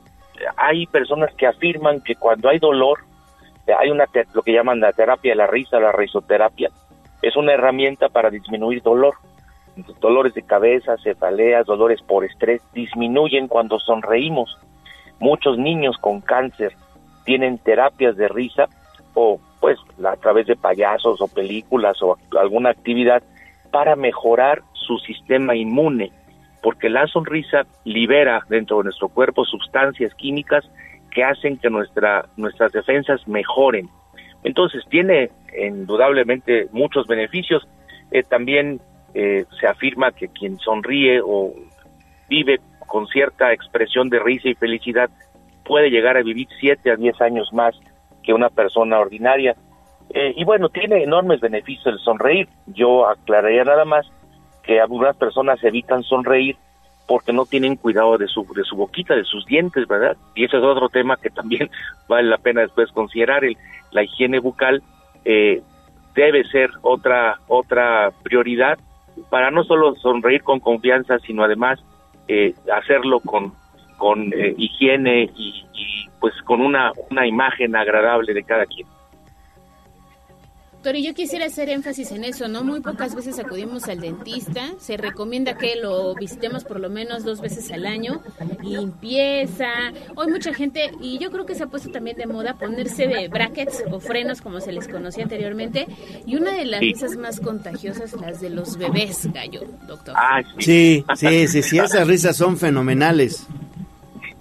Hay personas que afirman que cuando hay dolor, hay una lo que llaman la terapia de la risa, la risoterapia. Es una herramienta para disminuir dolor dolores de cabeza, cefaleas, dolores por estrés, disminuyen cuando sonreímos. Muchos niños con cáncer tienen terapias de risa o pues a través de payasos o películas o alguna actividad para mejorar su sistema inmune, porque la sonrisa libera dentro de nuestro cuerpo sustancias químicas que hacen que nuestra, nuestras defensas mejoren. Entonces tiene indudablemente muchos beneficios. Eh, también eh, se afirma que quien sonríe o vive con cierta expresión de risa y felicidad puede llegar a vivir 7 a 10 años más que una persona ordinaria. Eh, y bueno, tiene enormes beneficios el sonreír. Yo aclararía nada más que algunas personas evitan sonreír porque no tienen cuidado de su, de su boquita, de sus dientes, ¿verdad? Y ese es otro tema que también vale la pena después considerar. El, la higiene bucal eh, debe ser otra, otra prioridad para no solo sonreír con confianza, sino además eh, hacerlo con, con eh, higiene y, y, pues con una, una imagen agradable de cada quien. Doctor, y yo quisiera hacer énfasis en eso, ¿no? Muy pocas veces acudimos al dentista. Se recomienda que lo visitemos por lo menos dos veces al año. Limpieza. Hoy mucha gente, y yo creo que se ha puesto también de moda ponerse de brackets o frenos, como se les conocía anteriormente. Y una de las Sí. risas más contagiosas, las de los bebés, gallo, doctor. Ah, Sí, sí, sí, sí, esas risas son fenomenales.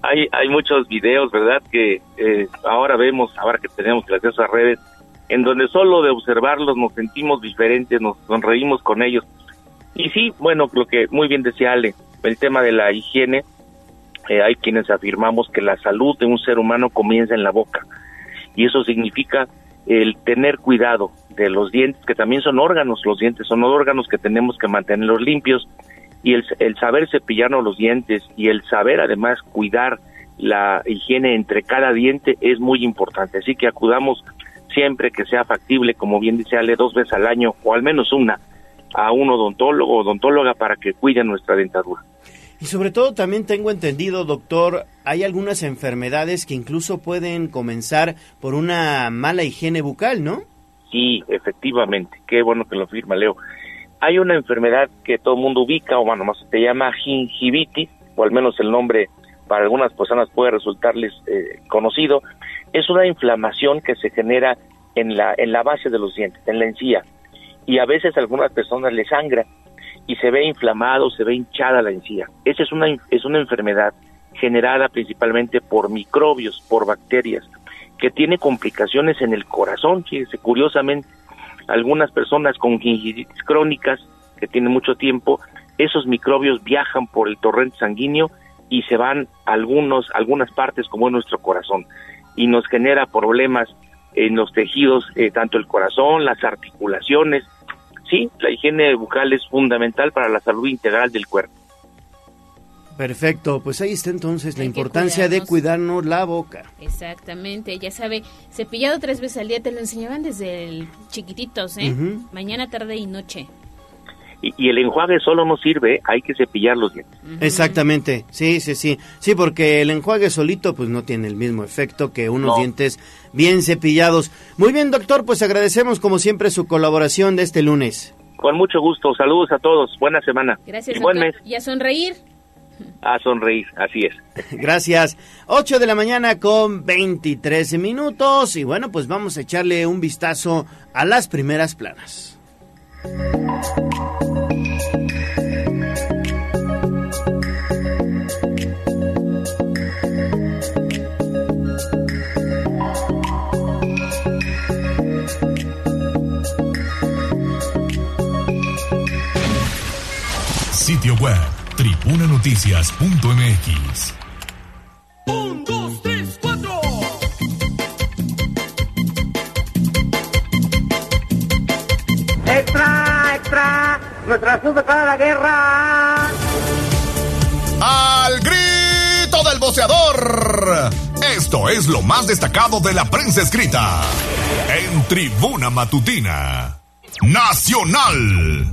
hay, hay muchos videos, ¿verdad? Que eh, ahora vemos, ahora que tenemos acceso a redes, en donde solo de observarlos nos sentimos diferentes, nos sonreímos con ellos. Y sí, bueno, lo que muy bien decía Ale, el tema de la higiene, eh, hay quienes afirmamos que la salud de un ser humano comienza en la boca. Y eso significa el tener cuidado de los dientes, que también son órganos, los dientes son órganos que tenemos que mantenerlos limpios, y el, el saber cepillarnos los dientes y el saber además cuidar la higiene entre cada diente es muy importante. Así que acudamos siempre que sea factible, como bien dice Ale, dos veces al año o al menos una a un odontólogo o odontóloga para que cuide nuestra dentadura. Y sobre todo también tengo entendido, doctor, hay algunas enfermedades que incluso pueden comenzar por una mala higiene bucal, ¿no? Sí, efectivamente, qué bueno que lo firma Leo. Hay una enfermedad que todo el mundo ubica, o bueno, más se llama gingivitis, o al menos el nombre para algunas personas puede resultarles eh, conocido. Es una inflamación que se genera en la, en la base de los dientes, en la encía, y a veces a algunas personas les sangra y se ve inflamado, se ve hinchada la encía. Esa es una, es una enfermedad generada principalmente por microbios, por bacterias, que tiene complicaciones en el corazón, fíjese, curiosamente algunas personas con gingivitis crónicas que tienen mucho tiempo, esos microbios viajan por el torrente sanguíneo y se van algunos, algunas partes como en nuestro corazón y nos genera problemas en los tejidos, eh, tanto el corazón, las articulaciones. Sí, la higiene bucal es fundamental para la salud integral del cuerpo. Perfecto, pues ahí está entonces la importancia de cuidarnos. la boca. Exactamente, ya sabe, cepillado tres veces al día, te lo enseñaban desde el chiquititos, ¿eh? Mañana, tarde y noche. Y, y el enjuague solo no sirve, hay que cepillar los dientes. Exactamente, sí, sí, sí. Sí, porque el enjuague solito pues no tiene el mismo efecto que unos No. dientes bien cepillados. Muy bien, doctor, pues agradecemos como siempre su colaboración de este lunes. Con mucho gusto, saludos a todos, buena semana. Gracias, y buen doctor. mes, Y a sonreír. a sonreír, así es. Gracias. 8 de la mañana con 23 minutos y bueno, pues vamos a echarle un vistazo a las primeras planas. Sitio web tribunanoticias.mx. ¡Extra, extra! ¡Nuestra azul declara la guerra! Al grito del boceador. Esto es lo más destacado de la prensa escrita en Tribuna Matutina. Nacional.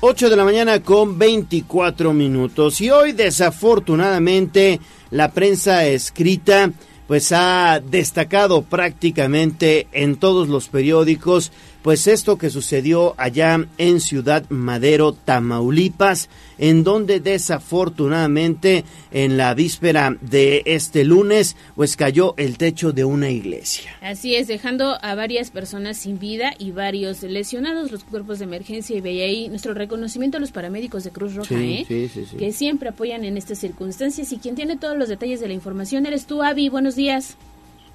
8 de la mañana con 24 minutos. Y hoy, desafortunadamente, la prensa escrita pues ha destacado prácticamente en todos los periódicos pues esto que sucedió allá en Ciudad Madero, Tamaulipas, en donde desafortunadamente en la víspera de este lunes pues cayó el techo de una iglesia. Así es, dejando a varias personas sin vida y varios lesionados los cuerpos de emergencia y veía ahí nuestro reconocimiento a los paramédicos de Cruz Roja, Sí, ¿eh? sí, sí, sí. que siempre apoyan en estas circunstancias y quien tiene todos los detalles de la información eres tú, Avi. Buenos días.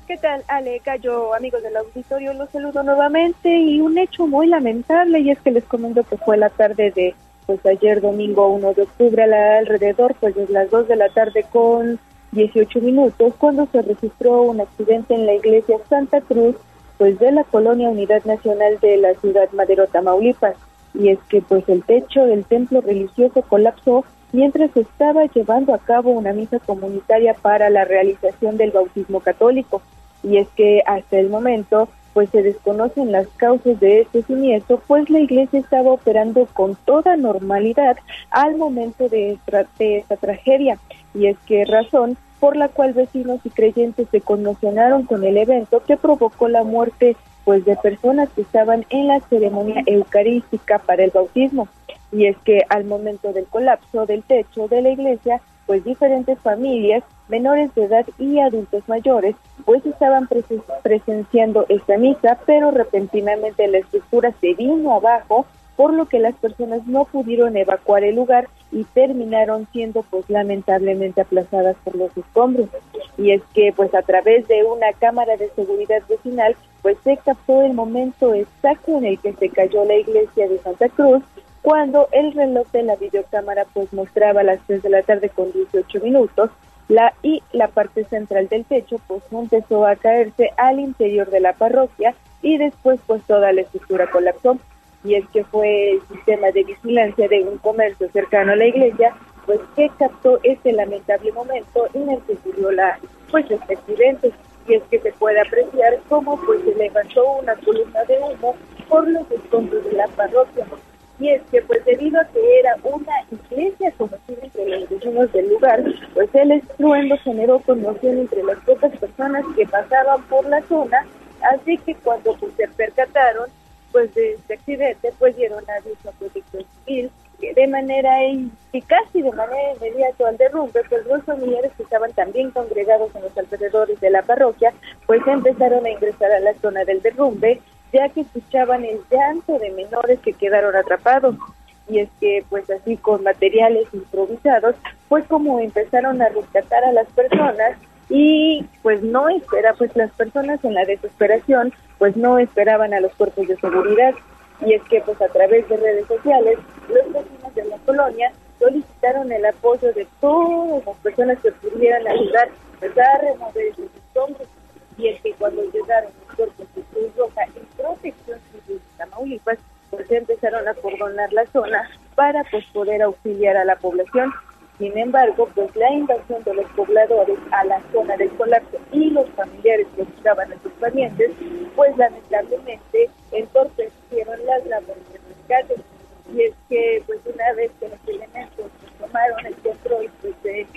¿Qué tal, Ale, Gallo, amigos del auditorio? Los saludo nuevamente y un hecho muy lamentable y es que les comento que fue la tarde de pues ayer domingo 1 de octubre a la- alrededor pues de las 2 de la tarde con 18 minutos cuando se registró un accidente en la iglesia Santa Cruz pues de la colonia Unidad Nacional de la ciudad Madero, Tamaulipas. Y es que pues el techo del templo religioso colapsó mientras estaba llevando a cabo una misa comunitaria para la realización del bautismo católico. Y es que hasta el momento pues se desconocen las causas de este siniestro, pues la iglesia estaba operando con toda normalidad al momento de, esta- de esta tragedia. Y es que razón por la cual vecinos y creyentes se conmocionaron con el evento que provocó la muerte pues de personas que estaban en la ceremonia eucarística para el bautismo. Y es que al momento del colapso del techo de la iglesia, pues diferentes familias, menores de edad y adultos mayores, pues estaban presen- presenciando esta misa, pero repentinamente la estructura se vino abajo, por lo que las personas no pudieron evacuar el lugar y terminaron siendo pues lamentablemente aplazadas por los escombros. Y es que pues a través de una cámara de seguridad vecinal pues se captó el momento exacto en el que se cayó la iglesia de Santa Cruz cuando el reloj de la videocámara pues mostraba las 3 de la tarde con 18 minutos la y la parte central del techo pues empezó a caerse al interior de la parroquia y después pues toda la estructura colapsó. Y es que fue el sistema de vigilancia de un comercio cercano a la iglesia pues que captó este lamentable momento en el que ocurrió la pues este accidente. Y es que se puede apreciar cómo pues se levantó una columna de humo por los escombros de la parroquia y es que pues debido a que era una iglesia conocida entre los vecinos del lugar, pues el estruendo generó conmoción entre las pocas personas que pasaban por la zona, así que cuando pues, se percataron pues de este accidente, pues dieron aviso a protección civil que de manera y casi de manera inmediata al derrumbe, pues los familiares que estaban también congregados en los alrededores de la parroquia, pues empezaron a ingresar a la zona del derrumbe, ya que escuchaban el llanto de menores que quedaron atrapados. Y es que, pues así con materiales improvisados, fue como empezaron a rescatar a las personas y pues no espera, pues las personas en la desesperación, pues no esperaban a los cuerpos de seguridad. Y es que, pues a través de redes sociales, los vecinos de la colonia solicitaron el apoyo de todas las personas que pudieran ayudar pues, a remover escombros y es que cuando llegaron los cuerpos de Cruz Roja y Protección Civil de Tamaulipas, pues empezaron a cordonar la zona para pues poder auxiliar a la población. Sin embargo, pues la invasión de los pobladores a la zona del colapso y los familiares que buscaban a sus parientes, pues lamentablemente entorpecieron las labores de rescate. Y es que, pues una vez que los elementos tomaron el control pues, de,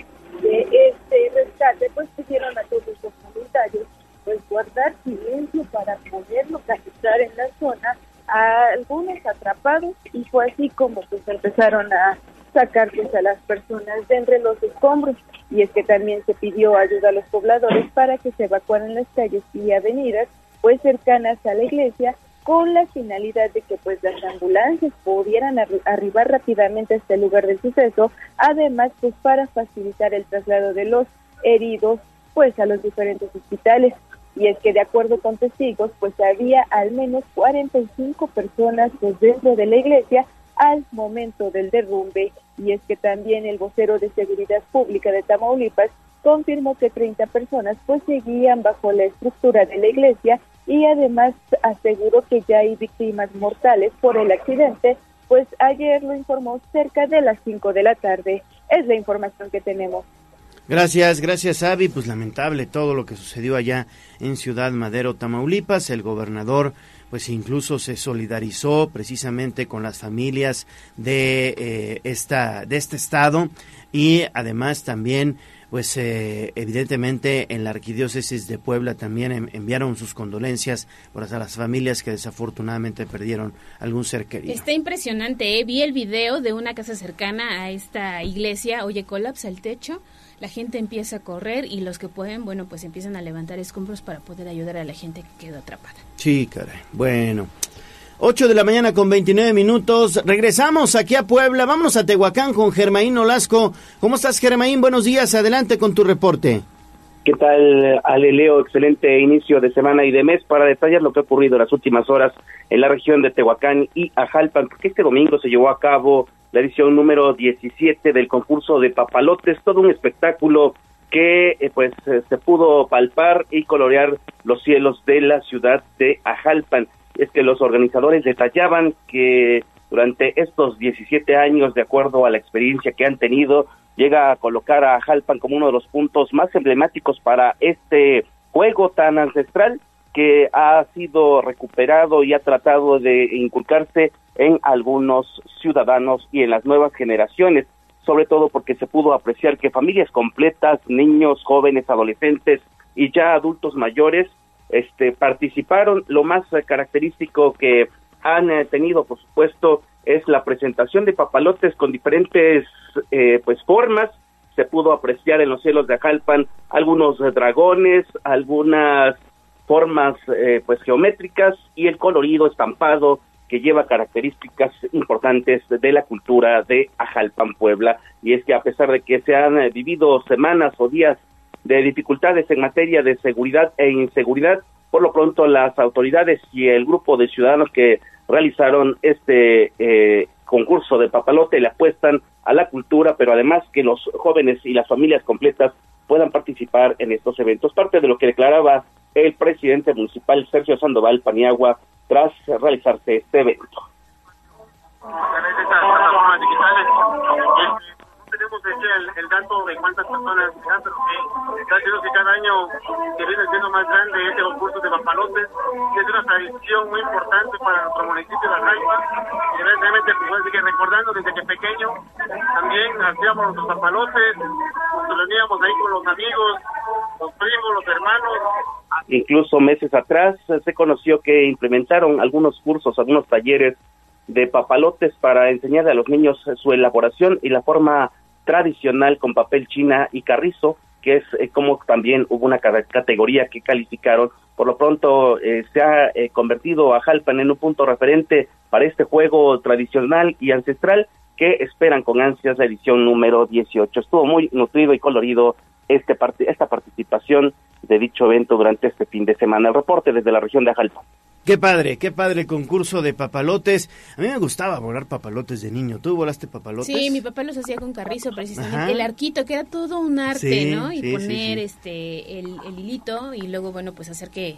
de este rescate, pues pusieron a todos los voluntarios pues guardar silencio para poder localizar en la zona a algunos atrapados. Y fue así como pues empezaron a sacar pues a las personas de entre los escombros. Y es que también se pidió ayuda a los pobladores para que se evacuaran las calles y avenidas pues cercanas a la iglesia con la finalidad de que pues las ambulancias pudieran arri- arribar rápidamente a este lugar del suceso, además pues para facilitar el traslado de los heridos pues a los diferentes hospitales. Y es que de acuerdo con testigos, pues había al menos 45 personas pues dentro de la iglesia al momento del derrumbe. Y es que también el vocero de Seguridad Pública de Tamaulipas confirmó que 30 personas pues seguían bajo la estructura de la iglesia y además aseguró que ya hay víctimas mortales por el accidente, pues ayer lo informó cerca de las 5 de la tarde. Es la información que tenemos. Gracias, gracias Avi. Pues lamentable todo lo que sucedió allá en Ciudad Madero, Tamaulipas. El gobernador pues incluso se solidarizó precisamente con las familias de eh, esta de este estado y además también pues eh, evidentemente en la arquidiócesis de Puebla también en- enviaron sus condolencias por a las familias que desafortunadamente perdieron algún ser querido. Está impresionante, ¿eh? vi el video de una casa cercana a esta iglesia, oye, colapsa el techo, la gente empieza a correr y los que pueden, bueno, pues empiezan a levantar escombros para poder ayudar a la gente que quedó atrapada. Sí, caray. Bueno. 8 de la mañana con 29 minutos. Regresamos aquí a Puebla. Vámonos a Tehuacán con Germaín Olasco. ¿Cómo estás, Germaín? Buenos días. Adelante con tu reporte. ¿Qué tal, Ale Leo? Excelente inicio de semana y de mes para detallar lo que ha ocurrido en las últimas horas en la región de Tehuacán y Ajalpan, porque este domingo se llevó a cabo la edición número 17 del concurso de papalotes, todo un espectáculo que eh, pues eh, se pudo palpar y colorear los cielos de la ciudad de Ajalpan. Es que los organizadores detallaban que durante estos 17 años, de acuerdo a la experiencia que han tenido, llega a colocar a Jalpan como uno de los puntos más emblemáticos para este juego tan ancestral que ha sido recuperado y ha tratado de inculcarse en algunos ciudadanos y en las nuevas generaciones. sobre todo porque se pudo apreciar que familias completas, niños, jóvenes, adolescentes y ya adultos mayores este, participaron. Lo más característico que han eh, tenido, por supuesto, es la presentación de papalotes con diferentes eh, pues formas. Se pudo apreciar en los cielos de Ajalpan algunos dragones, algunas formas pues geométricas y el colorido estampado que lleva características importantes de la cultura de Ajalpan, Puebla. Y es que a pesar de que se han vivido semanas o días de dificultades en materia de seguridad e inseguridad. Por lo pronto, las autoridades y el grupo de ciudadanos que realizaron este eh, concurso de papalote le apuestan a la cultura, pero además que los jóvenes y las familias completas puedan participar en estos eventos. Parte de lo que declaraba el presidente municipal Sergio Sandoval Paniagua tras realizarse este evento tenemos el, el, dato de cuántas personas están, pero está que cada año que viene siendo más grande este concurso de papalotes, que es una tradición muy importante para nuestro municipio de Jaipa. Y realmente, pues, que recordando desde que pequeño, también hacíamos nuestros papalotes, nos reuníamos ahí con los amigos, los primos, los hermanos. Incluso meses atrás se conoció que implementaron algunos cursos, algunos talleres de papalotes para enseñar a los niños su elaboración y la forma tradicional con papel china y carrizo, que es eh, como también hubo una categoría que calificaron. Por lo pronto eh, se ha eh, convertido a Jalpan en un punto referente para este juego tradicional y ancestral que esperan con ansias la edición número 18. Estuvo muy nutrido y colorido este esta participación de dicho evento durante este fin de semana. El reporte desde la región de Ajalpan. Qué padre, qué padre el concurso de papalotes. A mí me gustaba volar papalotes de niño. ¿Tú volaste papalotes? Sí, mi papá los hacía con carrizo, precisamente. El arquito, que era todo un arte, ¿no? Y poner este el, hilito y luego, bueno, pues hacer que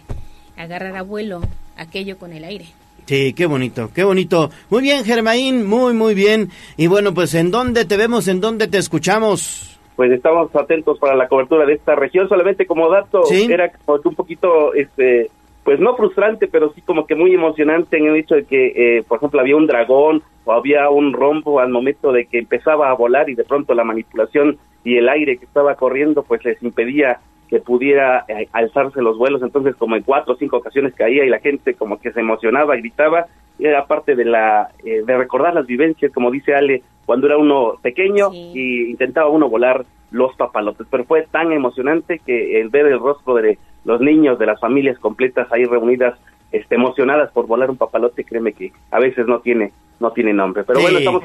agarrara vuelo aquello con el aire. Sí, qué bonito, qué bonito. Muy bien, Germaín, muy, muy bien. Y bueno, pues ¿en dónde te vemos, en dónde te escuchamos? Pues estamos atentos para la cobertura de esta región. Solamente como dato, era un poquito este pues no frustrante, pero sí como que muy emocionante en el hecho de que, eh, por ejemplo, había un dragón o había un rombo al momento de que empezaba a volar y de pronto la manipulación y el aire que estaba corriendo pues les impedía que pudiera eh, alzarse los vuelos, entonces como en cuatro o cinco ocasiones caía y la gente como que se emocionaba, gritaba, y era parte de la eh, de recordar las vivencias, como dice Ale, cuando era uno pequeño y intentaba uno volar los papalotes, pero fue tan emocionante que el ver el rostro de los niños de las familias completas ahí reunidas este, emocionadas por volar un papalote, créeme que a veces no tiene no tiene nombre. Pero bueno, estamos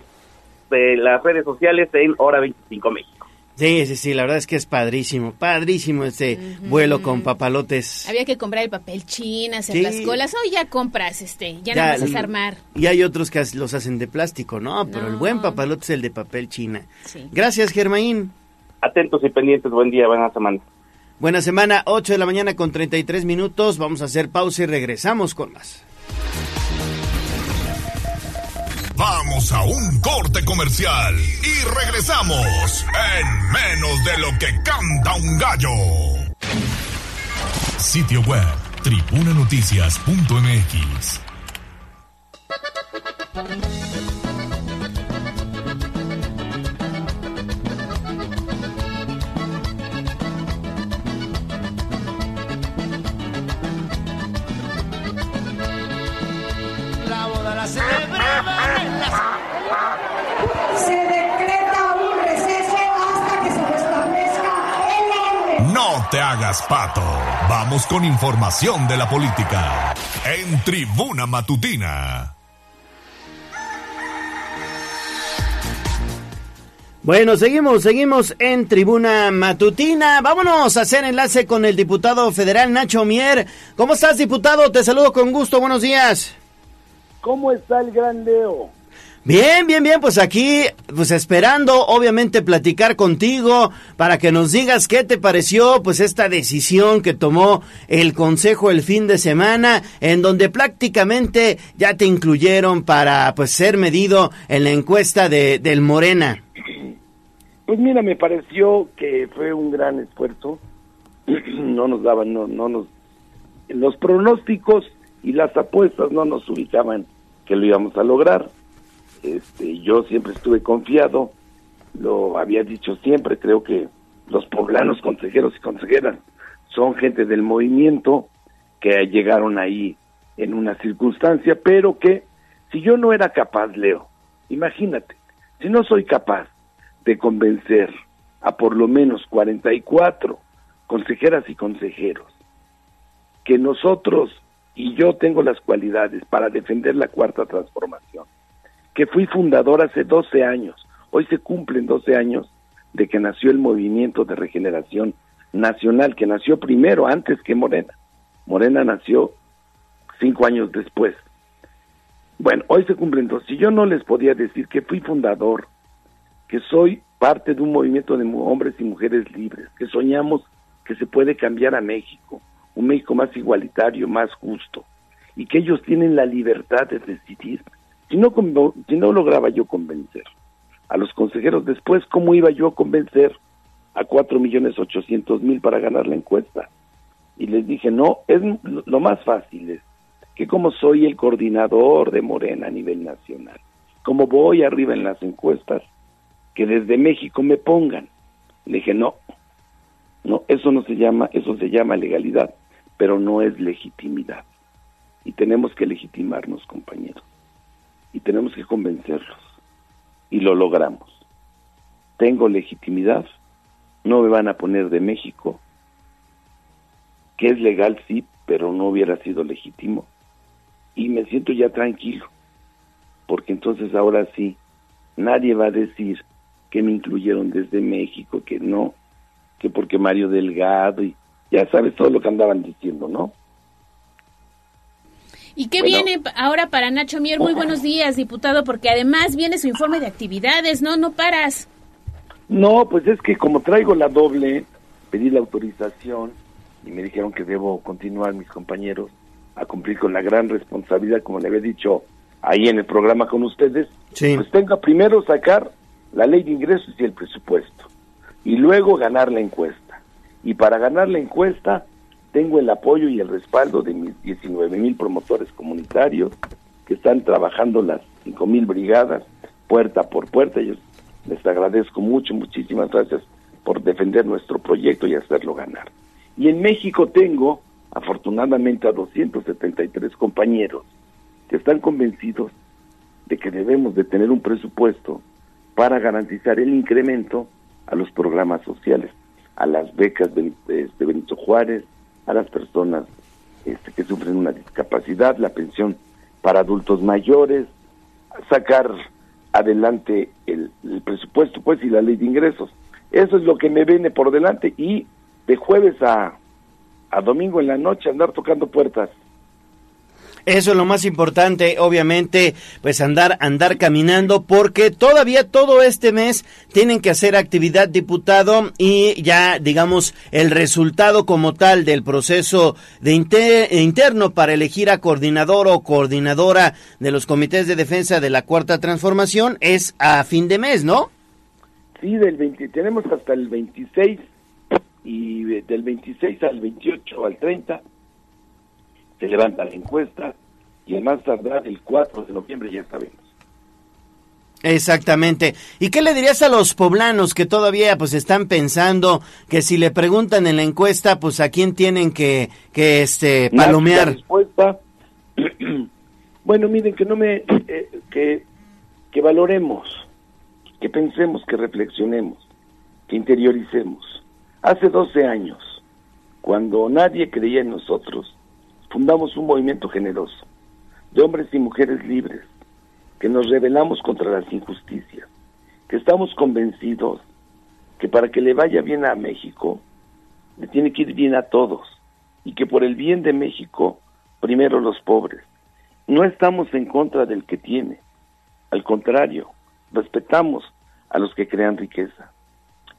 de las redes sociales en Hora 25 México. Sí, sí, sí, la verdad es que es padrísimo, padrísimo este vuelo con papalotes. Había que comprar el papel china, hacer las colas, o ya compras, este, ya, no vas a desarmar. Y hay otros que los hacen de plástico, ¿no? Pero el buen papalote es el de papel china. Gracias, Germaín. Atentos y pendientes, buen día, buena semana. Buena semana, 8 de la mañana con 33 minutos. Vamos a hacer pausa y regresamos con más. Vamos a un corte comercial y regresamos en menos de lo que canta un gallo. Sitio web tribunanoticias.mx Se decreta un receso hasta que se restablezca el orden. No te hagas pato. Vamos con información de la política. En Tribuna Matutina. Bueno, seguimos, seguimos en Tribuna Matutina. Vámonos a hacer enlace con el diputado federal Nacho Mier. ¿Cómo estás, diputado? Te saludo con gusto. Buenos días. ¿Cómo está el gran Leo? Bien, bien, bien, pues aquí, pues esperando obviamente platicar contigo para que nos digas qué te pareció pues esta decisión que tomó el Consejo el fin de semana en donde prácticamente ya te incluyeron para pues ser medido en la encuesta de, del Morena. Pues mira, me pareció que fue un gran esfuerzo, no nos daban, no, no nos, los pronósticos y las apuestas no nos ubicaban que lo íbamos a lograr. Este, yo siempre estuve confiado lo había dicho siempre, creo que los poblanos consejeros y consejeras son gente del movimiento que llegaron ahí en una circunstancia, pero que si yo no era capaz, Leo, imagínate, si no soy capaz de convencer a por lo menos 44 consejeras y consejeros que nosotros y yo tengo las cualidades para defender la cuarta transformación, que fui fundador hace 12 años, hoy se cumplen 12 años de que nació el movimiento de regeneración nacional, que nació primero antes que Morena. Morena nació cinco años después. Bueno, hoy se cumplen dos. Si yo no les podía decir que fui fundador, que soy parte de un movimiento de hombres y mujeres libres, que soñamos que se puede cambiar a México, un México más igualitario, más justo, y que ellos tienen la libertad de decidir. Si no, si no lograba yo convencer a los consejeros después, ¿cómo iba yo a convencer a cuatro millones ochocientos mil para ganar la encuesta? Y les dije, no, es lo más fácil es que como soy el coordinador de Morena a nivel nacional, como voy arriba en las encuestas, que desde México me pongan. Le dije, no, no, eso no se llama, eso se llama legalidad, pero no es legitimidad. Y tenemos que legitimarnos, compañeros. Y tenemos que convencerlos. Y lo logramos. Tengo legitimidad, no me van a poner de México, que es legal, sí, pero no hubiera sido legítimo. Y me siento ya tranquilo, porque entonces ahora sí, nadie va a decir que me incluyeron desde México, que no, que porque Mario Delgado y ya sabes todo lo que andaban diciendo, ¿no? ¿Y qué viene ahora para Nacho Mier? Muy buenos días, diputado, porque además viene su informe de actividades, ¿no? No paras. No, pues es que como traigo la doble, pedí la autorización y me dijeron que debo continuar, mis compañeros, a cumplir con la gran responsabilidad, como le había dicho ahí en el programa con ustedes. Pues tenga primero sacar la ley de ingresos y el presupuesto, y luego ganar la encuesta. Y para ganar la encuesta, tengo el apoyo y el respaldo de mis 19 mil promotores comunitarios que están trabajando las 5 mil brigadas puerta por puerta. Yo les agradezco mucho, muchísimas gracias por defender nuestro proyecto y hacerlo ganar. Y en México tengo, afortunadamente, a 273 compañeros que están convencidos de que debemos de tener un presupuesto para garantizar el incremento a los programas sociales, a las becas de, de Benito Juárez, a las personas este, que sufren una discapacidad, la pensión para adultos mayores, sacar adelante el, el, presupuesto pues y la ley de ingresos. Eso es lo que me viene por delante y de jueves a, a domingo en la noche andar tocando puertas. Eso es lo más importante, obviamente, pues andar, andar caminando, porque todavía todo este mes tienen que hacer actividad diputado y ya, digamos, el resultado como tal del proceso de interno para elegir a coordinador o coordinadora de los comités de defensa de la cuarta transformación es a fin de mes, ¿no? Sí, del 20, tenemos hasta el 26 y del 26 al 28 al 30 se levanta la encuesta y el más tardar el 4 de noviembre ya sabemos. Exactamente. ¿Y qué le dirías a los poblanos que todavía pues están pensando que si le preguntan en la encuesta pues a quién tienen que que este palomear? respuesta. bueno, miren que no me eh, que que valoremos, que pensemos, que reflexionemos, que interioricemos. Hace 12 años, cuando nadie creía en nosotros, fundamos un movimiento generoso de hombres y mujeres libres, que nos rebelamos contra las injusticias, que estamos convencidos que para que le vaya bien a México, le tiene que ir bien a todos, y que por el bien de México, primero los pobres. No estamos en contra del que tiene, al contrario, respetamos a los que crean riqueza.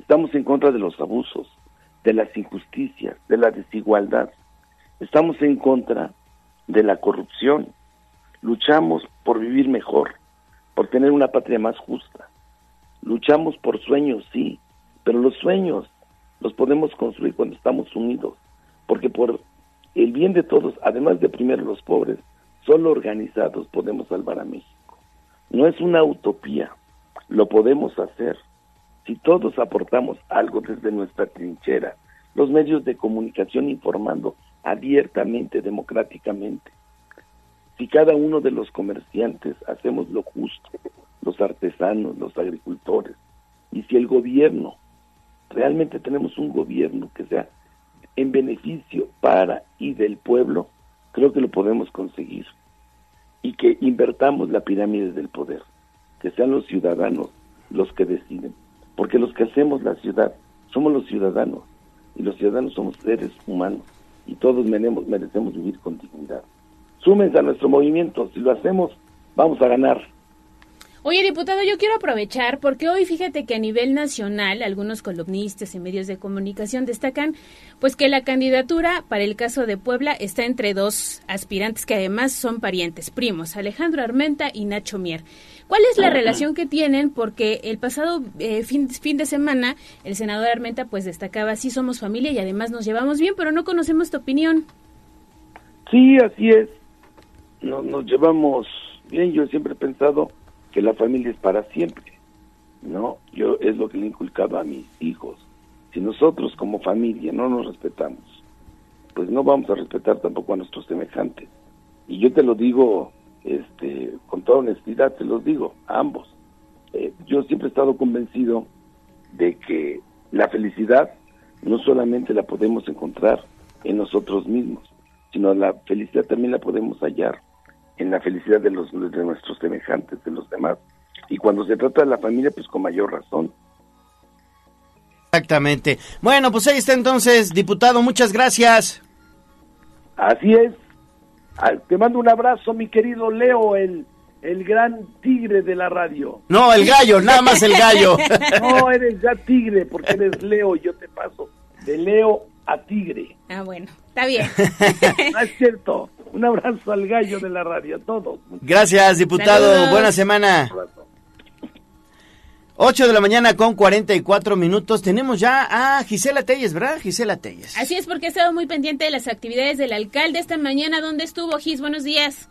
Estamos en contra de los abusos, de las injusticias, de la desigualdad. Estamos en contra de la corrupción. Luchamos por vivir mejor, por tener una patria más justa. Luchamos por sueños, sí, pero los sueños los podemos construir cuando estamos unidos, porque por el bien de todos, además de primero los pobres, solo organizados podemos salvar a México. No es una utopía, lo podemos hacer. si todos aportamos algo desde nuestra trinchera, los medios de comunicación informando abiertamente, democráticamente, si cada uno de los comerciantes hacemos lo justo, los artesanos, los agricultores, y si el gobierno, realmente tenemos un gobierno que sea en beneficio para y del pueblo, creo que lo podemos conseguir. Y que invertamos la pirámide del poder, que sean los ciudadanos los que deciden, porque los que hacemos la ciudad somos los ciudadanos, y los ciudadanos somos seres humanos, y todos merecemos, vivir con dignidad súmense a nuestro movimiento. Si lo hacemos, vamos a ganar. Oye, diputado, yo quiero aprovechar porque hoy fíjate que a nivel nacional algunos columnistas y medios de comunicación destacan pues que la candidatura para el caso de Puebla está entre dos aspirantes que además son parientes, primos, Alejandro Armenta y Nacho Mier. ¿Cuál es la relación que tienen? Porque el pasado eh, fin, fin de semana el senador Armenta pues destacaba, sí somos familia y además nos llevamos bien, pero no conocemos tu opinión. Sí, así es no, nos llevamos bien. Yo siempre he pensado que la familia es para siempre, ¿no? Yo es lo que le inculcaba a mis hijos. Si nosotros como familia no nos respetamos, pues no vamos a respetar tampoco a nuestros semejantes. Y yo te lo digo este, con toda honestidad, te lo digo, a ambos. Eh, yo siempre he estado convencido de que la felicidad no solamente la podemos encontrar en nosotros mismos, sino la felicidad también la podemos hallar en la felicidad de, los, de nuestros semejantes, de los demás. Y cuando se trata de la familia, pues con mayor razón. Exactamente. Bueno, pues ahí está entonces, diputado, muchas gracias. Así es. Ah, te mando un abrazo, mi querido Leo, el, el gran tigre de la radio. No, el gallo, nada más el gallo. no, eres ya tigre, porque eres Leo, yo te paso de Leo a tigre. Ah, bueno, está bien. no es cierto. Un abrazo al gallo de la radio, a todos. Gracias, diputado. Buena semana. 8 de la mañana con 44 minutos. Tenemos ya a Gisela Telles, ¿verdad? Gisela Telles. Así es, porque he estado muy pendiente de las actividades del alcalde esta mañana. ¿Dónde estuvo, Gis? Buenos días.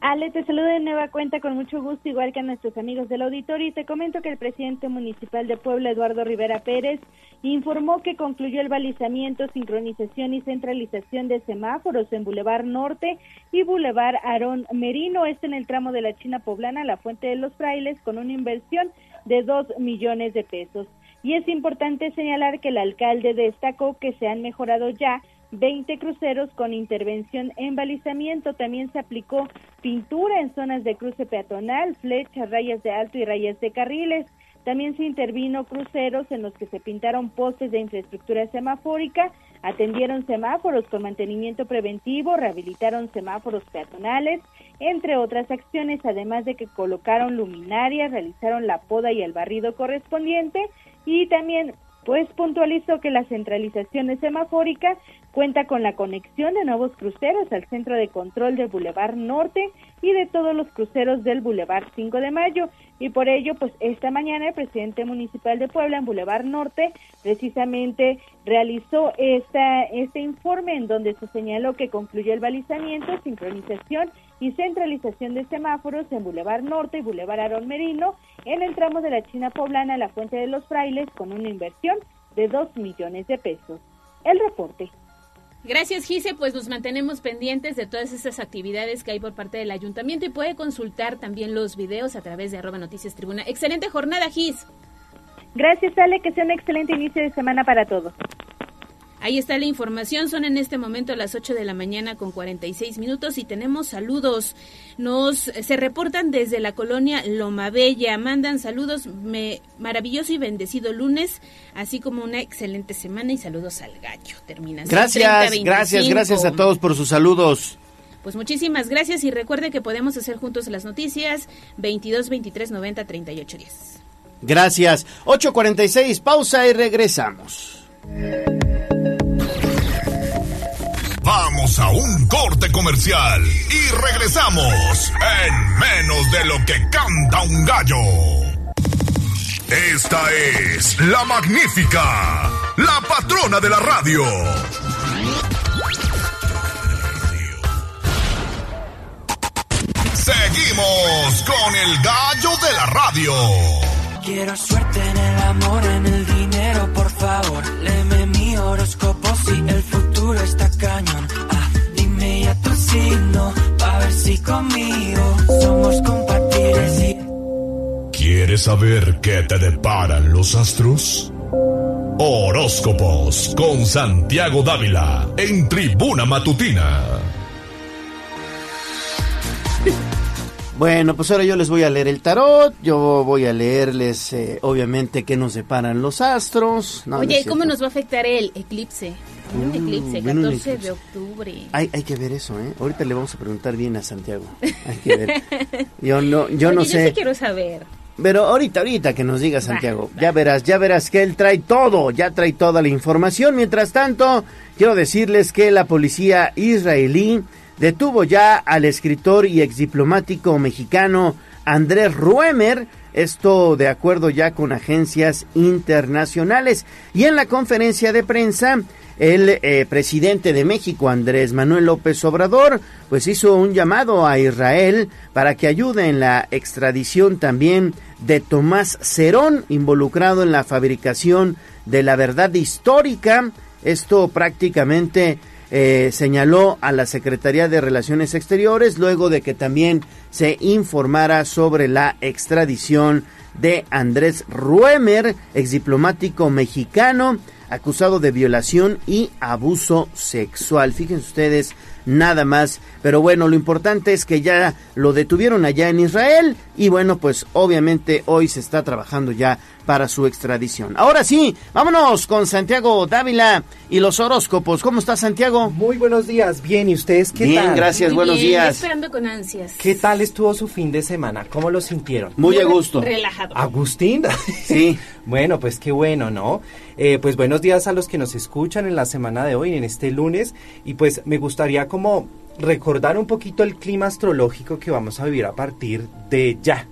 Ale, te saludo de nueva cuenta con mucho gusto, igual que a nuestros amigos del auditorio, y te comento que el presidente municipal de Puebla, Eduardo Rivera Pérez, informó que concluyó el balizamiento, sincronización y centralización de semáforos en Boulevard Norte y Boulevard Aarón Merino, este en el tramo de la China Poblana, la Fuente de los Frailes, con una inversión de dos millones de pesos. Y es importante señalar que el alcalde destacó que se han mejorado ya 20 cruceros con intervención en balizamiento. También se aplicó pintura en zonas de cruce peatonal, flechas, rayas de alto y rayas de carriles. También se intervino cruceros en los que se pintaron postes de infraestructura semafórica, atendieron semáforos con mantenimiento preventivo, rehabilitaron semáforos peatonales, entre otras acciones, además de que colocaron luminarias, realizaron la poda y el barrido correspondiente y también pues puntualizó que la centralización semafórica cuenta con la conexión de nuevos cruceros al centro de control del Boulevard Norte y de todos los cruceros del Boulevard 5 de Mayo y por ello pues esta mañana el presidente municipal de Puebla en Boulevard Norte precisamente realizó esta, este informe en donde se señaló que concluyó el balizamiento, sincronización y centralización de semáforos en Boulevard Norte y Boulevard Arón Merino en el tramo de la China Poblana a la Fuente de los Frailes con una inversión de 2 millones de pesos. El reporte. Gracias, Gise. Pues nos mantenemos pendientes de todas esas actividades que hay por parte del ayuntamiento y puede consultar también los videos a través de arroba noticias tribuna. Excelente jornada, Gis. Gracias, Ale. Que sea un excelente inicio de semana para todos. Ahí está la información. Son en este momento las 8 de la mañana con 46 minutos y tenemos saludos. Nos se reportan desde la colonia Loma Bella. Mandan saludos. Me, maravilloso y bendecido lunes, así como una excelente semana y saludos al gallo. Termina. Gracias, gracias, gracias a todos por sus saludos. Pues muchísimas gracias y recuerde que podemos hacer juntos las noticias 22 23 90 38 10. Gracias. 8.46, pausa y regresamos. Vamos a un corte comercial y regresamos en menos de lo que canta un gallo. Esta es la magnífica, la patrona de la radio. Seguimos con el gallo de la radio. quiero suerte en el amor, en el dinero, por favor. Léeme mi horóscopo si el futuro está cañón. Ah, dime ya tu signo, pa' ver si conmigo somos compatibles y ¿Quieres saber qué te deparan los astros? Horóscopos con Santiago Dávila en Tribuna Matutina. Bueno, pues ahora yo les voy a leer el tarot, yo voy a leerles eh, obviamente qué nos deparan los astros. No, no Oye, es ¿cómo nos va a afectar el eclipse? Un Mm, eclipse, viene un 14 de octubre. Hay, hay que ver eso, ¿eh? Ahorita le vamos a preguntar bien a Santiago. Hay que ver. Yo no, yo no sé. Yo sí quiero saber. Pero ahorita, ahorita que nos diga Santiago, ya verás, ya verás que él trae todo, ya trae toda la información. Mientras tanto, quiero decirles que la policía israelí detuvo ya al escritor y exdiplomático mexicano Andrés Ruemer, esto de acuerdo ya con agencias internacionales. Y en la conferencia de prensa, el eh, presidente de México, Andrés Manuel López Obrador, pues hizo un llamado a Israel para que ayude en la extradición también de Tomás Cerón, involucrado en la fabricación de la verdad histórica. Esto prácticamente eh, señaló a la Secretaría de Relaciones Exteriores luego de que también se informara sobre la extradición de Andrés Ruemer, exdiplomático mexicano, acusado de violación y abuso sexual. Fíjense ustedes, nada más. Pero bueno, lo importante es que ya lo detuvieron allá en Israel y bueno, pues obviamente hoy se está trabajando ya para su extradición. Ahora sí, vámonos con Santiago Dávila y los horóscopos. ¿Cómo está Santiago? Muy buenos días, bien, ¿y ustedes qué Bien, tal? gracias, Muy buenos bien, días. Esperando con ansias. ¿Qué tal estuvo su fin de semana? ¿Cómo lo sintieron? Muy a gusto. Relajado. Agustín. Sí. bueno, pues qué bueno, ¿no? Eh, pues buenos días a los que nos escuchan en la semana de hoy, en este lunes. Y pues me gustaría como recordar un poquito el clima astrológico que vamos a vivir a partir de ya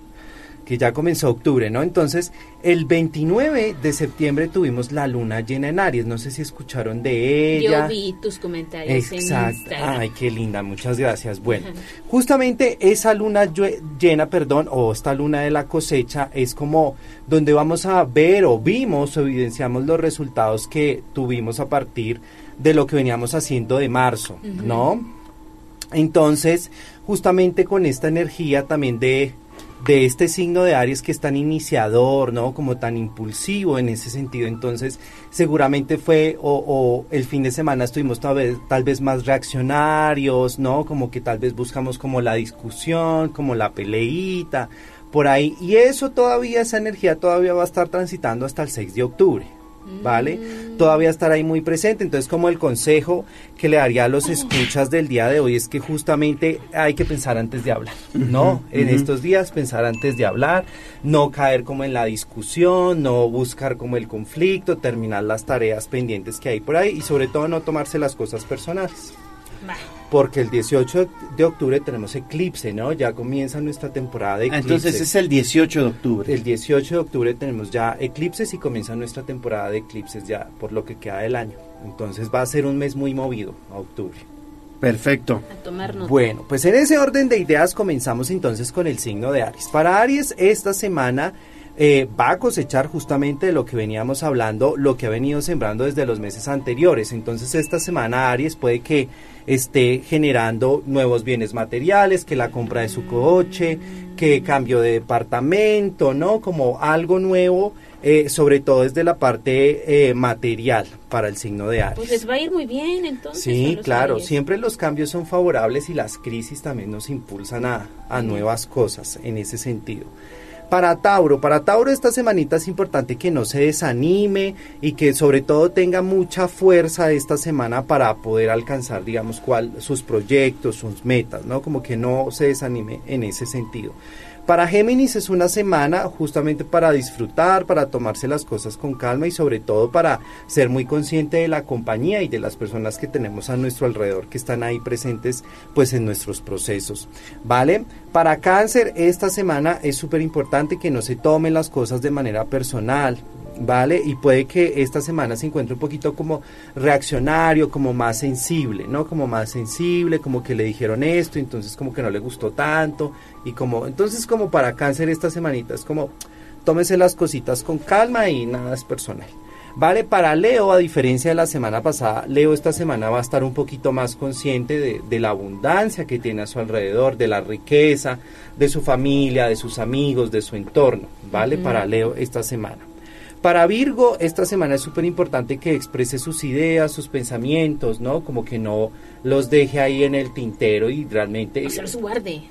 que ya comenzó octubre, ¿no? Entonces, el 29 de septiembre tuvimos la luna llena en Aries, no sé si escucharon de ella. Yo vi tus comentarios en Exacto. Instagram. Ay, qué linda, muchas gracias. Bueno, Ajá. justamente esa luna llena, perdón, o esta luna de la cosecha es como donde vamos a ver o vimos o evidenciamos los resultados que tuvimos a partir de lo que veníamos haciendo de marzo. ¿no? Entonces, justamente con esta energía también de de este signo de Aries que es tan iniciador, ¿no? Como tan impulsivo en ese sentido. Entonces, seguramente fue, o, el fin de semana estuvimos tal vez, tal vez más reaccionarios, ¿no? Como que tal vez buscamos como la discusión, como la peleita, por ahí. Y eso todavía, esa energía todavía va a estar transitando hasta el 6 de octubre. ¿Vale? Todavía estará ahí muy presente. Entonces, como el consejo que le daría a los escuchas del día de hoy es que justamente hay que pensar antes de hablar, ¿no? En estos días pensar antes de hablar, no caer como en la discusión, no buscar como el conflicto, terminar las tareas pendientes que hay por ahí y sobre todo no tomarse las cosas personales. Porque el 18 de octubre tenemos eclipse, ¿no? Ya comienza nuestra temporada de Ah, eclipses. Entonces es el 18 de octubre. El 18 de octubre tenemos ya eclipses y comienza nuestra temporada de eclipses ya por lo que queda del año. Entonces va a ser un mes muy movido, octubre. Perfecto. A tomar nota. Bueno, pues en ese orden de ideas comenzamos entonces con el signo de Aries. Para Aries esta semana eh, va a cosechar justamente de lo que veníamos hablando, lo que ha venido sembrando desde los meses anteriores. Entonces esta semana Aries puede que esté generando nuevos bienes materiales, que la compra de su coche, que cambio de departamento, ¿no? Como algo nuevo, eh, sobre todo desde la parte eh, material para el signo de Aries. Pues les va a ir muy bien entonces. Sí, claro, Aries. siempre los cambios son favorables y las crisis también nos impulsan a, a nuevas cosas en ese sentido. Para Tauro, para Tauro esta semanita es importante que no se desanime y que sobre todo tenga mucha fuerza esta semana para poder alcanzar, digamos, cuál, sus proyectos, sus metas, ¿no? Como que no se desanime en ese sentido. Para Géminis es una semana justamente para disfrutar, para tomarse las cosas con calma y sobre todo para ser muy consciente de la compañía y de las personas que tenemos a nuestro alrededor que están ahí presentes pues en nuestros procesos, ¿vale? Para Cáncer esta semana es súper importante que no se tomen las cosas de manera personal, ¿vale? Y puede que esta semana se encuentre un poquito como reaccionario, como más sensible, ¿no? Como más sensible, como que le dijeron esto, entonces como que no le gustó tanto y como entonces como para cáncer esta semanita es como tómese las cositas con calma y nada es personal. Vale, para Leo, a diferencia de la semana pasada, Leo esta semana va a estar un poquito más consciente de, de la abundancia que tiene a su alrededor, de la riqueza, de su familia, de sus amigos, de su entorno, ¿vale? Para Leo esta semana. Para Virgo, esta semana es súper importante que exprese sus ideas, sus pensamientos, ¿no? Como que no los deje ahí en el tintero y realmente... O se los guarde.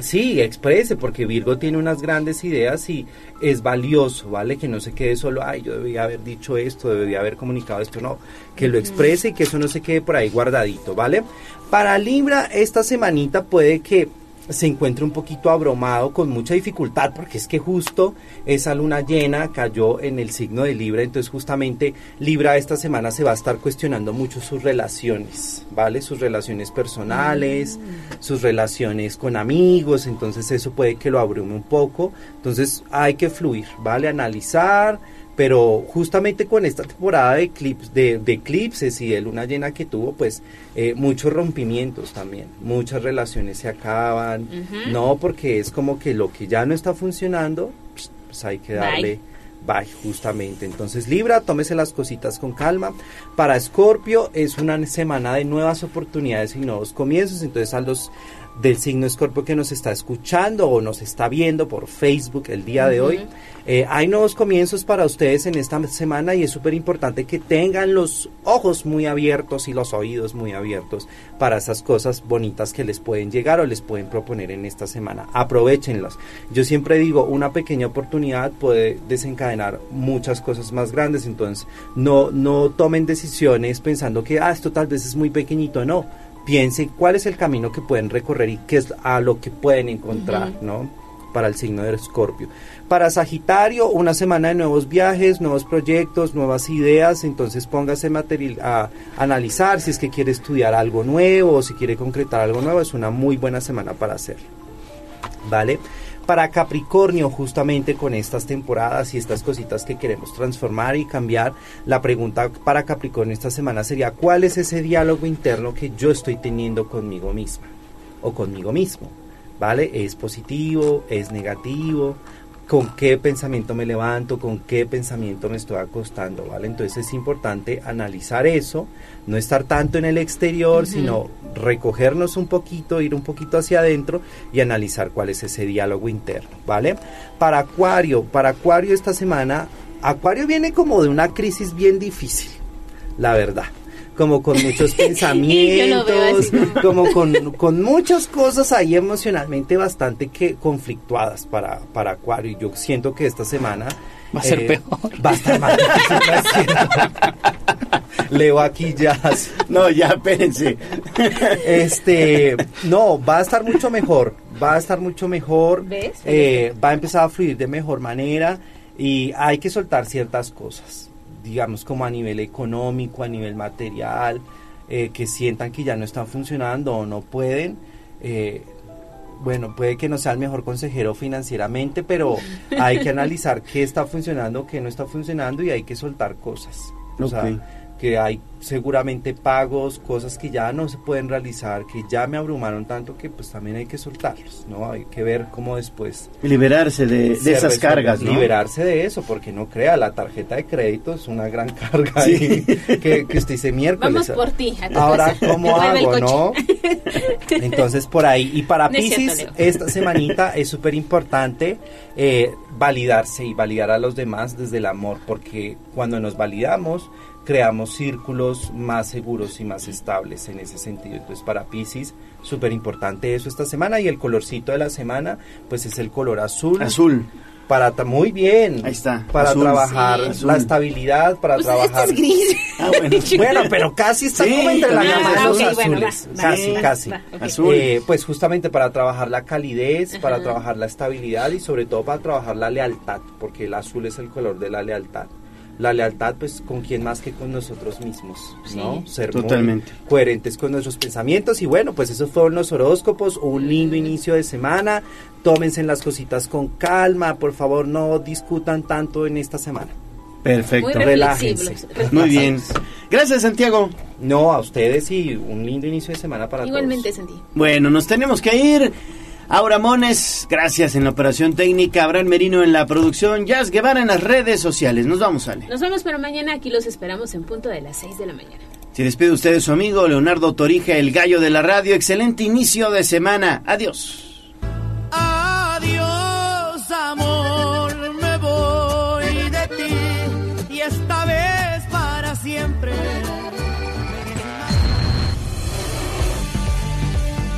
Sí, exprese, porque Virgo tiene unas grandes ideas y es valioso, ¿vale? Que no se quede solo, ay, yo debía haber dicho esto, debía haber comunicado esto, no. Que lo exprese y que eso no se quede por ahí guardadito, ¿vale? Para Libra, esta semanita puede que se encuentre un poquito abrumado con mucha dificultad porque es que justo esa luna llena cayó en el signo de Libra entonces justamente Libra esta semana se va a estar cuestionando mucho sus relaciones vale sus relaciones personales sus relaciones con amigos entonces eso puede que lo abrume un poco. Entonces hay que fluir vale analizar pero justamente con esta temporada de eclipses, de, de eclipses y de luna llena que tuvo, pues eh, muchos rompimientos también, muchas relaciones se acaban, no porque es como que lo que ya no está funcionando, pues, pues hay que darle bye justamente. Entonces Libra, tómese las cositas con calma. Para Escorpio es una semana de nuevas oportunidades y nuevos comienzos, entonces a los del signo Escorpio que nos está escuchando o nos está viendo por Facebook el día de hoy, eh, hay nuevos comienzos para ustedes en esta semana y es súper importante que tengan los ojos muy abiertos y los oídos muy abiertos para esas cosas bonitas que les pueden llegar o les pueden proponer en esta semana. Aprovechenlas. Yo siempre digo, una pequeña oportunidad puede desencadenar muchas cosas más grandes, entonces no, no tomen decisiones pensando que ah, esto tal vez es muy pequeñito, no. Piensen cuál es el camino que pueden recorrer y qué es a lo que pueden encontrar. ¿no? Para el signo de Escorpio. Para Sagitario, una semana de nuevos viajes, nuevos proyectos, nuevas ideas, entonces póngase material a analizar si es que quiere estudiar algo nuevo o si quiere concretar algo nuevo, es una muy buena semana para hacerlo. ¿Vale? Para Capricornio, justamente con estas temporadas y estas cositas que queremos transformar y cambiar, la pregunta para Capricornio esta semana sería, ¿cuál es ese diálogo interno que yo estoy teniendo conmigo misma o conmigo mismo? ¿Vale? ¿Es positivo? ¿Es negativo? ¿Con qué pensamiento me levanto? ¿Con qué pensamiento me estoy acostando? ¿Vale? Entonces es importante analizar eso, no estar tanto en el exterior, sino recogernos un poquito, ir un poquito hacia adentro y analizar cuál es ese diálogo interno, ¿vale? Para Acuario, para Acuario esta semana, Acuario viene como de una crisis bien difícil, la verdad. Como con muchos pensamientos, como con, con muchas cosas ahí emocionalmente bastante que conflictuadas para, para Acuario. Y yo siento que esta semana Va a ser eh, peor. Va a estar más. Leo aquí ya. No, ya, espérense. Este, no, va a estar mucho mejor. Va a estar mucho mejor. ¿Ves? eh, va a empezar a fluir de mejor manera y hay que soltar ciertas cosas, digamos como a nivel económico, a nivel material, eh, que sientan que ya no están funcionando o no pueden. eh, bueno, puede que no sea el mejor consejero financieramente, pero hay que analizar qué está funcionando, qué no está funcionando y hay que soltar cosas. O Ok. sea, que hay seguramente pagos, cosas que ya no se pueden realizar, que ya me abrumaron tanto que pues también hay que soltarlos, ¿no? Hay que ver cómo después Liberarse de, esas resuelve. cargas, ¿no? Liberarse de eso, porque no crea, la tarjeta de crédito es una gran carga Sí. ahí, que, que usted dice miércoles. Vamos por ti, a tu Ahora, casa. ¿cómo hago, no? Entonces, por ahí. Y para No cierto, Pisces, esta semanita es súper importante eh, validarse y validar a los demás desde el amor, porque cuando nos validamos, creamos círculos más seguros y más estables en ese sentido. Entonces, para Pisces, súper importante eso esta semana. Y el colorcito de la semana, pues es el color azul. Azul. Para muy bien. Ahí está. Para Azul. trabajar Sí. La estabilidad, para Pues trabajar. este es gris. Ah, bueno. Bueno, pero casi está Sí, como entre la gama de los bueno, azules. va, casi, va, casi. va. Azul. Eh, pues justamente para trabajar la calidez, para trabajar la estabilidad y sobre todo para trabajar la lealtad, porque el azul es el color de la lealtad. La lealtad, pues, con quién más que con nosotros mismos, ¿no? Sí. Ser muy Totalmente. coherentes con nuestros pensamientos. Y bueno, pues esos fueron los horóscopos. Un lindo inicio de semana. Tómense las cositas con calma. Por favor, no discutan tanto en esta semana. Perfecto. Muy Relájense. Muy bien. Gracias, Santiago. No, a ustedes y un lindo inicio de semana para Igualmente todos. sentí. Bueno, nos tenemos que ir. Aura Mones, gracias en la operación técnica, Abraham Merino en la producción, Jazz Guevara en las redes sociales. Nos vamos, Ale. Nos vemos para mañana, aquí los esperamos en punto de las 6 de la mañana. Se despide usted de su amigo Leonardo Torija, el gallo de la radio. Excelente inicio de semana. Adiós. Adiós,